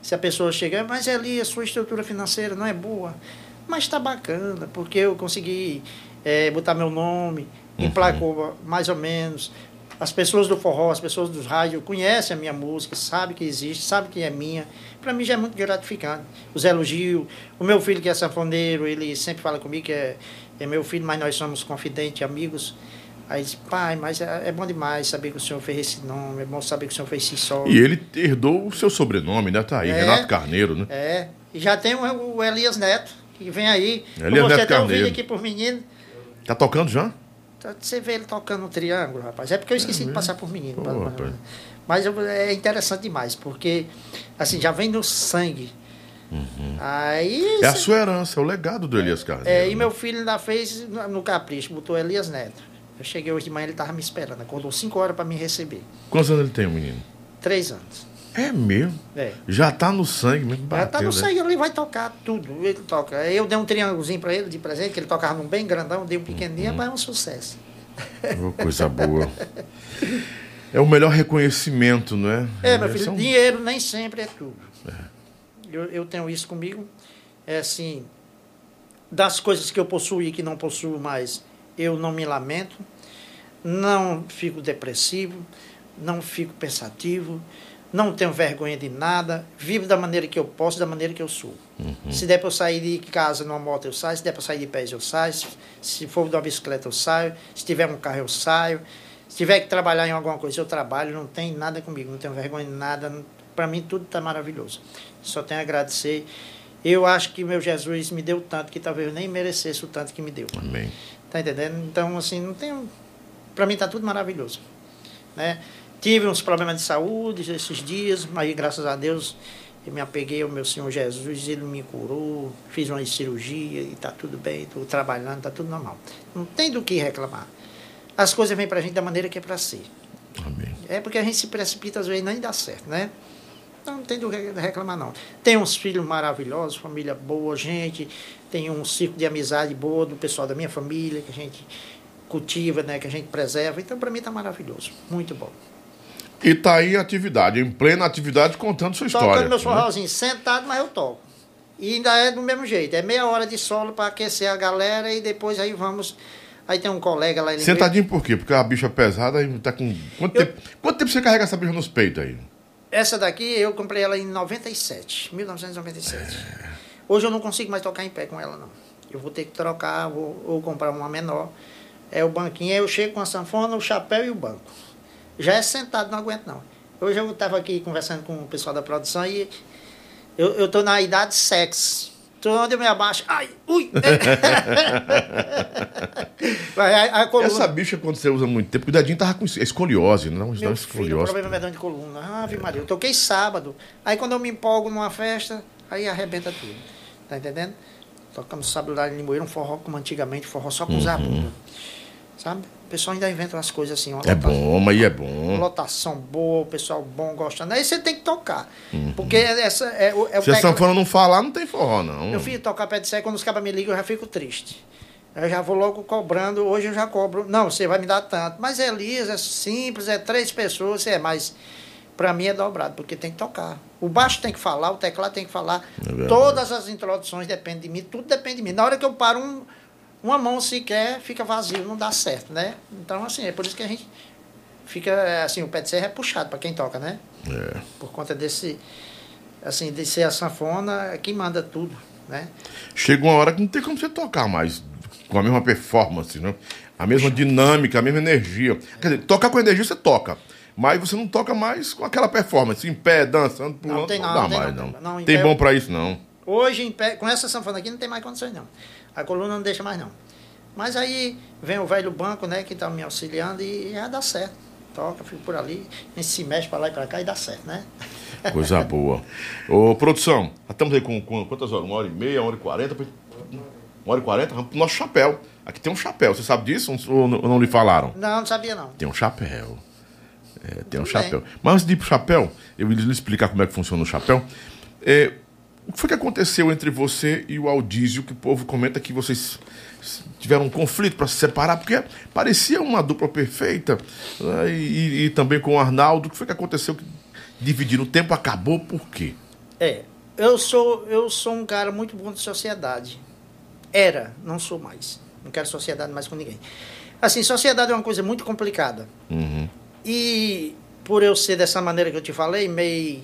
S2: se a pessoa chegar, mas ali a sua estrutura financeira não é boa. Mas está bacana, porque eu consegui é, botar meu nome, uhum. emplacou mais ou menos. As pessoas do forró, as pessoas dos rádios conhecem a minha música, sabem que existe, sabem que é minha. Para mim já é muito gratificante. Os elogios. O meu filho, que é sanfoneiro, ele sempre fala comigo que é, é meu filho, mas nós somos confidentes, amigos. Aí diz, pai, mas é, é, bom demais saber que o senhor fez esse nome, é bom saber que o senhor fez esse sol.
S1: E ele herdou o seu sobrenome, né? Tá aí, é, Renato Carneiro, né?
S2: É. E já tem o, o Elias Neto, que vem aí.
S1: Elias
S2: você
S1: Neto
S2: tem
S1: um
S2: vídeo aqui por menino.
S1: Tá tocando já?
S2: Tá, você vê ele tocando um triângulo, rapaz. É porque eu esqueci
S1: É
S2: de passar por menino.
S1: Pô,
S2: pra-. Mas é interessante demais, porque assim, já vem no sangue. Aí.
S1: Uhum. É a sua herança, é o legado do Elias Carneiro.
S2: é, e
S1: né?
S2: meu filho ainda fez no capricho, botou Elias Neto. Eu cheguei hoje de manhã, ele tava me esperando, acordou 5 horas para me receber.
S1: Quantos anos ele tem, menino?
S2: Três anos.
S1: É mesmo.
S2: É.
S1: Já tá no sangue mesmo.
S2: Já tá no
S1: né?
S2: sangue, ele vai tocar tudo. Ele toca. Eu dei um triângulozinho para ele de presente, que ele tocava num bem grandão, dei um pequenininho, mas é um sucesso.
S1: Ô, coisa boa. É o melhor reconhecimento, não é?
S2: É, meu
S1: Esse
S2: filho,
S1: um-
S2: dinheiro nem sempre é tudo. Eu, eu tenho isso comigo. É assim, das coisas que eu possuo e que não possuo mais, eu não me lamento, não fico depressivo, não fico pensativo, não tenho vergonha de nada, vivo da maneira que eu posso, da maneira que eu sou. Se der para eu sair de casa numa moto, eu saio. Se der para sair de pés, eu saio. Se- Se for de uma bicicleta, eu saio. Se tiver um carro, eu saio. Se tiver que trabalhar em alguma coisa, eu trabalho. Não tem nada comigo, não tenho vergonha de nada. Para mim, tudo está maravilhoso. Só tenho a agradecer. Eu acho que meu Jesus me deu tanto que talvez eu nem merecesse o tanto que me deu.
S1: Amém.
S2: Tá entendendo? Então, assim, não tenho. Para mim, tá tudo maravilhoso. Né? Tive uns problemas de saúde esses dias, mas graças a Deus eu me apeguei ao meu Senhor Jesus, ele me curou, fiz uma cirurgia e tá tudo bem, estou trabalhando, tá tudo normal. Não tem do que reclamar. As coisas vêm pra gente da maneira que é para ser. É porque a gente se precipita, às vezes nem dá certo, né? Então não tem do que reclamar, não. Tem uns filhos maravilhosos, família boa, gente, tem um círculo de amizade boa do pessoal da minha família, que a gente cultiva, né, que a gente preserva. Então, para mim, tá maravilhoso. Muito bom.
S1: E tá aí em atividade, em plena atividade, contando sua história.
S2: Tocando meus
S1: né?
S2: forrozinhos, sentado, mas eu toco. E ainda é do mesmo jeito. É meia hora de solo para aquecer a galera e depois aí vamos. Aí tem um colega lá.
S1: Sentadinho por quê? Porque a bicha é pesada e tá com. Quanto,
S2: Eu-
S1: tempo, quanto tempo você carrega essa bicha nos peitos aí?
S2: Essa daqui eu comprei ela em 97, 1997. Hoje eu não consigo mais tocar em pé com ela, não. Eu vou ter que trocar, vou, ou comprar uma menor. É o banquinho, aí eu chego com a sanfona, o chapéu e o banco. Já é sentado, não aguento não. Hoje eu estava aqui conversando com o pessoal da produção e eu, tô na idade sexo. Onde eu me abaixo. Ai, ui! A, a coluna.
S1: Essa bicha, quando você usa muito tempo, o dedinho tava com escoliose, não?
S2: Meu
S1: uma
S2: filho,
S1: escoliose.
S2: problema é de coluna. Ave Maria, eu toquei sábado. Aí quando eu me empolgo numa festa, aí arrebenta tudo. Tá entendendo? Tocamos sábado lá em Limoeiro, um forró como antigamente, forró só com zabumba. Sabe? O pessoal ainda inventa umas coisas assim.
S1: É bom, mas aí é bom.
S2: lotação boa, o pessoal bom gostando. Aí você tem que tocar. Porque essa é, o- é o
S1: Se a
S2: técnico-
S1: sanfona não falar, não tem forró, não.
S2: eu fiz tocar pé de serra, quando os cabas me ligam, eu já fico triste. Eu já vou logo cobrando, hoje eu já cobro. Não, você vai me dar tanto. Mas é liso, é simples, é três pessoas, é mais. para mim é dobrado, porque tem que tocar. O baixo tem que falar, o teclado tem que falar.
S1: É
S2: Todas as introduções dependem de mim, tudo depende de mim. Na hora que eu paro um, uma mão sequer, fica vazio, não dá certo, né? Então, assim, é por isso que a gente fica, assim, o pé de serra é puxado para quem toca, né?
S1: É.
S2: Por conta desse, assim, de ser a sanfona, é quem manda tudo, né?
S1: Chega uma hora que não tem como você tocar mais com a mesma performance, né? A mesma dinâmica, a mesma energia. Quer dizer, tocar com energia você toca. Mas você não toca mais com aquela performance, em pé, dançando, pulando. Não,
S2: tem não,
S1: dá
S2: não
S1: mais,
S2: não,
S1: não.
S2: tem não, em
S1: tem bom pra isso, não.
S2: Hoje, em pé, com essa sanfona aqui, não tem mais condições, não. A coluna não deixa mais, não. Mas aí vem o velho banco, né, que tá me auxiliando e já dá certo. Toca, fico por ali, a gente se mexe para lá e para cá e dá certo, né?
S1: Coisa boa. Ô, produção, estamos aí com, com quantas horas? Uma hora e meia, uma hora e quarenta? Uma hora e quarenta? Vamos pro nosso chapéu. Aqui tem um chapéu, você sabe disso ou não, ou não lhe falaram?
S2: Não, não sabia, não.
S1: Tem um chapéu. É, tem um
S2: Tudo
S1: chapéu. Mas antes de ir pro chapéu, eu lhe explicar como é que funciona o chapéu. É, o que foi que aconteceu entre você e o Aldísio, que o povo comenta que vocês tiveram um conflito para se separar, porque parecia uma dupla perfeita, né, e, e- também com o Arnaldo. O que foi que aconteceu que dividiram? O tempo acabou por quê?
S2: É, eu sou, eu sou um cara muito bom de sociedade. Era, não sou mais. Não quero sociedade mais com ninguém. Assim, sociedade é uma coisa muito complicada.
S1: Uhum.
S2: E por eu ser dessa maneira que eu te falei, meio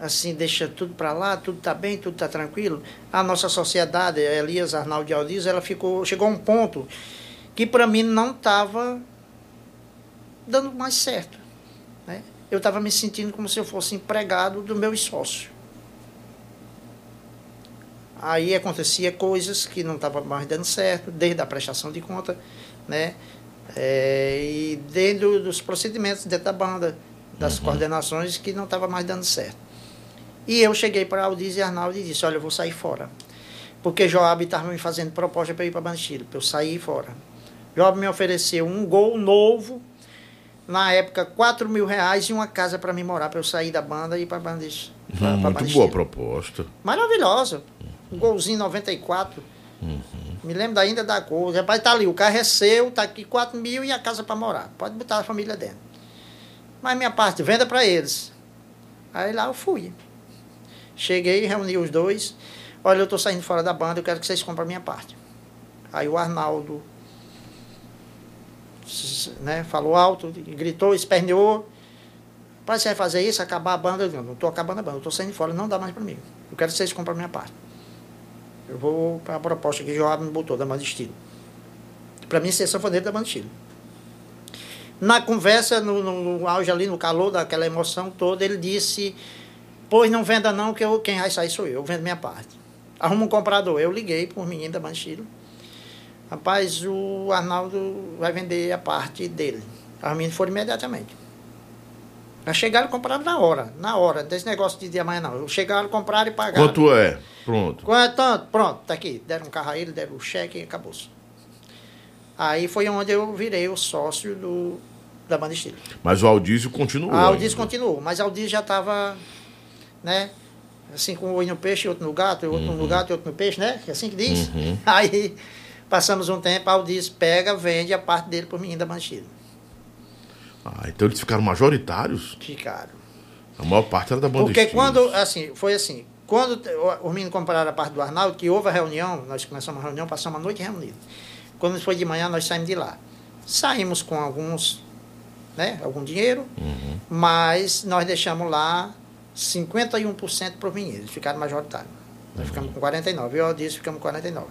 S2: assim, deixa tudo para lá, tudo tá bem, tudo tá tranquilo. A nossa sociedade, a Elias Arnaldo de Aldiz, ela ficou, chegou a um ponto que para mim não estava dando mais certo. Né? Eu estava me sentindo como se eu fosse empregado do meu sócio. Aí acontecia coisas que não estavam mais dando certo, desde a prestação de conta, né? É, e dentro dos procedimentos dentro da banda, das coordenações que não estava mais dando certo. E eu cheguei para Aldiz e Arnaldo e disse, olha, eu vou sair fora. Porque Joab estava me fazendo proposta para ir para Banchilo, para eu sair fora. Joab me ofereceu um gol novo, na época, 4 mil reais e uma casa para mim morar, para eu sair da banda e ir para Bandiz.
S1: Hum, muito boa proposta.
S2: Maravilhosa. Um golzinho 94. Me lembro ainda da cor. Rapaz, tá ali, o carro é seu, tá aqui 4 mil e a casa para morar. Pode botar a família dentro. Mas minha parte, venda para eles. Aí lá eu fui. Cheguei, reuni os dois. Olha, eu tô saindo fora da banda, eu quero que vocês comprem a minha parte. Aí o Arnaldo né, falou alto, gritou, esperneou. Pai, você fazer isso, acabar a banda? Eu não estou acabando a banda, eu estou saindo fora, não dá mais para mim. Eu quero que vocês comprem a minha parte. Eu vou para a proposta que Joab me botou da banda estilo. Para mim, ser sanfoneiro da banda estilo. Na conversa, no, no, no auge ali, no calor daquela emoção toda, ele disse: Pois não venda não, que eu, quem vai sair sou eu, eu vendo minha parte. Arruma um comprador. Eu liguei para um menino da estilo. Rapaz, o Arnaldo vai vender a parte dele. Os meninos foram imediatamente. Já chegaram e compraram na hora, na hora, desse negócio de dia amanhã não. Chegaram, compraram e pagaram.
S1: Quanto é? Pronto.
S2: Quanto é tanto? Pronto, tá aqui. Deram um carro a ele, deram o cheque e acabou-se. Aí foi onde eu virei o sócio do, da banda estilo.
S1: Mas o Aldísio continuou.
S2: A Aldiz
S1: ainda.
S2: continuou, mas a Aldiz já estava, né? Assim, com um olho no peixe, outro no gato, outro no gato e outro no peixe, né? É assim que diz.
S1: Uhum.
S2: Aí passamos um tempo, a Aldiz pega, vende a parte dele pro menino da estilo.
S1: Ah, então eles ficaram majoritários?
S2: Ficaram.
S1: A maior parte era da banda
S2: Porque quando, assim, foi assim, quando o- os meninos compraram a parte do Arnaldo, que houve a reunião, nós começamos a reunião, passamos a noite reunidos. Quando foi de manhã, nós saímos de lá. Saímos com alguns, né, algum dinheiro,
S1: Uhum.
S2: mas nós deixamos lá 51% para os meninos, ficaram majoritários. Nós ficamos com 49, eu e Aldiz ficamos com 49.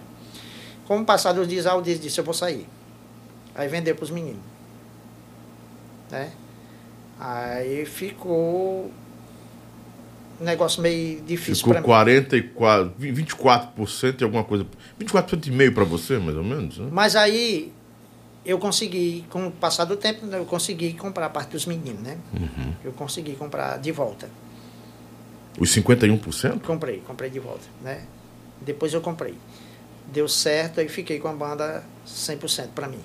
S2: Como passados os dias, a Aldiz disse, eu vou sair. Aí vendeu para os meninos. Né? Aí ficou um negócio meio difícil
S1: Ficou
S2: para mim.
S1: 44, 24% e alguma coisa. 24% e meio para você, mais ou menos? Né?
S2: Mas aí eu consegui, com o passar do tempo, eu consegui comprar a parte dos meninos, né?
S1: Uhum.
S2: Eu consegui comprar de volta.
S1: Os 51%?
S2: Comprei, comprei de volta, né? Depois eu comprei. Deu certo, aí fiquei com a banda 100% para mim.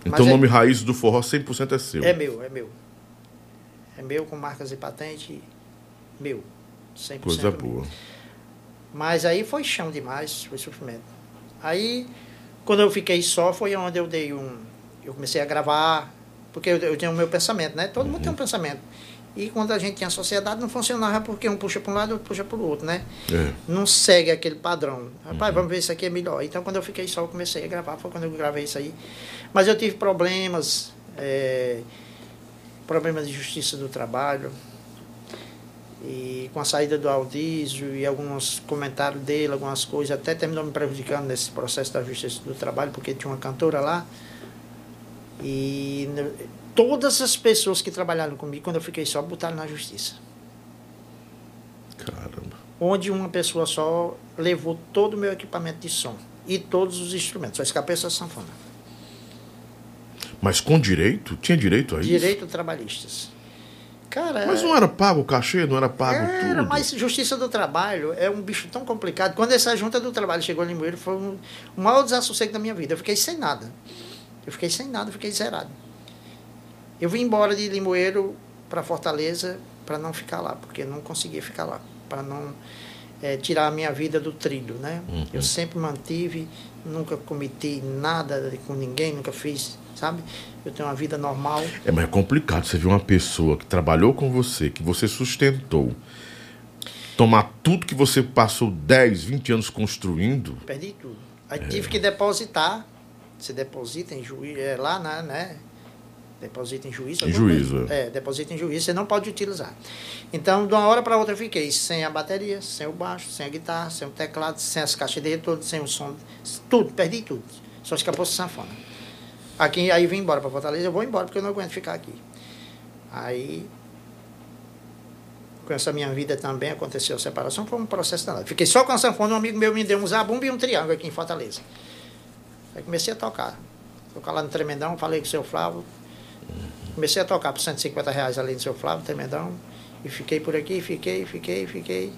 S1: Então
S2: Mas
S1: o
S2: é-
S1: nome raiz do forró 100% é seu.
S2: É meu, é meu. É meu com marcas e patente, meu. 100%
S1: Coisa
S2: meu.
S1: boa.
S2: Mas aí foi chão demais, foi sofrimento. Aí, quando eu fiquei só, foi onde eu dei um. Eu comecei a gravar, porque eu, eu tinha o meu pensamento, né? Todo mundo tem um pensamento. E quando a gente tinha sociedade, não funcionava porque um puxa para um lado e outro puxa para o outro, né?
S1: É.
S2: Não segue aquele padrão. Rapaz, vamos ver isso aqui é melhor. Então, quando eu fiquei só, eu comecei a gravar. Foi quando eu gravei isso aí. Mas eu tive problemas, é, problemas de justiça do trabalho. E com a saída do Aldísio e alguns comentários dele, algumas coisas, até terminou me prejudicando nesse processo da justiça do trabalho, porque tinha uma cantora lá. E todas as pessoas que trabalharam comigo, quando eu fiquei só, botaram na justiça.
S1: Caramba.
S2: Onde uma pessoa só levou todo o meu equipamento de som e todos os instrumentos, só escapei essa sanfona.
S1: Mas com direito? Tinha direito a isso?
S2: Direito trabalhistas. Cara,
S1: Mas não era pago o cachê, não era pago
S2: Era,
S1: tudo.
S2: mas justiça do trabalho é um bicho tão complicado. Quando essa junta do trabalho chegou em Limoeiro, foi um, o maior desassossego da minha vida. Eu fiquei sem nada. Eu fiquei sem nada, eu fiquei zerado. Eu vim embora de Limoeiro para Fortaleza para não ficar lá, porque não conseguia ficar lá, para não eh, tirar a minha vida do trilho, né? Eu sempre mantive, nunca cometi nada com ninguém, nunca fiz, sabe? Eu tenho uma vida normal.
S1: É, mas é complicado você ver uma pessoa que trabalhou com você, que você sustentou, tomar tudo que você passou 10, 20 anos construindo.
S2: Perdi tudo. Aí tive que depositar. Você deposita em juízo, é, lá, né, né? Deposita em juízo.
S1: Em juízo,
S2: coisa. É, deposita em juízo, você não pode utilizar. Então, de uma hora para outra, eu fiquei sem a bateria, sem o baixo, sem a guitarra, sem o teclado, sem as caixas de retorno, sem o som. Tudo, perdi tudo. Só escapou sanfona. Aqui, aí vim embora para Fortaleza, eu vou embora porque eu não aguento ficar aqui. Aí, com essa minha vida também aconteceu a separação, foi um processo danado. Fiquei só com a sanfona, um amigo meu me deu um zabumba e um triângulo aqui em Fortaleza. Aí comecei a tocar. Tocar lá no Tremendão, falei com o seu Flávio. Comecei a tocar por 150 reais ali no seu Flávio, Tremendão. E fiquei por aqui, fiquei, fiquei, fiquei.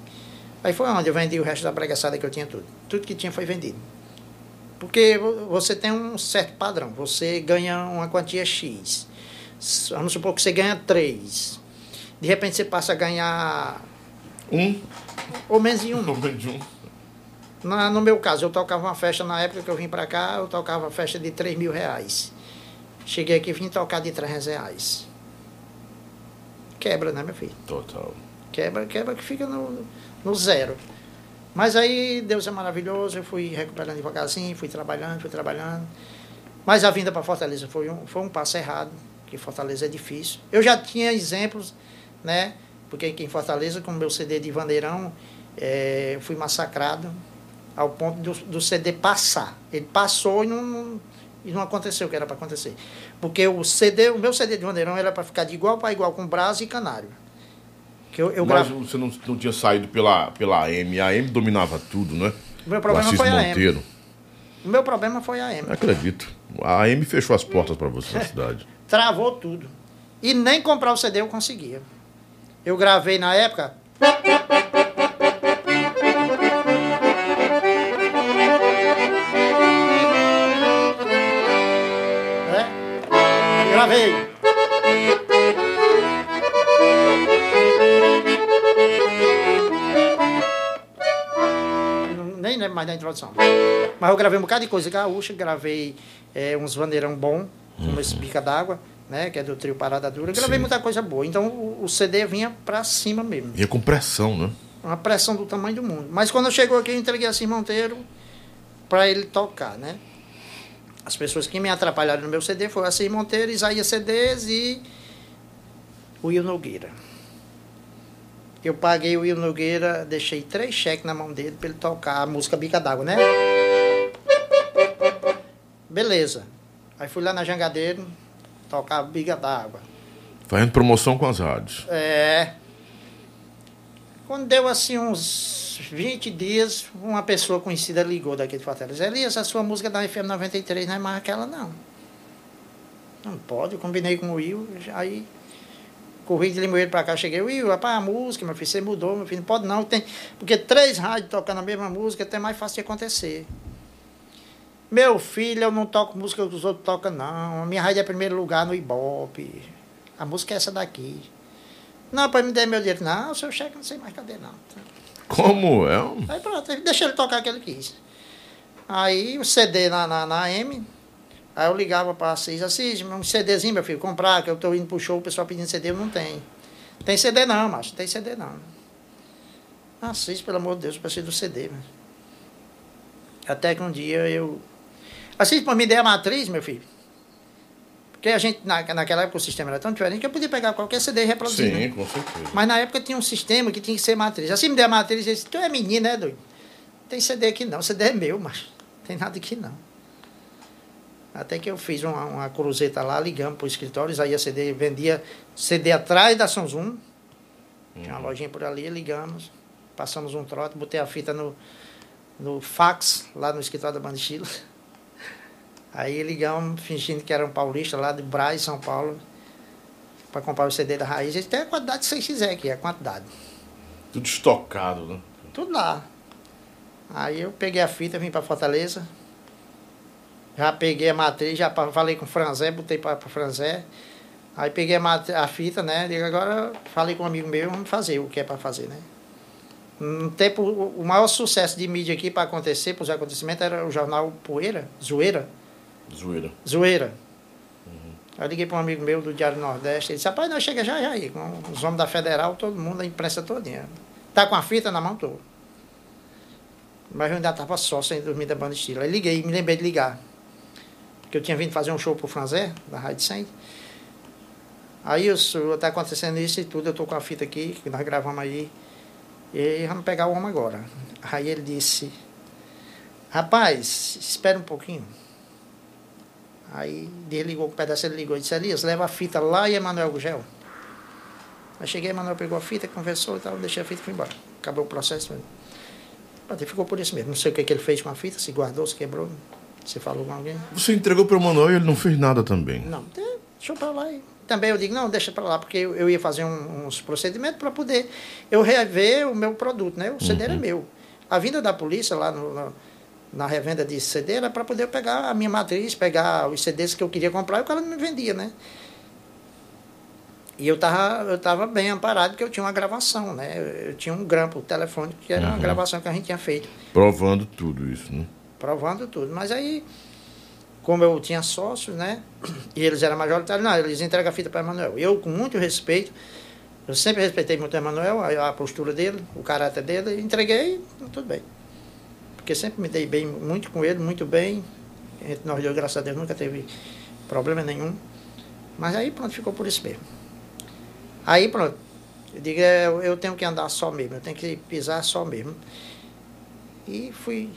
S2: Aí foi onde eu vendi o resto da bregaçada que eu tinha tudo. Tudo que tinha foi vendido. Porque vo- você tem um certo padrão. Você ganha uma quantia X. Vamos supor que você ganha 3. De repente você passa a ganhar
S1: Um,
S2: ou menos em um.
S1: nome de um.
S2: Na, no meu caso, eu tocava uma festa na época que eu vim pra cá, eu tocava uma festa de 3 mil reais. Cheguei aqui e vim tocar de 300 reais. Quebra, né, meu filho?
S1: Total.
S2: Quebra, quebra que fica no, no zero. Mas aí Deus é maravilhoso, eu fui recuperando devagarzinho, fui trabalhando, fui trabalhando. Mas a vinda para Fortaleza foi um, foi um passo errado, que Fortaleza é difícil. Eu já tinha exemplos, né? Porque aqui em Fortaleza, com o meu CD de Vandeirão, eu fui massacrado ao ponto do, do CD passar. Ele passou e não, não- e não aconteceu o que era para acontecer. Porque o CD, o meu CD de Vandeirão era para ficar de igual para igual com Brás e Canário. Que eu, eu
S1: Mas
S2: gravo-
S1: você não, não tinha saído pela, pela AM. A AM dominava tudo, né?
S2: O meu problema foi a AM.
S1: Monteiro.
S2: O meu problema foi a M.
S1: Acredito. A AM fechou as portas para você na cidade.
S2: Travou tudo. E nem comprar o CD eu conseguia. Eu gravei na época. Gravei. Não- Nem lembro mais da introdução. Mas eu gravei um bocado de coisa gaúcha, gravei eh, uns vandeirão bom, como esse Bica d'Água, né? Que é do trio Parada Dura. Gravei
S1: Sim.
S2: muita coisa boa. Então o, o CD vinha pra cima mesmo.
S1: Ia com pressão, né?
S2: Uma pressão do tamanho do mundo. Mas quando chegou aqui, eu entreguei a Sim Monteiro para ele tocar, né? As pessoas que me atrapalharam no meu CD foram Assis Monteiro, Isaías CDs e o Will Nogueira. Eu paguei o Will Nogueira, deixei três cheques na mão dele para ele tocar a música Bica d'Água, né? Beleza. Aí fui lá na Jangadeiro, tocar Bica d'Água.
S1: Fazendo promoção com as rádios.
S2: É. Quando deu assim uns 20 dias, uma pessoa conhecida ligou daqui de Fortaleza. Elias, a sua música da FM 93 não é mais aquela, não. Não pode, eu combinei com o Will, aí corri de Limoeiro pra cá, cheguei, Will, rapaz, a música, meu filho, você mudou, meu filho, não pode não, tem, porque três rádios tocando a mesma música, é até mais fácil de acontecer. Meu filho, eu não toco música que os outros tocam, não. A minha rádio é primeiro lugar no Ibope. A música é essa daqui. Não, para me dar meu dinheiro. Não, o seu cheque não sei mais cadê, não.
S1: Como é?
S2: Aí pronto, deixa ele tocar o que ele quis. Aí o CD na, na, na M, aí eu ligava para Assis, Assis, um CDzinho, meu filho, comprar, que eu tô indo pro show, o pessoal pedindo CD, eu não tenho. Tem CD não, macho, tem CD não. Assiste, pelo amor de Deus, para ser do CD, mano. Até que um dia eu. Assiste para me ideia matriz, meu filho. Porque a gente, na, naquela época, o sistema era tão diferente que eu podia pegar qualquer CD e reproduzir.
S1: Sim,
S2: né?
S1: com certeza.
S2: Mas na época tinha um sistema que tinha que ser matriz. Assim me der a matriz, eu disse, tu é menino, né, doido? Tem CD aqui não, CD é meu, mas tem nada aqui não. Até que eu fiz uma, uma cruzeta lá, ligamos para o escritório, aí a CD vendia CD atrás da Samsung. Tinha uma lojinha por ali, ligamos, passamos um trote, botei a fita no, no fax, lá no escritório da Bandestila. Aí ligamos, fingindo que era um paulista lá de Braz, São Paulo, para comprar o CD da raiz. Eles têm a quantidade que vocês quiserem aqui, a quantidade.
S1: Tudo estocado, né?
S2: Tudo lá. Aí eu peguei a fita, vim para Fortaleza. Já peguei a matriz, já falei com o Franzé, botei para o Franzé. Aí peguei a, a fita, né? Digo, agora falei com um amigo meu, vamos fazer o que é para fazer, né? No tempo, o o maior sucesso de mídia aqui para acontecer, para os acontecimentos, era o jornal Poeira, Zoeira.
S1: Zoeira.
S2: Zoeira. Aí eu liguei para um amigo meu do Diário Nordeste, ele disse, rapaz, nós chega já já aí, com os homens da Federal, todo mundo, a imprensa todinha. Tá com a fita na mão, tô. Mas eu ainda estava só, sem dormir da banda estilo. Aí liguei, me lembrei de ligar. Porque eu tinha vindo fazer um show pro Franzé, da Rádio 100. Aí está acontecendo isso e tudo, eu tô com a fita aqui, que nós gravamos aí. E vamos pegar o homem agora. Aí ele disse, rapaz, espera um pouquinho. Aí desligou o pedaço, ele ligou e disse, Elias, leva a fita lá e Emanuel Gugel. Aí cheguei, Emanuel pegou a fita, conversou e tal, deixei a fita e fui embora. Acabou o processo. E ficou por isso mesmo. Não sei o que, que ele fez com a fita, se guardou, se quebrou, se falou com alguém.
S1: Você entregou para o Manuel e ele não fez nada também.
S2: Não, é, deixa pra lá. E também eu digo, não, deixa para lá, porque eu, ia fazer um- uns procedimentos para poder eu rever o meu produto, né? O CD era meu. A vinda da polícia lá no- no- na revenda de CD era para poder pegar a minha matriz, pegar os CDs que eu queria comprar e o cara não me vendia, né? E eu tava, eu tava bem amparado porque eu tinha uma gravação, né? Eu, eu tinha um grampo telefônico que era uma gravação que a gente tinha feito
S1: Provando tudo isso, né?
S2: provando tudo. Mas aí, como eu tinha sócios, né? E eles eram majoritários, não, eles entregam a fita para Emanuel. Eu, com muito respeito, eu sempre respeitei muito o Emanuel, a, a postura dele, o caráter dele, entreguei, tudo bem. Porque sempre me dei bem, muito com ele, muito bem. Entre nós dois, graças a Deus, nunca teve problema nenhum. Mas aí pronto, ficou por isso mesmo. Aí pronto, eu digo, é, eu, eu tenho que andar só mesmo, eu tenho que pisar só mesmo. E fui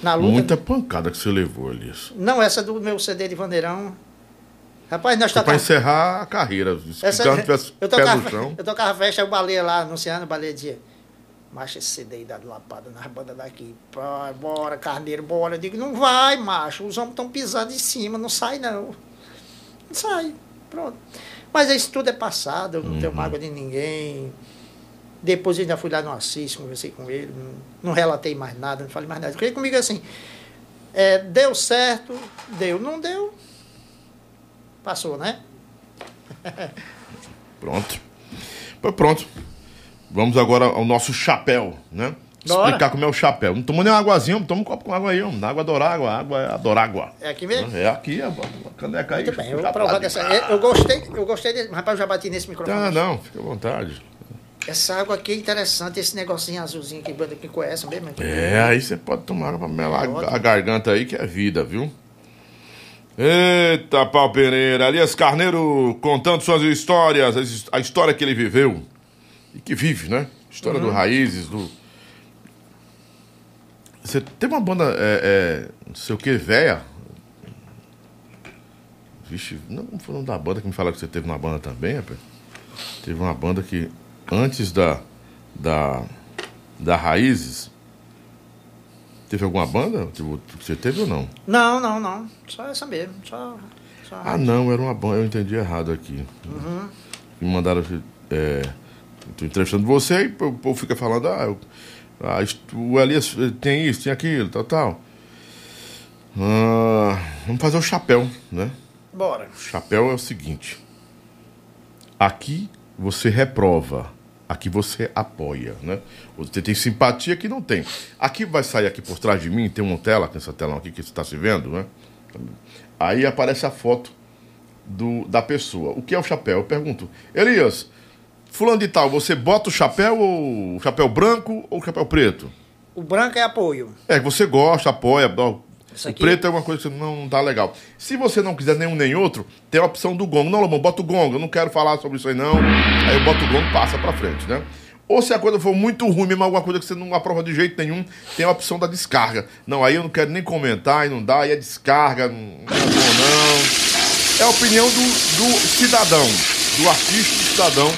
S2: na luta.
S1: Muita pancada que você levou, Elias.
S2: Não, essa do meu CD de Vandeirão. Rapaz, nós
S1: Foi para encerrar a carreira. Se
S2: Essa,
S1: tivesse
S2: eu,
S1: pé
S2: tocava,
S1: no chão.
S2: eu tocava festa, o baleia lá anunciando, o baleia dizia. Macho, esse CD aí dá lapada nas bandas daqui. Pô, bora, carneiro, bora. Eu digo, não vai, macho. Os homens estão pisando em cima, não sai não. Não sai. Pronto. Mas isso tudo é passado, eu não tenho mágoa de ninguém. Depois eu ainda fui lá no Assis, conversei com ele, não, não relatei mais nada, não falei mais nada. Porque comigo é assim, é, deu certo, deu, não deu, passou, né?
S1: Pronto. Pois pronto. Vamos agora ao nosso chapéu, né?
S2: Bora.
S1: Explicar como é o chapéu. Não tomou nem uma águazinha, toma um copo com água aí, homem. Água adorágua, água é adorágua.
S2: É aqui mesmo?
S1: É aqui, a a caneca aí.
S2: Muito bem, eu vou provar dessa.
S1: de-
S2: Eu gostei, eu gostei desse. Rapaz, eu já bati nesse microfone.
S1: Ah, não, fica à vontade.
S2: Essa água aqui é interessante, esse negocinho azulzinho que banda que conhece mesmo.
S1: É, aí você pode tomar água pra melar a garganta aí, que é vida, viu? Eita, pau Pereira. Elias Carneiro contando suas histórias, as his- a história que ele viveu e que vive, né? História
S2: Uhum.
S1: do Raízes, do. Você teve uma banda, é, é, não sei o que, véia? Vixe, não foi o nome da banda que me falaram que você teve uma banda também, rapaz? Teve uma banda que antes da. da. da Raízes. Teve alguma banda tipo, que você teve ou não?
S2: Não, não, não. Só essa mesmo. Só. só
S1: Ah, não, era uma banda, eu entendi errado aqui.
S2: Uhum.
S1: Me mandaram. É, tô entrevistando você e o povo fica falando, ah, eu, ah, o Elias tem isso, tem aquilo, tal, tal. Ah, vamos fazer o chapéu, né?
S2: Bora.
S1: O chapéu é o seguinte: aqui você reprova, aqui você apoia, né? Você tem simpatia, aqui não tem. Aqui vai sair aqui por trás de mim, tem uma tela, essa tela aqui que você está se vendo, né? Aí aparece a foto do, da pessoa. O que é o chapéu? Eu pergunto, Elias, fulano de tal, você bota o chapéu ou o chapéu branco ou o chapéu preto?
S2: O branco é apoio.
S1: É, que você gosta, apoia.
S2: Isso
S1: o
S2: aqui-
S1: preto é uma coisa que não, não tá legal. Se você não quiser nenhum nem outro, tem a opção do gongo. Não, Lobão, bota o gongo. Eu não quero falar sobre isso aí, não. Aí eu boto o gongo passa pra frente, né? Ou se a coisa for muito ruim, mesmo alguma coisa que você não aprova de jeito nenhum, tem a opção da descarga. Não, aí eu não quero nem comentar, e não dá, aí é descarga, não, não é bom não. É a opinião do, do cidadão, do artista do cidadão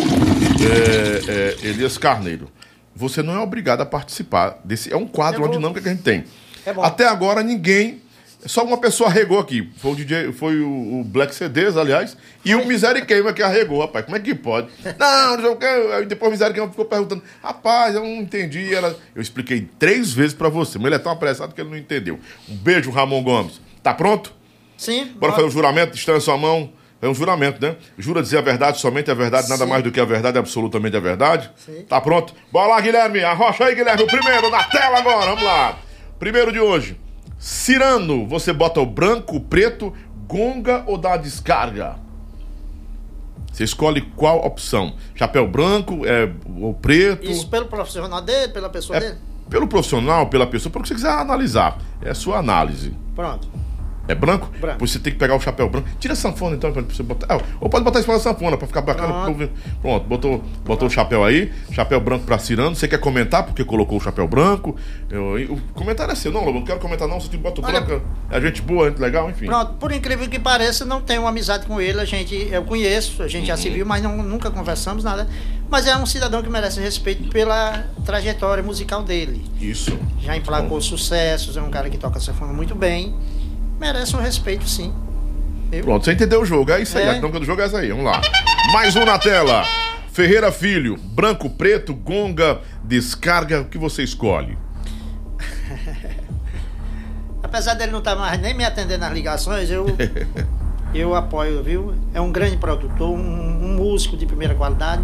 S1: é, é, Elias Carneiro. Você não é obrigado a participar desse. É um quadro,
S2: Eu
S1: uma dinâmica que a gente tem.
S2: É.
S1: Até agora ninguém. Só uma pessoa regou aqui. Foi o DJ, foi o, o Black CDs, aliás, e o Miséria Queima que arregou, rapaz. Como é que pode? Não, não sei o que. Aí depois o Miséria Queima ficou perguntando, rapaz, eu não entendi. Ela... Eu expliquei três vezes pra você, mas ele é tão apressado que ele não entendeu. Um beijo, Ramon Gomes. Tá pronto?
S2: Sim.
S1: Bora fazer o juramento, está em sua mão. É um juramento, né? Jura dizer a verdade, somente a verdade, nada
S2: Sim.
S1: mais do que a verdade, absolutamente a verdade.
S2: Sim.
S1: Tá pronto? Bora lá, Guilherme. Arrocha aí, Guilherme. O primeiro na tela agora. Vamos lá. Primeiro de hoje. Cirano, você bota o branco, o preto, gonga ou dá a descarga? Você escolhe qual opção? Chapéu branco, é, ou preto?
S2: Isso pelo profissional dele, pela pessoa
S1: É
S2: dele?
S1: pelo profissional, pela pessoa, pelo que você quiser analisar. É a sua análise.
S2: Pronto.
S1: É branco?
S2: Branco.
S1: Você tem que pegar o chapéu branco. Tira a sanfona então pra você botar. Ah, ou pode botar em cima da sanfona pra ficar bacana.
S2: Pronto.
S1: Pronto, botou, botou o chapéu aí. Chapéu branco pra Cirano. Você quer comentar porque colocou o chapéu branco? Eu- eu- o comentário é seu. Não, Lobo, não quero comentar não. Você bota o
S2: Olha-
S1: branco. É gente boa, gente legal, enfim.
S2: Pronto, por incrível que pareça, não tenho uma amizade com ele. A gente, eu conheço, a gente já
S1: Uhum.
S2: se viu, mas não- nunca conversamos nada. Mas é um cidadão que merece respeito pela trajetória musical dele.
S1: Isso.
S2: Já emplacou sucessos, é um cara que toca sanfona muito bem. Merece um respeito, sim. Eu-
S1: Pronto, você entendeu o jogo. É isso aí.
S2: É.
S1: A dinâmica do jogo é essa aí. Vamos lá. Mais um na tela. Ferreira Filho, branco, preto, gonga, descarga. O que você escolhe?
S2: Apesar dele não estar mais nem me atendendo nas ligações, eu, eu apoio, viu? É um grande produtor, um, um músico de primeira qualidade.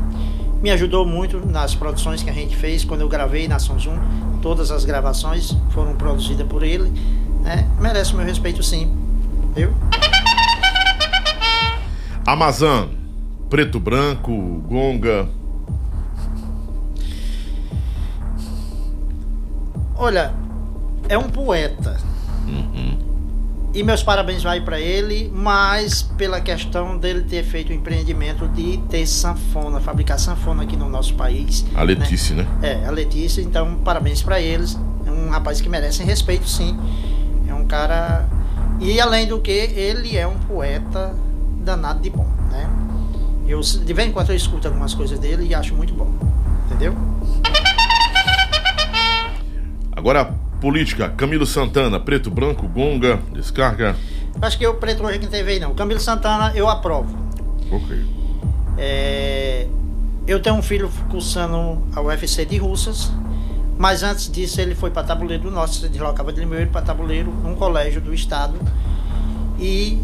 S2: Me ajudou muito nas produções que a gente fez quando eu gravei na Samsung. Todas as gravações foram produzidas por ele. Né? Merece o meu respeito, sim. Viu?
S1: Amazon, preto, branco, gonga.
S2: Olha, é um poeta. E meus parabéns vai para ele, mas pela questão dele ter feito o empreendimento de ter sanfona, fabricar sanfona aqui no nosso país.
S1: A Letícia, né?
S2: É, a Letícia, então parabéns para eles. É um rapaz que merece respeito, sim. É um cara. E além do que, ele é um poeta danado de bom, né? Eu, de vez em quando eu escuto algumas coisas dele e acho muito bom. Entendeu?
S1: Agora, política. Camilo Santana, preto, branco, gonga, descarga.
S2: Acho que o preto hoje que não teve aí, não. Camilo Santana, eu aprovo.
S1: Ok.
S2: É, eu tenho um filho cursando a UFC de Russas, mas antes disso ele foi para Tabuleiro do Norte, se deslocava de Limeiro para Tabuleiro, num colégio do estado, e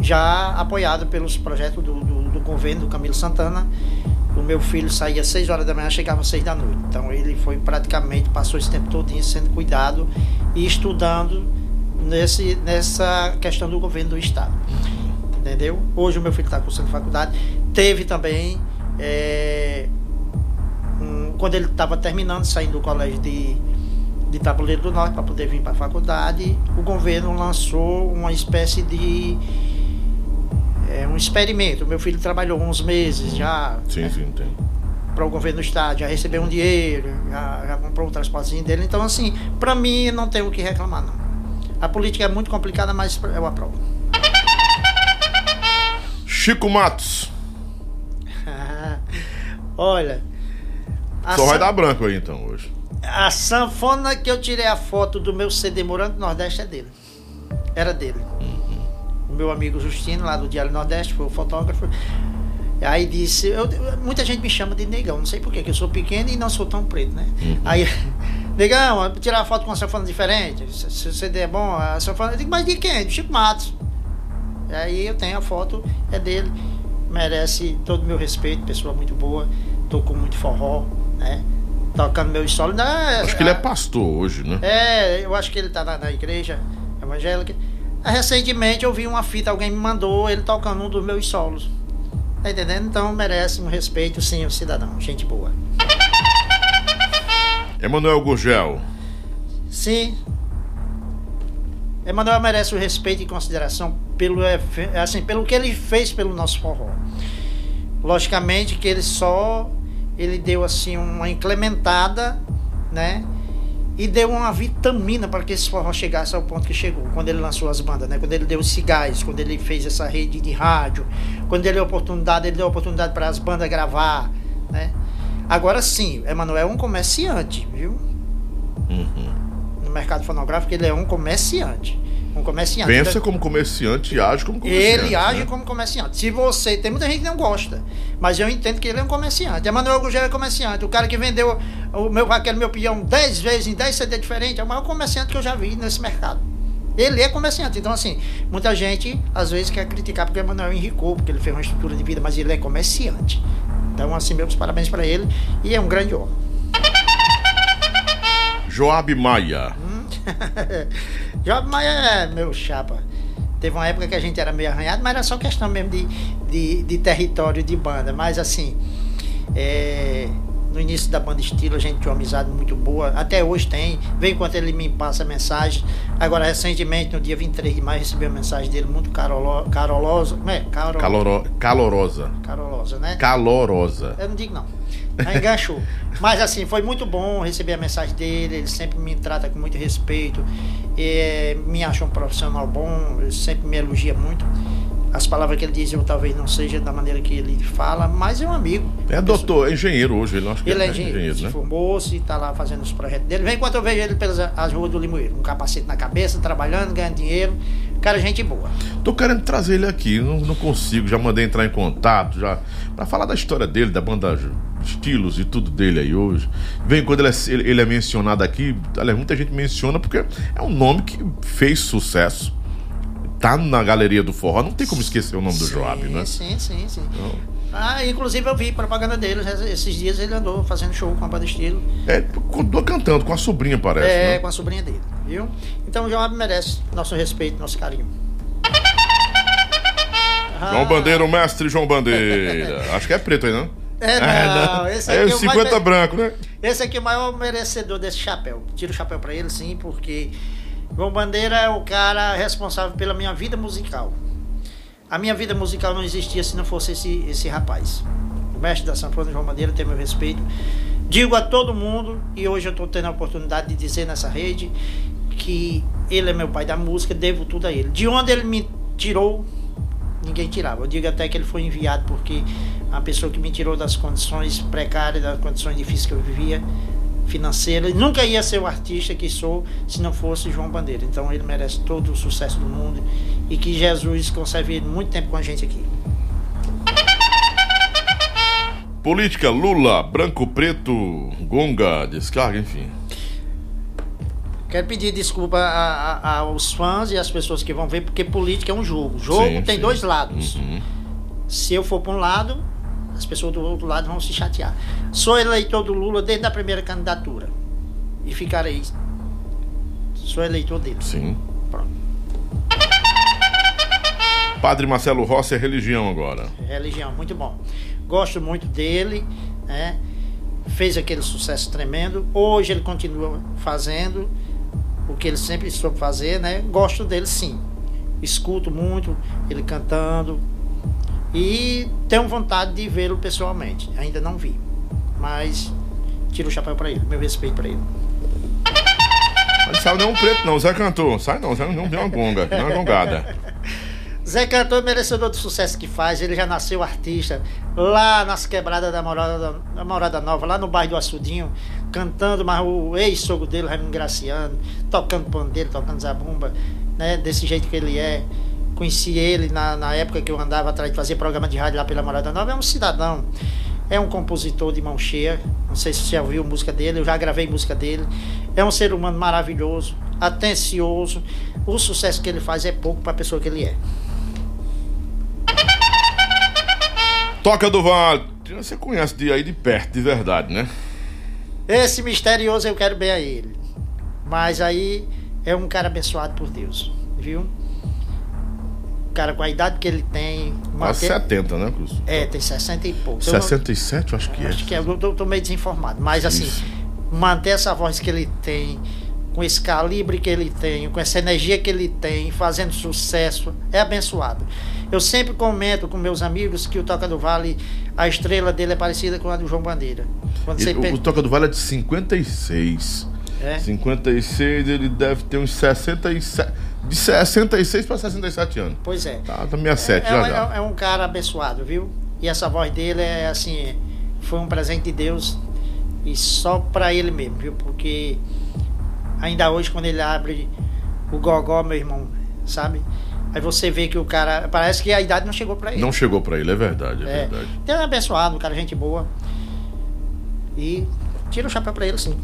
S2: já apoiado pelos projetos do, do, do governo do Camilo Santana. O meu filho saía às 6 horas da manhã, chegava às 6 da noite. Então ele foi praticamente, passou esse tempo todo sendo cuidado e estudando nesse, nessa questão do governo do estado entendeu? Hoje o meu filho está cursando faculdade. Teve também, é, um- quando ele estava terminando, saindo do colégio de, de Tabuleiro do Norte para poder vir para a faculdade, o governo lançou uma espécie de é, um experimento. O meu filho trabalhou uns meses já
S1: Sim, sim, tem.
S2: para o governo do estado, já recebeu um dinheiro, já, já comprou um transportezinho dele. Então, assim, para mim não tem o que reclamar, não. A política é muito complicada, mas eu aprovo.
S1: Chico Matos.
S2: Olha.
S1: Só vai
S2: san-
S1: dar branco aí então hoje.
S2: A sanfona que eu tirei a foto do meu CD Morando do Nordeste é dele. Era dele. O meu amigo Justino, lá do Diário Nordeste, foi o fotógrafo. Aí disse, eu- muita gente me chama de negão, não sei porquê, que eu sou pequeno e não sou tão preto, né? Aí, negão, tirar foto com uma sanfona diferente, se se o CD é bom, a sanfona. Eu digo, mas de quem? Do Chico Matos. Aí eu tenho a foto, é dele. Merece todo o meu respeito, pessoa muito boa, tocou muito forró, né? Tocando meu solo. Né?
S1: Acho que ele é pastor hoje, né?
S2: É, eu acho que ele tá na, na igreja evangélica. Recentemente eu vi uma fita, alguém me mandou ele tocando um dos meus solos. Tá entendendo? Então merece um respeito, sim, o cidadão. Gente boa.
S1: Emanuel Gurgel.
S2: Sim. Emanuel merece o respeito e consideração pelo, assim, pelo que ele fez pelo nosso forró. Logicamente que ele só ele deu assim uma incrementada, né? E deu uma vitamina para que esse forró chegasse ao ponto que chegou, quando ele lançou as bandas, né? Quando ele deu esse gás, quando ele fez essa rede de rádio, quando ele deu oportunidade, ele deu oportunidade para as bandas gravar, né? Agora sim, Emanuel é um comerciante, viu? Uhum. No mercado fonográfico ele é um comerciante um comerciante.
S1: Pensa como comerciante e age como comerciante.
S2: Ele age né? como comerciante. Se você. Tem muita gente que não gosta. Mas eu entendo que ele é um comerciante. Emanuel Gugel é comerciante. O cara que vendeu o meu, aquele meu peão 10 vezes em 10 CD diferentes é o maior comerciante que eu já vi nesse mercado. Ele é comerciante. Então, assim, muita gente às vezes quer criticar porque o Emanuel enricou, porque ele fez uma estrutura de vida, mas ele é comerciante. Então, assim, meus parabéns para ele. E é um grande homem.
S1: Joab Maia. Hum?
S2: Job Maia é meu chapa. Teve uma época que a gente era meio arranhado, mas era só questão mesmo de, de, de território de banda. Mas assim, é, no início da banda estilo a gente tinha uma amizade muito boa. Até hoje tem. Vem enquanto ele me passa mensagem. Agora, recentemente, no dia 23 de maio, recebi uma mensagem dele muito carolo, carolosa. É,
S1: carol, Caloro, calorosa.
S2: Calorosa, né?
S1: Calorosa.
S2: Eu não digo não. Aí enganchou. Mas assim, foi muito bom receber a mensagem dele, ele sempre me trata com muito respeito, me acha um profissional bom, ele sempre me elogia muito. As palavras que ele diz eu talvez não seja da maneira que ele fala, mas é um amigo.
S1: É doutor, é engenheiro hoje,
S2: ele
S1: acho que
S2: ele é, é engenheiro, engenheiro né? formou-se e está lá fazendo os projetos dele. Vem enquanto eu vejo ele pelas as ruas do Limoeiro, um capacete na cabeça, trabalhando, ganhando dinheiro. Cara, gente boa.
S1: Tô querendo trazer ele aqui, não, não consigo, já mandei entrar em contato, já para falar da história dele, da banda estilos e tudo dele aí hoje. Vem quando ele é, ele é mencionado aqui, aliás, muita gente menciona porque é um nome que fez sucesso. Tá na galeria do forró, não tem como esquecer o nome sim, do Joab, né?
S2: Sim, sim, sim. Então... Ah, inclusive eu vi propaganda dele, esses dias ele andou fazendo show com a banda estilo.
S1: É, cantando com a sobrinha, parece. É,
S2: né? com a sobrinha dele, viu? Então o Joab merece nosso respeito, nosso carinho.
S1: João Bandeira, o mestre João Bandeira. Acho que é preto aí, não?
S2: É, é, não.
S1: É, esse aqui é, 50 mais... branco, né?
S2: Esse aqui é o maior merecedor desse chapéu. Tiro o chapéu para ele, sim, porque João Bandeira é o cara responsável pela minha vida musical. A minha vida musical não existia se não fosse esse, esse rapaz. O mestre da sanfona, João Bandeira, tem meu respeito. Digo a todo mundo, e hoje eu estou tendo a oportunidade de dizer nessa rede, que ele é meu pai da música, devo tudo a ele. De onde ele me tirou, ninguém tirava. Eu digo até que ele foi enviado porque a pessoa que me tirou das condições precárias, das condições difíceis que eu vivia, financeiras, nunca ia ser o artista que sou se não fosse João Bandeira. Então ele merece todo o sucesso do mundo e que Jesus conserve ele muito tempo com a gente aqui.
S1: Política, Lula, branco, preto, gonga, descarga, enfim.
S2: Quero pedir desculpa a, a, aos fãs e às pessoas que vão ver, porque política é um jogo. Jogo sim, tem sim. dois lados. Uhum. Se eu for para um lado, as pessoas do outro lado vão se chatear. Sou eleitor do Lula desde a primeira candidatura. E ficarei. Sou eleitor dele.
S1: Sim. Pronto. Padre Marcelo Rossi é religião agora.
S2: religião, muito bom. Gosto muito dele, né? Fez aquele sucesso tremendo. Hoje ele continua fazendo o que ele sempre soube fazer, né? Gosto dele sim. Escuto muito ele cantando e tenho vontade de vê-lo pessoalmente. Ainda não vi, mas tiro o chapéu para ele, meu respeito para ele.
S1: Não sabe não preto não, Zé Cantor. Sai não, Zé não deu uma gonga, não uma gongada.
S2: Zé Cantor é merecedor do sucesso que faz, ele já nasceu artista lá nas quebradas da Morada, da Morada Nova, lá no bairro do Açudinho, cantando, mas o ex-sogro dele, Raimundo Graciano, tocando pandeiro, tocando zabumba, né, desse jeito que ele é. Conheci ele na, na época que eu andava atrás de fazer programa de rádio lá pela Morada Nova, é um cidadão, é um compositor de mão cheia, não sei se você já ouviu música dele, eu já gravei música dele, é um ser humano maravilhoso, atencioso, o sucesso que ele faz é pouco para a pessoa que ele é.
S1: Toca do Vale. Você conhece de aí de perto, de verdade, né?
S2: Esse misterioso eu quero bem a ele. Mas aí é um cara abençoado por Deus, viu? cara com a idade que ele tem.
S1: Quase
S2: manter-
S1: 70, né, Cruz?
S2: É, tem 60 e pouco. Eu não-
S1: 67, eu acho que é.
S2: Acho que é, eu tô, tô meio desinformado. Mas assim,
S1: Isso.
S2: manter essa voz que ele tem, com esse calibre que ele tem, com essa energia que ele tem, fazendo sucesso, é abençoado. Eu sempre comento com meus amigos que o Toca do Vale, a estrela dele é parecida com a do João Bandeira.
S1: Ele-
S2: pe-
S1: o Toca do Vale é de 56.
S2: É.
S1: 56, ele deve ter uns 67. De 66 para 67 anos.
S2: Pois é.
S1: Tá, tá 67
S2: é,
S1: já
S2: é-
S1: já.
S2: é um cara abençoado, viu? E essa voz dele é assim, foi um presente de Deus e só pra ele mesmo, viu? Porque ainda hoje quando ele abre o gogó, meu irmão, sabe? Aí você vê que o cara, parece que a idade não chegou pra ele.
S1: Não chegou para ele, é verdade, é,
S2: é.
S1: verdade.
S2: Então é abençoado, um cara gente boa. E tira o chapéu pra ele sim.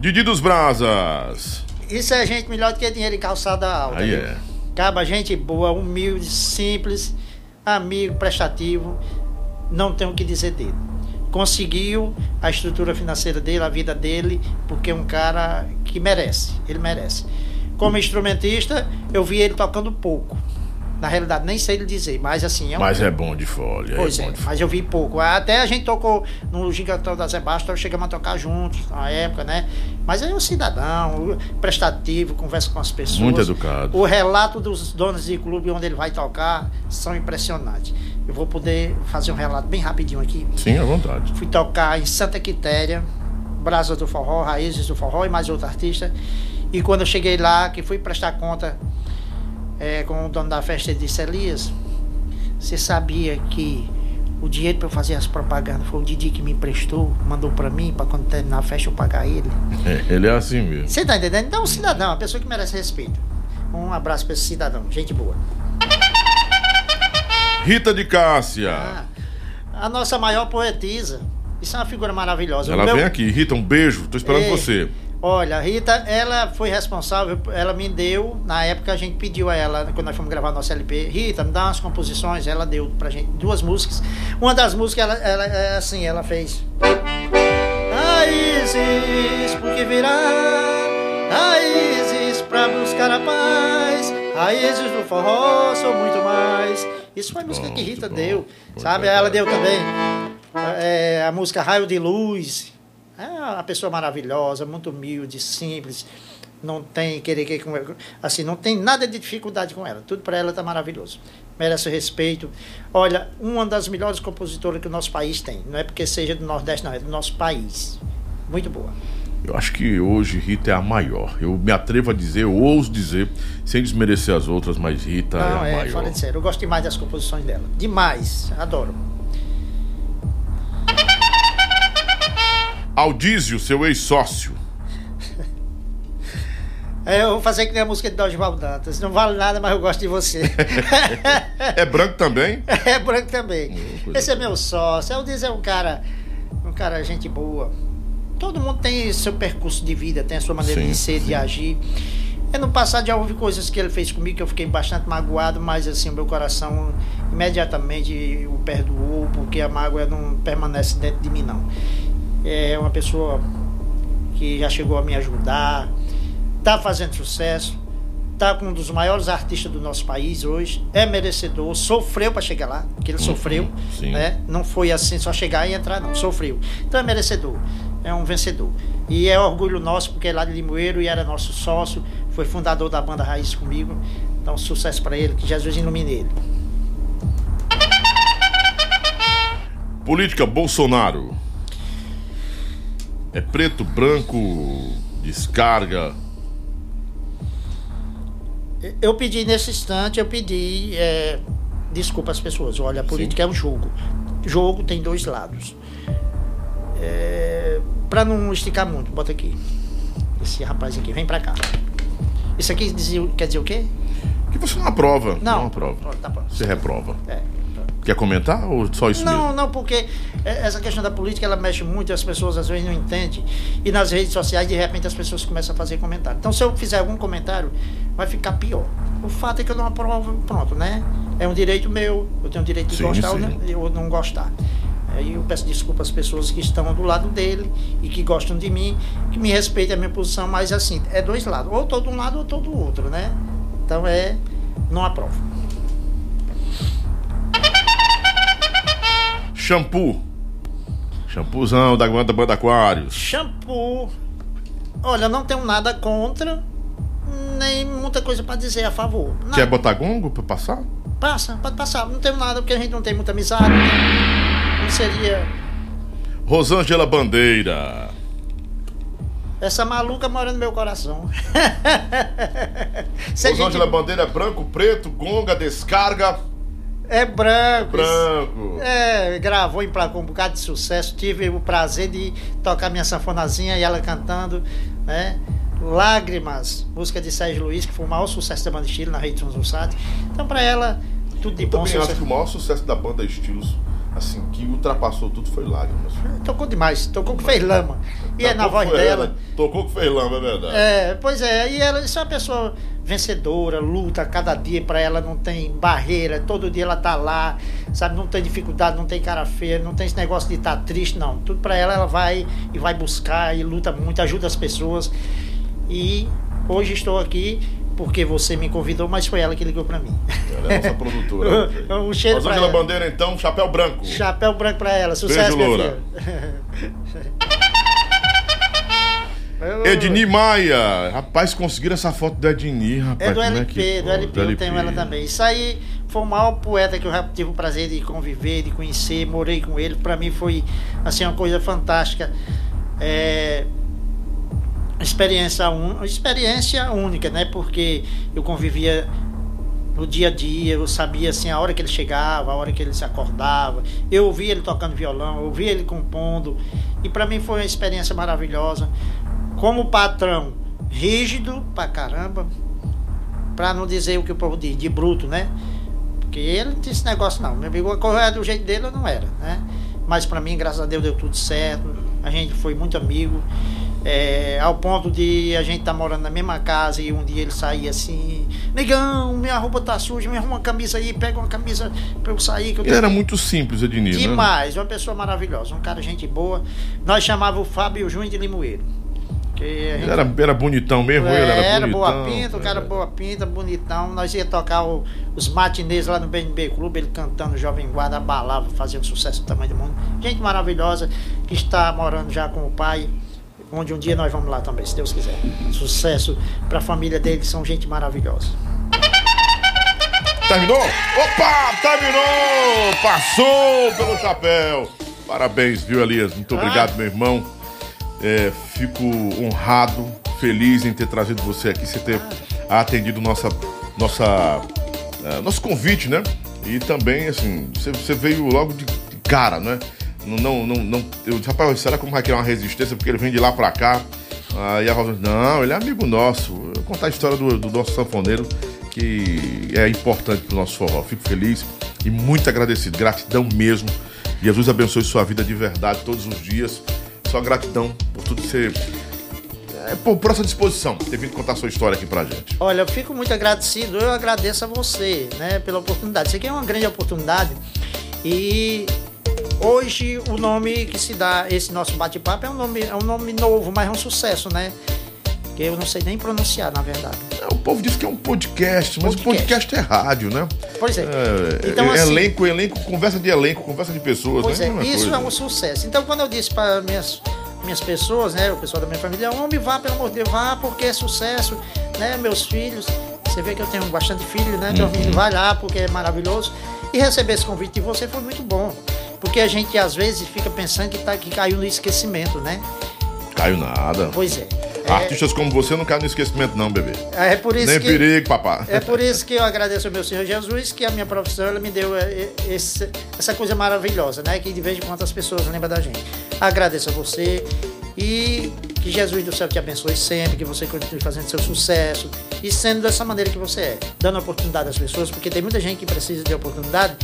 S1: Didi dos Brasas.
S2: Isso é gente melhor do que dinheiro em calçada alta.
S1: Aí é.
S2: Caba, gente boa, humilde, simples, amigo, prestativo, não tem o que dizer dele. Conseguiu a estrutura financeira dele, a vida dele, porque é um cara que merece, ele merece. Como instrumentista, eu vi ele tocando pouco. Na realidade, nem sei lhe dizer, mas assim, é um
S1: Mas é bom de folha.
S2: Pois
S1: é,
S2: é,
S1: bom de folha.
S2: mas eu vi pouco. Até a gente tocou no Gigantão da Zé Bastos, chegamos a tocar juntos na época, né? Mas é um cidadão, prestativo, conversa com as pessoas.
S1: Muito educado.
S2: O relato dos donos de clube onde ele vai tocar são impressionantes. Eu vou poder fazer um relato bem rapidinho aqui.
S1: Sim, à vontade.
S2: Fui tocar em Santa Quitéria, Brasas do Forró, Raízes do Forró e mais outro artista. E quando eu cheguei lá, que fui prestar conta é, com o dono da festa, ele disse, Elias, você sabia que o dinheiro para eu fazer as propagandas foi o Didi que me emprestou, mandou para mim, para quando terminar a festa eu pagar ele?
S1: É, ele é assim mesmo.
S2: Você tá entendendo? Então, um cidadão, uma pessoa que merece respeito. Um abraço para esse cidadão, gente boa.
S1: Rita de Cássia.
S2: Ah, a nossa maior poetisa. Isso é uma figura maravilhosa.
S1: Ela
S2: meu-
S1: vem aqui. Rita, um beijo. Tô esperando
S2: Ei.
S1: você.
S2: Olha, a Rita, ela foi responsável, ela me deu, na época a gente pediu a ela, quando nós fomos gravar nosso LP, Rita, me dá umas composições, ela deu pra gente duas músicas. Uma das músicas, ela, ela é assim, ela fez. Raízes, porque virá, raízes pra buscar a paz, raízes do forró, sou muito mais. Isso foi a música que Rita deu, sabe? Ela deu também é, a música Raio de Luz. É uma pessoa maravilhosa, muito humilde, simples. Não tem querer que assim, não tem nada de dificuldade com ela. Tudo para ela tá maravilhoso. Merece respeito. Olha, uma das melhores compositoras que o nosso país tem. Não é porque seja do Nordeste, não, é do nosso país. Muito boa.
S1: Eu acho que hoje Rita é a maior. Eu me atrevo a dizer, eu ouso dizer, sem desmerecer as outras, mas Rita
S2: não,
S1: é a
S2: é,
S1: maior.
S2: fora de sério. Eu gosto demais das composições dela. Demais. Adoro.
S1: Aldísio, seu ex-sócio.
S2: É, eu vou fazer que nem a música de Dorival Dantas. Não vale nada, mas eu gosto de você.
S1: É branco também?
S2: É branco também.
S1: Hum,
S2: Esse é meu sócio. Eu dizer um cara, um cara gente boa. Todo mundo tem seu percurso de vida, tem a sua maneira
S1: Sim,
S2: de ser,
S1: sim.
S2: de agir. No passado já houve coisas que ele fez comigo que eu fiquei bastante magoado, mas assim, o meu coração imediatamente o perdoou, porque a mágoa não permanece dentro de mim não. É uma pessoa que já chegou a me ajudar, tá fazendo sucesso, tá com um dos maiores artistas do nosso país hoje, é merecedor, sofreu para chegar lá, que ele sofreu,
S1: Uhum, sim.
S2: né? Não foi assim só chegar e entrar, não, sofreu. Então é merecedor, é um vencedor. E é orgulho nosso, porque é lá de Limoeiro e era nosso sócio, foi fundador da banda Raiz comigo. Então, sucesso para ele, que Jesus ilumine ele.
S1: Política Bolsonaro. É preto, branco, descarga.
S2: Eu pedi nesse instante, eu pedi é, desculpa às pessoas. Olha, a política é um jogo. Jogo tem dois lados. É, para não esticar muito, bota aqui. Esse rapaz aqui, vem pra cá. Isso aqui dizia- quer dizer o quê?
S1: Que você não aprova.
S2: Não.
S1: Não aprova.
S2: Tá.
S1: Você reprova.
S2: É.
S1: Quer comentar ou só isso
S2: Não,
S1: mesmo?
S2: não, porque é, essa questão da política ela mexe muito as pessoas às vezes não entendem. E nas redes sociais, de repente, as pessoas começam a fazer comentário. Então, se eu fizer algum comentário, vai ficar pior. O fato é que eu não aprovo, pronto, né? É um direito meu, eu tenho o direito de
S1: Sim,
S2: gostar ou
S1: sim.
S2: não, ou não gostar. Aí eu peço desculpa às pessoas que estão do lado dele e que gostam de mim, que me respeitem a minha posição, mas assim, é dois lados. Ou todo um lado ou todo outro, né? Então é. Não aprovo.
S1: Shampoo. Shampoozão da banda Banda Aquários.
S2: Shampoo. Olha, não tenho nada contra, nem muita coisa para dizer a favor. Nada.
S1: Quer botar gongo pra passar?
S2: Passa, pode passar. Não tenho nada, porque a gente não tem muita amizade. Não, não seria.
S1: Rosângela Bandeira.
S2: Essa maluca mora no meu coração.
S1: Rosângela
S2: gente-
S1: Bandeira branco, preto, gonga, descarga.
S2: É branco.
S1: Branco.
S2: É, gravou, emplacou um bocado de sucesso. Tive o prazer de tocar minha sanfonazinha e ela cantando, né? Lágrimas, música de Sérgio Luiz, que foi o maior sucesso da banda Estilo na Rede Transversat. Então, pra ela, tudo de
S1: Eu
S2: bom
S1: também acho que o maior sucesso da banda Estilos, assim, que ultrapassou tudo foi Lágrimas.
S2: Tocou demais, tocou que fez lama. E é na voz dela.
S1: ela, Tocou que fez lama, é verdade.
S2: É, pois é, e ela isso é uma pessoa vencedora, luta cada dia pra ela, não tem barreira, todo dia ela tá lá, sabe, não tem dificuldade, não tem cara feia, não tem esse negócio de estar triste, não. Tudo pra ela, ela vai e vai buscar e luta muito, ajuda as pessoas. E hoje estou aqui porque você me convidou, mas foi ela que ligou pra mim.
S1: Ela é nossa produtora.
S2: Um cheiro ela.
S1: Bandeira, então, chapéu branco.
S2: Chapéu branco pra ela, sucesso, minha
S1: Loura. Edni Maia. Rapaz, conseguiram essa foto do Edni, rapaz.
S2: É do LP,
S1: que
S2: do? LP, eu tenho ela também. Isso aí foi o maior poeta que eu já tive o prazer de conviver, de conhecer, morei com ele. Pra mim foi assim uma coisa fantástica. É, experiência, un... experiência única, né? Porque eu convivia no dia a dia, eu sabia assim a hora que ele chegava, a hora que ele se acordava. Eu ouvia ele tocando violão, eu ouvia ele compondo. E pra mim foi uma experiência maravilhosa. Como patrão, rígido pra caramba, pra não dizer o que o povo diz, de bruto, né? Porque ele não tinha esse negócio não. Meu amigo, coisa era do jeito dele eu não era, né? Mas pra mim, graças a Deus, deu tudo certo. A gente foi muito amigo. É, ao ponto de a gente estar morando na mesma casa e um dia ele sair assim, negão, minha roupa tá suja, me arruma uma camisa aí, pega uma camisa pra eu sair. Que eu
S1: Ele era muito simples, Edni, né?
S2: Demais, uma pessoa maravilhosa, um cara gente boa. Nós chamávamos o Fábio Júnior de Limoeiro. Gente-
S1: era, era bonitão mesmo, ele era
S2: era
S1: bonitão.
S2: boa pinta, o cara
S1: é.
S2: boa pinta, bonitão. Nós ia tocar o- os matinês lá no BNB Clube, ele cantando Jovem Guarda, abalava, fazia um sucesso do tamanho do mundo. Gente maravilhosa que está morando já com o pai, onde um dia nós vamos lá também, se Deus quiser. Sucesso para a família dele, que são gente maravilhosa.
S1: Terminou? Opa, terminou! Passou pelo chapéu. Parabéns, viu, Elias? Muito
S2: Ah.
S1: obrigado, meu irmão. É, fico honrado, feliz em ter trazido você aqui, você ter atendido nossa, nossa, é, nosso convite, né? E também, assim, você, você veio logo de cara, né? Não, não, não, eu disse, rapaz, será que vai criar uma resistência porque ele vem de lá pra cá? Aí a Rosa não, ele é amigo nosso. Eu vou contar a história do, do nosso sanfoneiro, que é importante pro nosso forró. Fico feliz e muito agradecido. Gratidão mesmo. Jesus abençoe sua vida de verdade todos os dias. Só gratidão por tudo que você. É, por, por essa disposição, ter vindo contar sua história aqui pra gente.
S2: Olha, eu fico muito agradecido, eu agradeço a você, né, pela oportunidade. Isso aqui é uma grande oportunidade e hoje o nome que se dá esse nosso bate-papo é um nome, é um nome novo, mas é um sucesso, né? Que eu não sei nem pronunciar, na verdade.
S1: É, O povo diz que é um podcast, mas
S2: Podcast.
S1: podcast é rádio, né?
S2: Pois é.
S1: É,
S2: Então,
S1: é-
S2: assim-
S1: elenco, elenco, conversa de elenco, conversa de pessoas,
S2: Pois
S1: né?
S2: é,
S1: Mesma
S2: isso
S1: coisa.
S2: é um sucesso. Então, quando eu disse para minhas, minhas pessoas, né, o pessoal da minha família, homem, vá, pelo amor de Deus, vá, porque é sucesso, né, meus filhos. Você vê que eu tenho bastante filho, né? Então,
S1: Uhum.
S2: vai lá, porque é maravilhoso. E receber esse convite de você foi muito bom. Porque a gente, às vezes, fica pensando que, tá, que caiu no esquecimento, né?
S1: Caiu nada.
S2: Pois é. É,
S1: Artistas como você não caem no esquecimento, não, bebê.
S2: é por isso
S1: Nem
S2: que...
S1: perigo, papá.
S2: É por isso que eu agradeço ao meu Senhor Jesus, que a minha profissão ela me deu eh, esse- essa coisa maravilhosa, né? Que de vez em quando as pessoas lembram da gente. Agradeço a você e que Jesus do céu te abençoe sempre, que você continue fazendo seu sucesso e sendo dessa maneira que você é, dando oportunidade às pessoas, porque tem muita gente que precisa de oportunidade,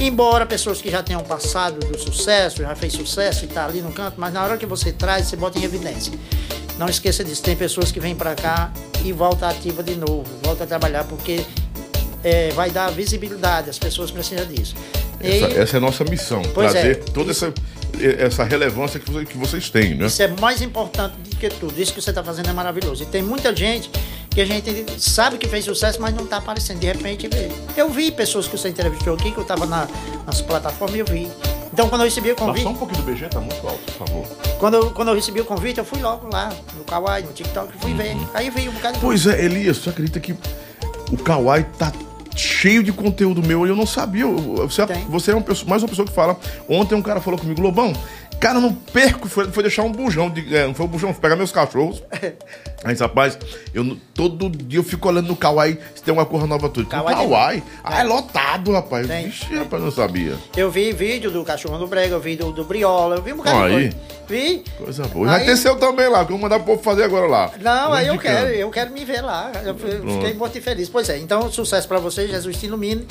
S2: embora pessoas que já tenham passado do sucesso, já fez sucesso e está ali no canto, mas na hora que você traz, você bota em evidência. Não esqueça disso, tem pessoas que vêm para cá e volta ativa de novo, volta a trabalhar porque é, vai dar visibilidade, as pessoas precisam disso. E
S1: Essa, essa é a nossa missão,
S2: Pois
S1: trazer
S2: é,
S1: toda essa, essa relevância que, você- que vocês têm, né?
S2: isso é mais importante que tudo. Isso que você está fazendo é maravilhoso. E tem muita gente que a gente sabe que fez sucesso, mas não está aparecendo. De repente, eu vi pessoas que você entrevistou aqui, que eu estava na, nas plataformas e eu vi. Então, quando eu recebi o convite.
S1: Só um pouquinho do BG, tá muito alto, por favor.
S2: Quando eu, quando eu recebi o convite, eu fui logo lá, no Kawaii, no TikTok, fui ver. Aí vi um bocado
S1: Pois é, Elias, você acredita que o Kawaii tá cheio de conteúdo meu e eu não sabia. Você, você é uma pessoa, mais uma pessoa que fala. Ontem um cara falou comigo, Lobão, cara, não perco, foi, foi deixar um bujão, de, é, não foi um bujão, foi pegar meus cachorros. Aí, rapaz, eu, todo dia eu fico olhando no Kawaii se tem uma cor nova tudo. Kawaii? Kawaii? Ah, é lotado, rapaz. Tem. Vixe, rapaz, não sabia.
S2: Eu vi vídeo do cachorro do Brega, eu vi do, do Briola, eu vi um bocado
S1: aí.
S2: de coisa. Vi.
S1: Coisa boa. Aí... Vai ter seu também lá, que eu vou mandar o povo fazer agora lá.
S2: Não, aí eu quero, eu quero me ver lá. Eu fiquei muito feliz. Pois é, então sucesso pra você, Jesus te ilumine.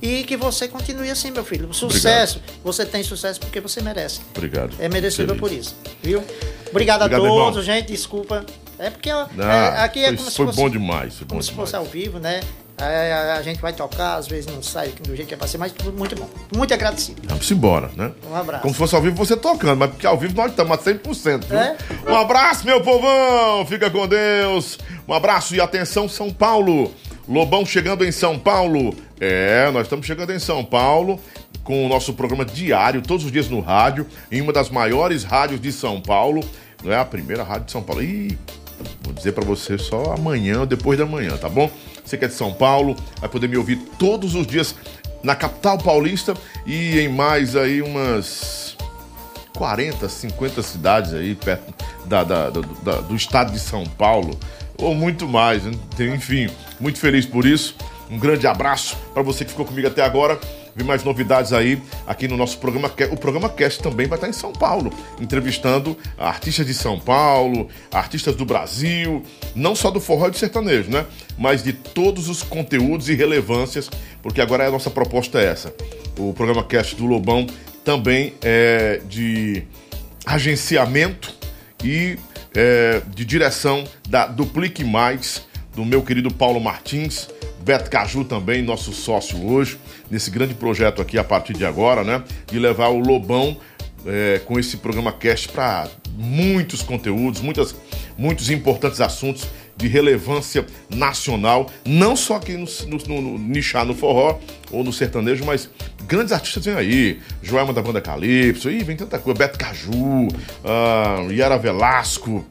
S2: E que você continue assim, meu filho. Sucesso. Obrigado. Você tem sucesso porque você merece.
S1: Obrigado.
S2: É merecedor por isso. Viu? Obrigado, Obrigado a todos, irmão. gente. Desculpa. É porque
S1: ah, é, aqui é foi, como se fosse. Foi bom demais. Foi bom
S2: como
S1: demais.
S2: se fosse ao vivo, né? É, a, a, gente vai tocar, às vezes não sai do jeito que é pra ser, mas muito bom. Muito agradecido.
S1: Vamos embora, né?
S2: Um abraço.
S1: Como se fosse ao vivo você tocando, mas porque ao vivo nós estamos a 100%. Viu? É? Um abraço, meu povão! Fica com Deus. Um abraço e atenção, São Paulo. Lobão chegando em São Paulo. É, nós estamos chegando em São Paulo com o nosso programa diário, todos os dias no rádio, em uma das maiores rádios de São Paulo. Não é a primeira rádio de São Paulo. Ih, vou dizer para você só amanhã depois da manhã, tá bom? Você que é de São Paulo, vai poder me ouvir todos os dias na capital paulista e em mais aí umas 40, 50 cidades aí perto da, da, da, do estado de São Paulo, ou muito mais, né? enfim, muito feliz por isso. Um grande abraço para você que ficou comigo até agora vir mais novidades aí aqui no nosso programa. O programa Cast também vai estar em São Paulo, entrevistando artistas de São Paulo, artistas do Brasil, não só do forró e do sertanejo, né? Mas de todos os conteúdos e relevâncias, porque agora a nossa proposta é essa. O programa Cast do Lobão também é de agenciamento e é, de direção da Duplique Mais, do meu querido Paulo Martins Beto Caju também, nosso sócio hoje, nesse grande projeto aqui a partir de agora, né? De levar o Lobão é, com esse programa Cast para muitos conteúdos, muitas, muitos importantes assuntos de relevância nacional, não só aqui no, no, no, nichar no forró ou no sertanejo, mas grandes artistas vêm aí. Joelma da banda Calypso, ih, vem tanta coisa. Beto Caju, uh, Yara Velasco,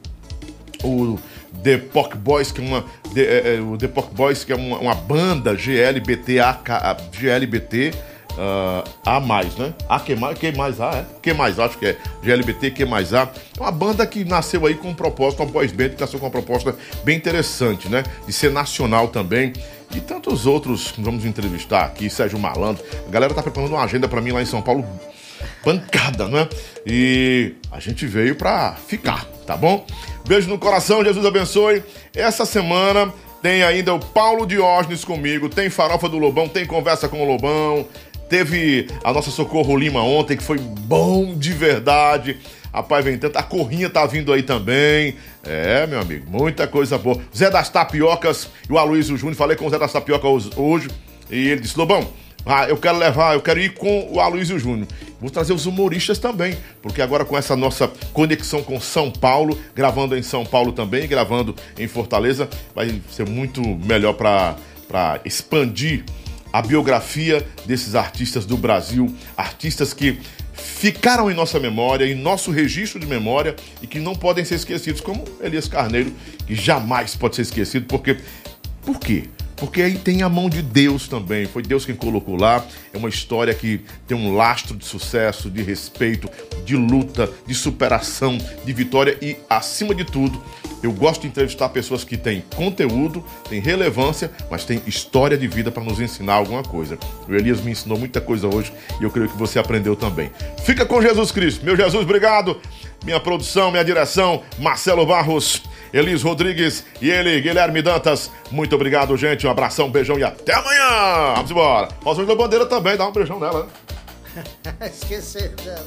S1: o The Pock Boys, que é uma. The, é, é, o The Pock Boys, que é uma, uma banda GLBT, AK, GLBT. Uh, a mais, né? A que mais, que mais A, é? Que mais acho que é GLBT, que mais A. É uma banda que nasceu aí com um propósito, uma boys band que nasceu com uma proposta bem interessante, né? De ser nacional também. E tantos outros vamos entrevistar aqui, Sérgio Malandro. A galera tá preparando uma agenda para mim lá em São Paulo pancada, né? E a gente veio pra ficar, tá bom? Beijo no coração, Jesus abençoe. Essa semana tem ainda o Paulo Diógenes comigo, tem Farofa do Lobão, tem Conversa com o Lobão, teve a nossa Socorro Lima ontem, que foi bom de verdade. Rapaz, vem tanto. A Corrinha tá vindo aí também. É, meu amigo, muita coisa boa. Zé das Tapiocas e o Aloysio Júnior. Falei com o Zé das Tapiocas hoje. E ele disse: Lobão, ah, eu quero levar, eu quero ir com o Aloysio Júnior. Vou trazer os humoristas também, porque agora com essa nossa conexão com São Paulo, gravando em São Paulo também, gravando em Fortaleza, vai ser muito melhor para expandir a biografia desses artistas do Brasil, artistas que ficaram em nossa memória, em nosso registro de memória e que não podem ser esquecidos, como Elias Carneiro, que jamais pode ser esquecido, porque por quê? Porque aí tem a mão de Deus também. Foi Deus quem colocou lá. É uma história que tem um lastro de sucesso, de respeito, de luta, de superação, de vitória e, acima de tudo, eu gosto de entrevistar pessoas que têm conteúdo, têm relevância, mas têm história de vida para nos ensinar alguma coisa. O Elias me ensinou muita coisa hoje e eu creio que você aprendeu também. Fica com Jesus Cristo. Meu Jesus, obrigado. Minha produção, minha direção, Marcelo Barros. Elis Rodrigues e ele, Guilherme Dantas. Muito obrigado, gente. Um abração, um beijão e até amanhã. Vamos embora. Rosângela Bandeira também, dá um beijão nela.
S2: Esquecer dela.